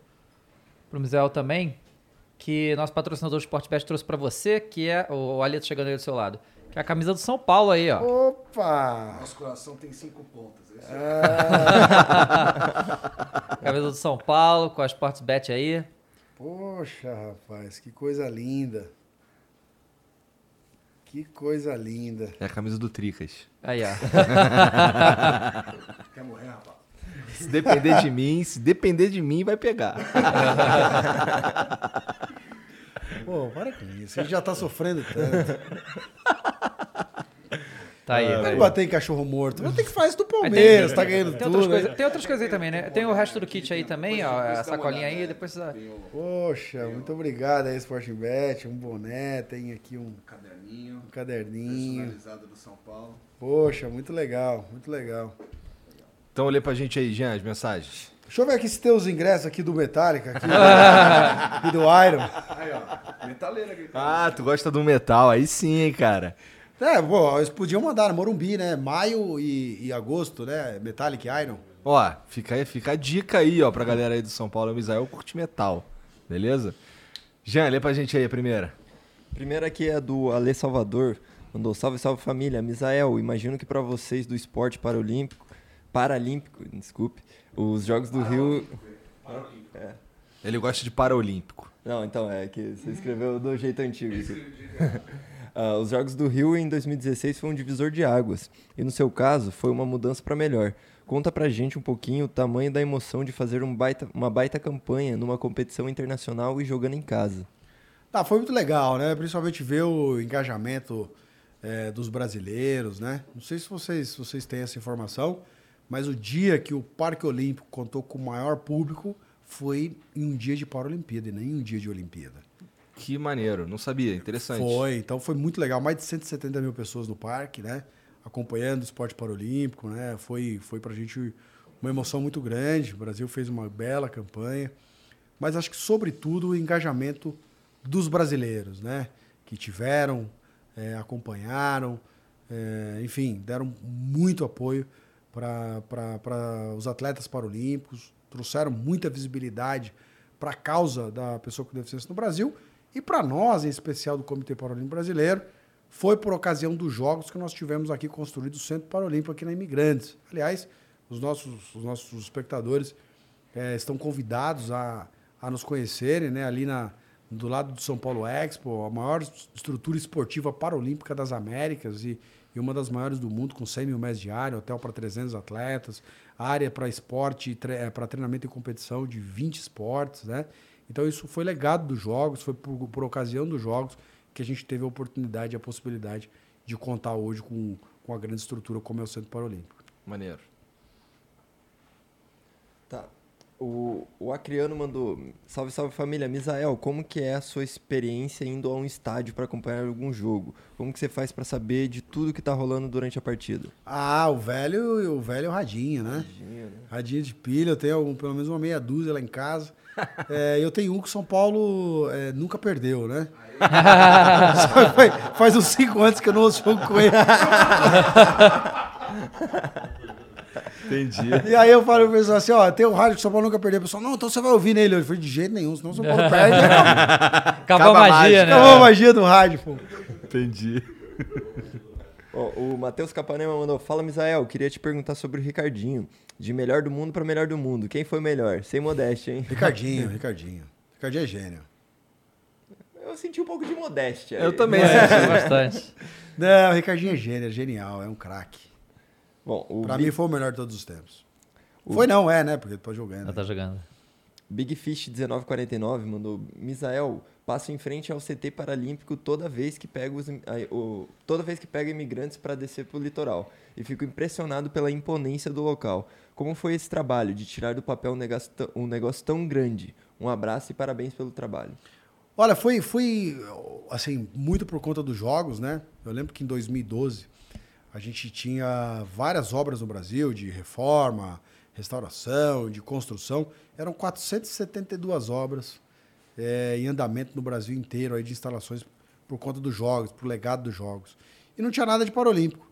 pro Misael também, que nosso patrocinador do Sportbet trouxe pra você, que é o Alito chegando aí do seu lado. Que é a camisa do São Paulo aí, ó. Opa! Nosso coração tem cinco pontas. Esse Camisa do São Paulo, com a Sportsbet aí. Poxa, rapaz, que coisa linda. Que coisa linda. É a camisa do Tricas. Aí, ó. Quer morrer, rapaz? Se depender de mim, se depender de mim, vai pegar. Pô, para com isso. A gente já tá sofrendo tanto. Tá aí. Vai velho. bater em cachorro morto. Vamos ter que fazer isso do Palmeiras, tá ganhando tem tudo. outras, né? coisas, tem outras coisas aí também, né? Tem o resto do kit aí também, ó. A sacolinha aí, depois você... Poxa, muito obrigado aí, Sporting Bet. Um boné, tem aqui um, Caderninho. um caderninho. Personalizado do São Paulo. Poxa, muito legal, muito legal. Então lê pra gente aí, Jean, as mensagens. Deixa eu ver aqui se tem os ingressos aqui do Metallica aqui, e do Iron. Aí, ó. Metaleira aqui. Ah, tu gosta do metal, aí sim, hein, cara. É, pô, eles podiam mandar no Morumbi, né? Maio e, e agosto, né? Metallic e Iron. Ó, fica, aí, fica a dica aí, ó, pra galera aí do São Paulo, o Misael curte metal, beleza? Jean, lê pra gente aí a primeira. Primeira aqui é do Ale Salvador. Mandou salve, salve família. Misael, imagino que pra vocês do esporte paralímpico, paralímpico, desculpe, os Jogos do Rio... É. Ele gosta de Paralímpico. Não, então, é que você escreveu do jeito antigo. aqui. Ah, os Jogos do Rio em 2016 foi um divisor de águas. E no seu caso, foi uma mudança para melhor. Conta pra gente um pouquinho o tamanho da emoção de fazer um baita- uma baita campanha numa competição internacional e jogando em casa. Ah, foi muito legal, né? Principalmente ver o engajamento é, dos brasileiros, né? Não sei se vocês, se vocês têm essa informação, mas o dia que o Parque Olímpico contou com o maior público foi em um dia de Paralimpíada e nem em um dia de Olimpíada. Que maneiro, não sabia, interessante. Foi, então foi muito legal. Mais de 170 mil pessoas no parque, né? Acompanhando o esporte paralímpico, né? Foi, foi pra gente uma emoção muito grande. O Brasil fez uma bela campanha. Mas acho que, sobretudo, o engajamento dos brasileiros, né? Que tiveram, é, acompanharam, é, enfim, deram muito apoio para os atletas paralímpicos, trouxeram muita visibilidade para a causa da pessoa com deficiência no Brasil e para nós, em especial do Comitê Paralímpico Brasileiro, foi por ocasião dos jogos que nós tivemos aqui construído o Centro Paralímpico aqui na Imigrantes. Aliás, os nossos, os nossos espectadores é, estão convidados a, a nos conhecerem, né? Ali na, do lado do São Paulo Expo, a maior estrutura esportiva paralímpica das Américas e, e uma das maiores do mundo, com 100 mil metros de área, hotel para 300 atletas, área para esporte, tre para treinamento e competição de 20 esportes, né? Então isso foi legado dos jogos, foi por, por ocasião dos jogos que a gente teve a oportunidade e a possibilidade de contar hoje com, com a grande estrutura como é o Centro Paralímpico. Maneiro. Tá. O, o Acriano mandou, salve, salve família, Misael, como que é a sua experiência indo a um estádio para acompanhar algum jogo? Como que você faz para saber de tudo que tá rolando durante a partida? Ah, o velho, o velho radinho, né? Radinho, né? radinho de pilha, eu tenho algum, pelo menos uma meia dúzia lá em casa. é, eu tenho um que o São Paulo é, nunca perdeu, né? faz, faz uns cinco anos que eu não ouço jogo com ele. Entendi. E aí eu falo pro pessoal assim, ó, tem o rádio que o São Paulo nunca perdeu. O pessoal, não, então você vai ouvir nele. Eu falei, de jeito nenhum, senão o São Paulo perde. Acabou a magia, né? Acabou a magia do rádio, pô. Entendi. Ó, o Matheus Capanema mandou, fala Misael, queria te perguntar sobre o Ricardinho. De melhor do mundo para melhor do mundo. Quem foi melhor? Sem modéstia, hein? Ricardinho, Ricardinho. Ricardinho é gênio. Eu senti um pouco de modéstia. Eu aí. também. É, bastante. Não, o Ricardinho é gênio, é genial, é um craque. Bom, o Pra Big, mim foi o melhor de todos os tempos. Foi não, é, né? Porque ele tá jogando. Ela tá jogando. Big Fish 1949 mandou, Misael, passo em frente ao CT Paralímpico toda vez que pego os, o- toda vez que pego imigrantes para descer pro litoral e fico impressionado pela imponência do local. Como foi esse trabalho de tirar do papel um negócio, tão- um negócio tão grande? Um abraço e parabéns pelo trabalho. Olha, foi, foi assim, muito por conta dos jogos, né? Eu lembro que em 2012 a gente tinha várias obras no Brasil de reforma, restauração, de construção. Eram 472 obras eh, em andamento no Brasil inteiro aí de instalações por conta dos jogos, por legado dos jogos. E não tinha nada de Paralímpico.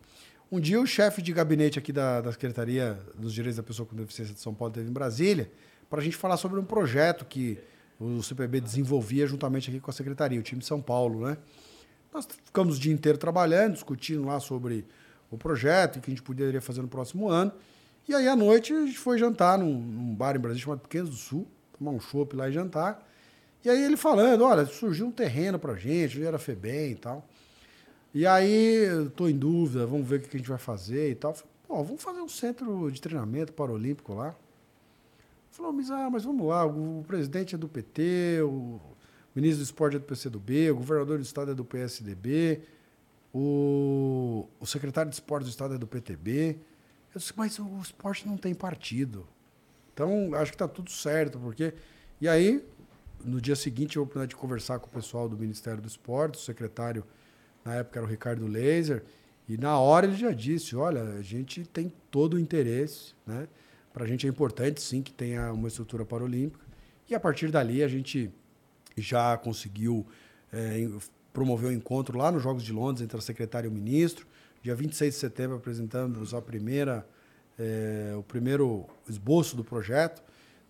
Um dia o chefe de gabinete aqui da, da Secretaria dos Direitos da Pessoa com Deficiência de São Paulo teve em Brasília para a gente falar sobre um projeto que o CPB desenvolvia juntamente aqui com a Secretaria, o time de São Paulo, né? Nós ficamos o dia inteiro trabalhando, discutindo lá sobre o projeto e que a gente poderia fazer no próximo ano. E aí, à noite, a gente foi jantar num, num bar em Brasília chamado Pequenos do Sul, tomar um chopp lá e jantar. E aí ele falando, olha, surgiu um terreno pra gente, era FEBEM e tal. E aí, tô em dúvida, vamos ver o que a gente vai fazer e tal. Falei, Pô, vamos fazer um centro de treinamento paralímpico lá. Falou, mas, ah, mas vamos lá, o presidente é do PT, o ministro do esporte é do PCdoB, o governador do estado é do PSDB, o, o secretário de esporte do estado é do PTB. Eu disse, mas o esporte não tem partido. Então, acho que está tudo certo, porque... E aí, no dia seguinte, eu oportunidade de conversar com o pessoal do Ministério do Esporte, o secretário, na época era o Ricardo Laser, e na hora ele já disse, olha, a gente tem todo o interesse, né? Para a gente é importante, sim, que tenha uma estrutura paralímpica. E a partir dali a gente já conseguiu eh, promover um encontro lá nos Jogos de Londres entre a secretária e o ministro. Dia 26 de setembro apresentamos a primeira, eh, o primeiro esboço do projeto.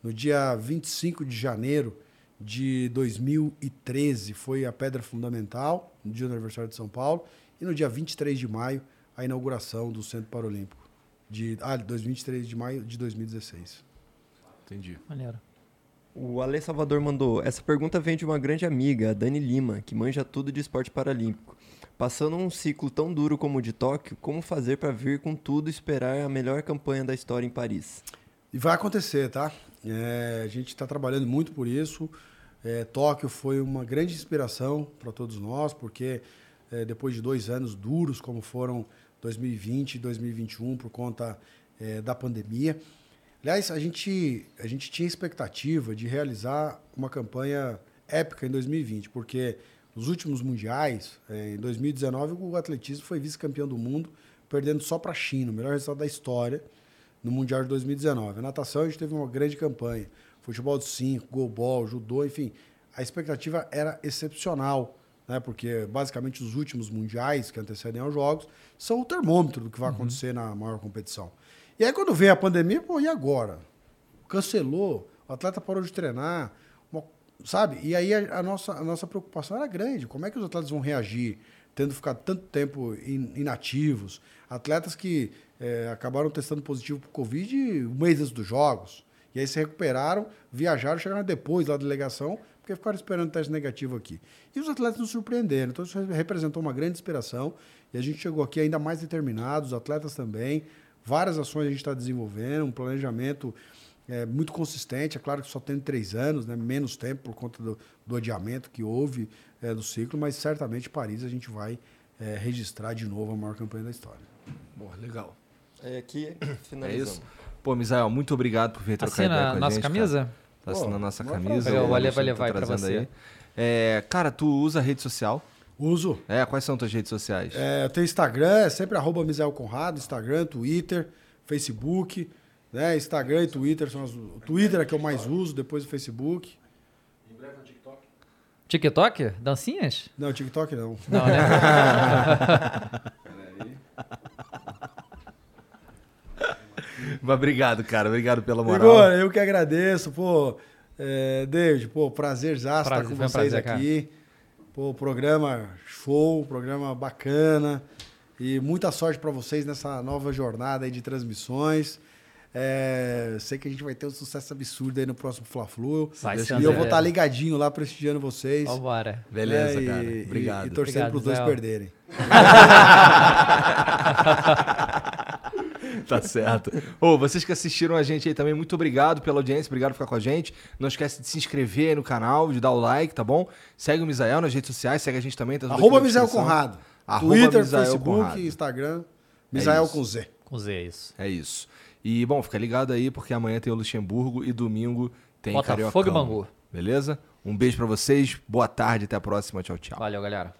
No dia 25 de janeiro de 2013 foi a pedra fundamental, no dia do aniversário de São Paulo. E no dia 23 de maio, a inauguração do Centro Paralímpico. De, ah, 23 de maio de 2016. Entendi. Maneiro. O Ale Salvador mandou, essa pergunta vem de uma grande amiga, a Dani Lima, que manja tudo de esporte paralímpico. Passando um ciclo tão duro como o de Tóquio, como fazer para vir com tudo e esperar a melhor campanha da história em Paris? E vai acontecer, tá? É, a gente está trabalhando muito por isso. É, Tóquio foi uma grande inspiração para todos nós, porque é, depois de dois anos duros, como foram 2020 e 2021, por conta é, da pandemia. Aliás, a gente, a gente tinha expectativa de realizar uma campanha épica em 2020, porque nos últimos mundiais, é, em 2019, o atletismo foi vice-campeão do mundo, perdendo só para a China, o melhor resultado da história no Mundial de 2019. A natação a gente teve uma grande campanha. Futebol de 5, goalball, judô, enfim. A expectativa era excepcional, né? porque basicamente os últimos mundiais que antecedem aos Jogos são o termômetro do que vai acontecer na maior competição. E aí quando veio a pandemia, pô, e agora? Cancelou, o atleta parou de treinar, sabe? E aí a, a nossa, a nossa preocupação era grande. Como é que os atletas vão reagir, tendo ficado tanto tempo in- inativos? Atletas que eh, acabaram testando positivo para o Covid um mês antes dos jogos. E aí se recuperaram, viajaram, chegaram depois lá da delegação, porque ficaram esperando teste negativo aqui. E os atletas nos surpreenderam. Então isso representou uma grande inspiração. E a gente chegou aqui ainda mais determinados, os atletas também. Várias ações a gente está desenvolvendo, um planejamento é, muito consistente. É claro que só tem três anos, né, menos tempo por conta do, do adiamento que houve é, do ciclo, mas certamente Paris a gente vai é, registrar de novo a maior campanha da história. Boa, legal. É aqui, É finalizamos. isso? Pô, Misael, muito obrigado por vir trocar Assina ideia com a nossa gente, camisa? Cara. Tá assinando a nossa camisa. o Ale Alexandre vai tá levar aí pra trazendo você. aí. É, cara, tu usa rede social? Uso. É, quais são tuas redes sociais? É, eu tenho Instagram, é sempre arroba Misael Conrado, Instagram, Twitter, Facebook, né? Instagram e Twitter são as, o Twitter é que eu mais uso, depois o Facebook. TikTok? Dancinhas? Não, TikTok não. Não, né? Mas obrigado, cara. Obrigado pela moral. Igor, eu que agradeço, pô. É, David, pô, prazer já estar Prazer, com vocês prazer, aqui. Pô, programa show, programa bacana. E muita sorte para vocês nessa nova jornada aí de transmissões. É, sei que a gente vai ter um sucesso absurdo aí no próximo Fla-Flu. E eu vou estar ligadinho lá prestigiando vocês. Vambora. Beleza, né, cara. e- Obrigado. E, e torcendo Obrigado, pros dois Zé. perderem. Tá certo. Ô, vocês que assistiram a gente aí também, muito obrigado pela audiência, obrigado por ficar com a gente. Não esquece de se inscrever aí no canal, de dar o like, tá bom? Segue o Misael nas redes sociais, segue a gente também. Tá Arroba Misael. Conrado. Arroba Twitter, Misael Facebook, Conrado. Instagram. Misael isso. com Z. Com Z, isso. É isso. E, bom, fica ligado aí, porque amanhã tem o Luxemburgo e domingo tem Botafogo Carioca. e Bangu. Beleza? Um beijo pra vocês, boa tarde, até a próxima. Tchau, tchau. Valeu, galera.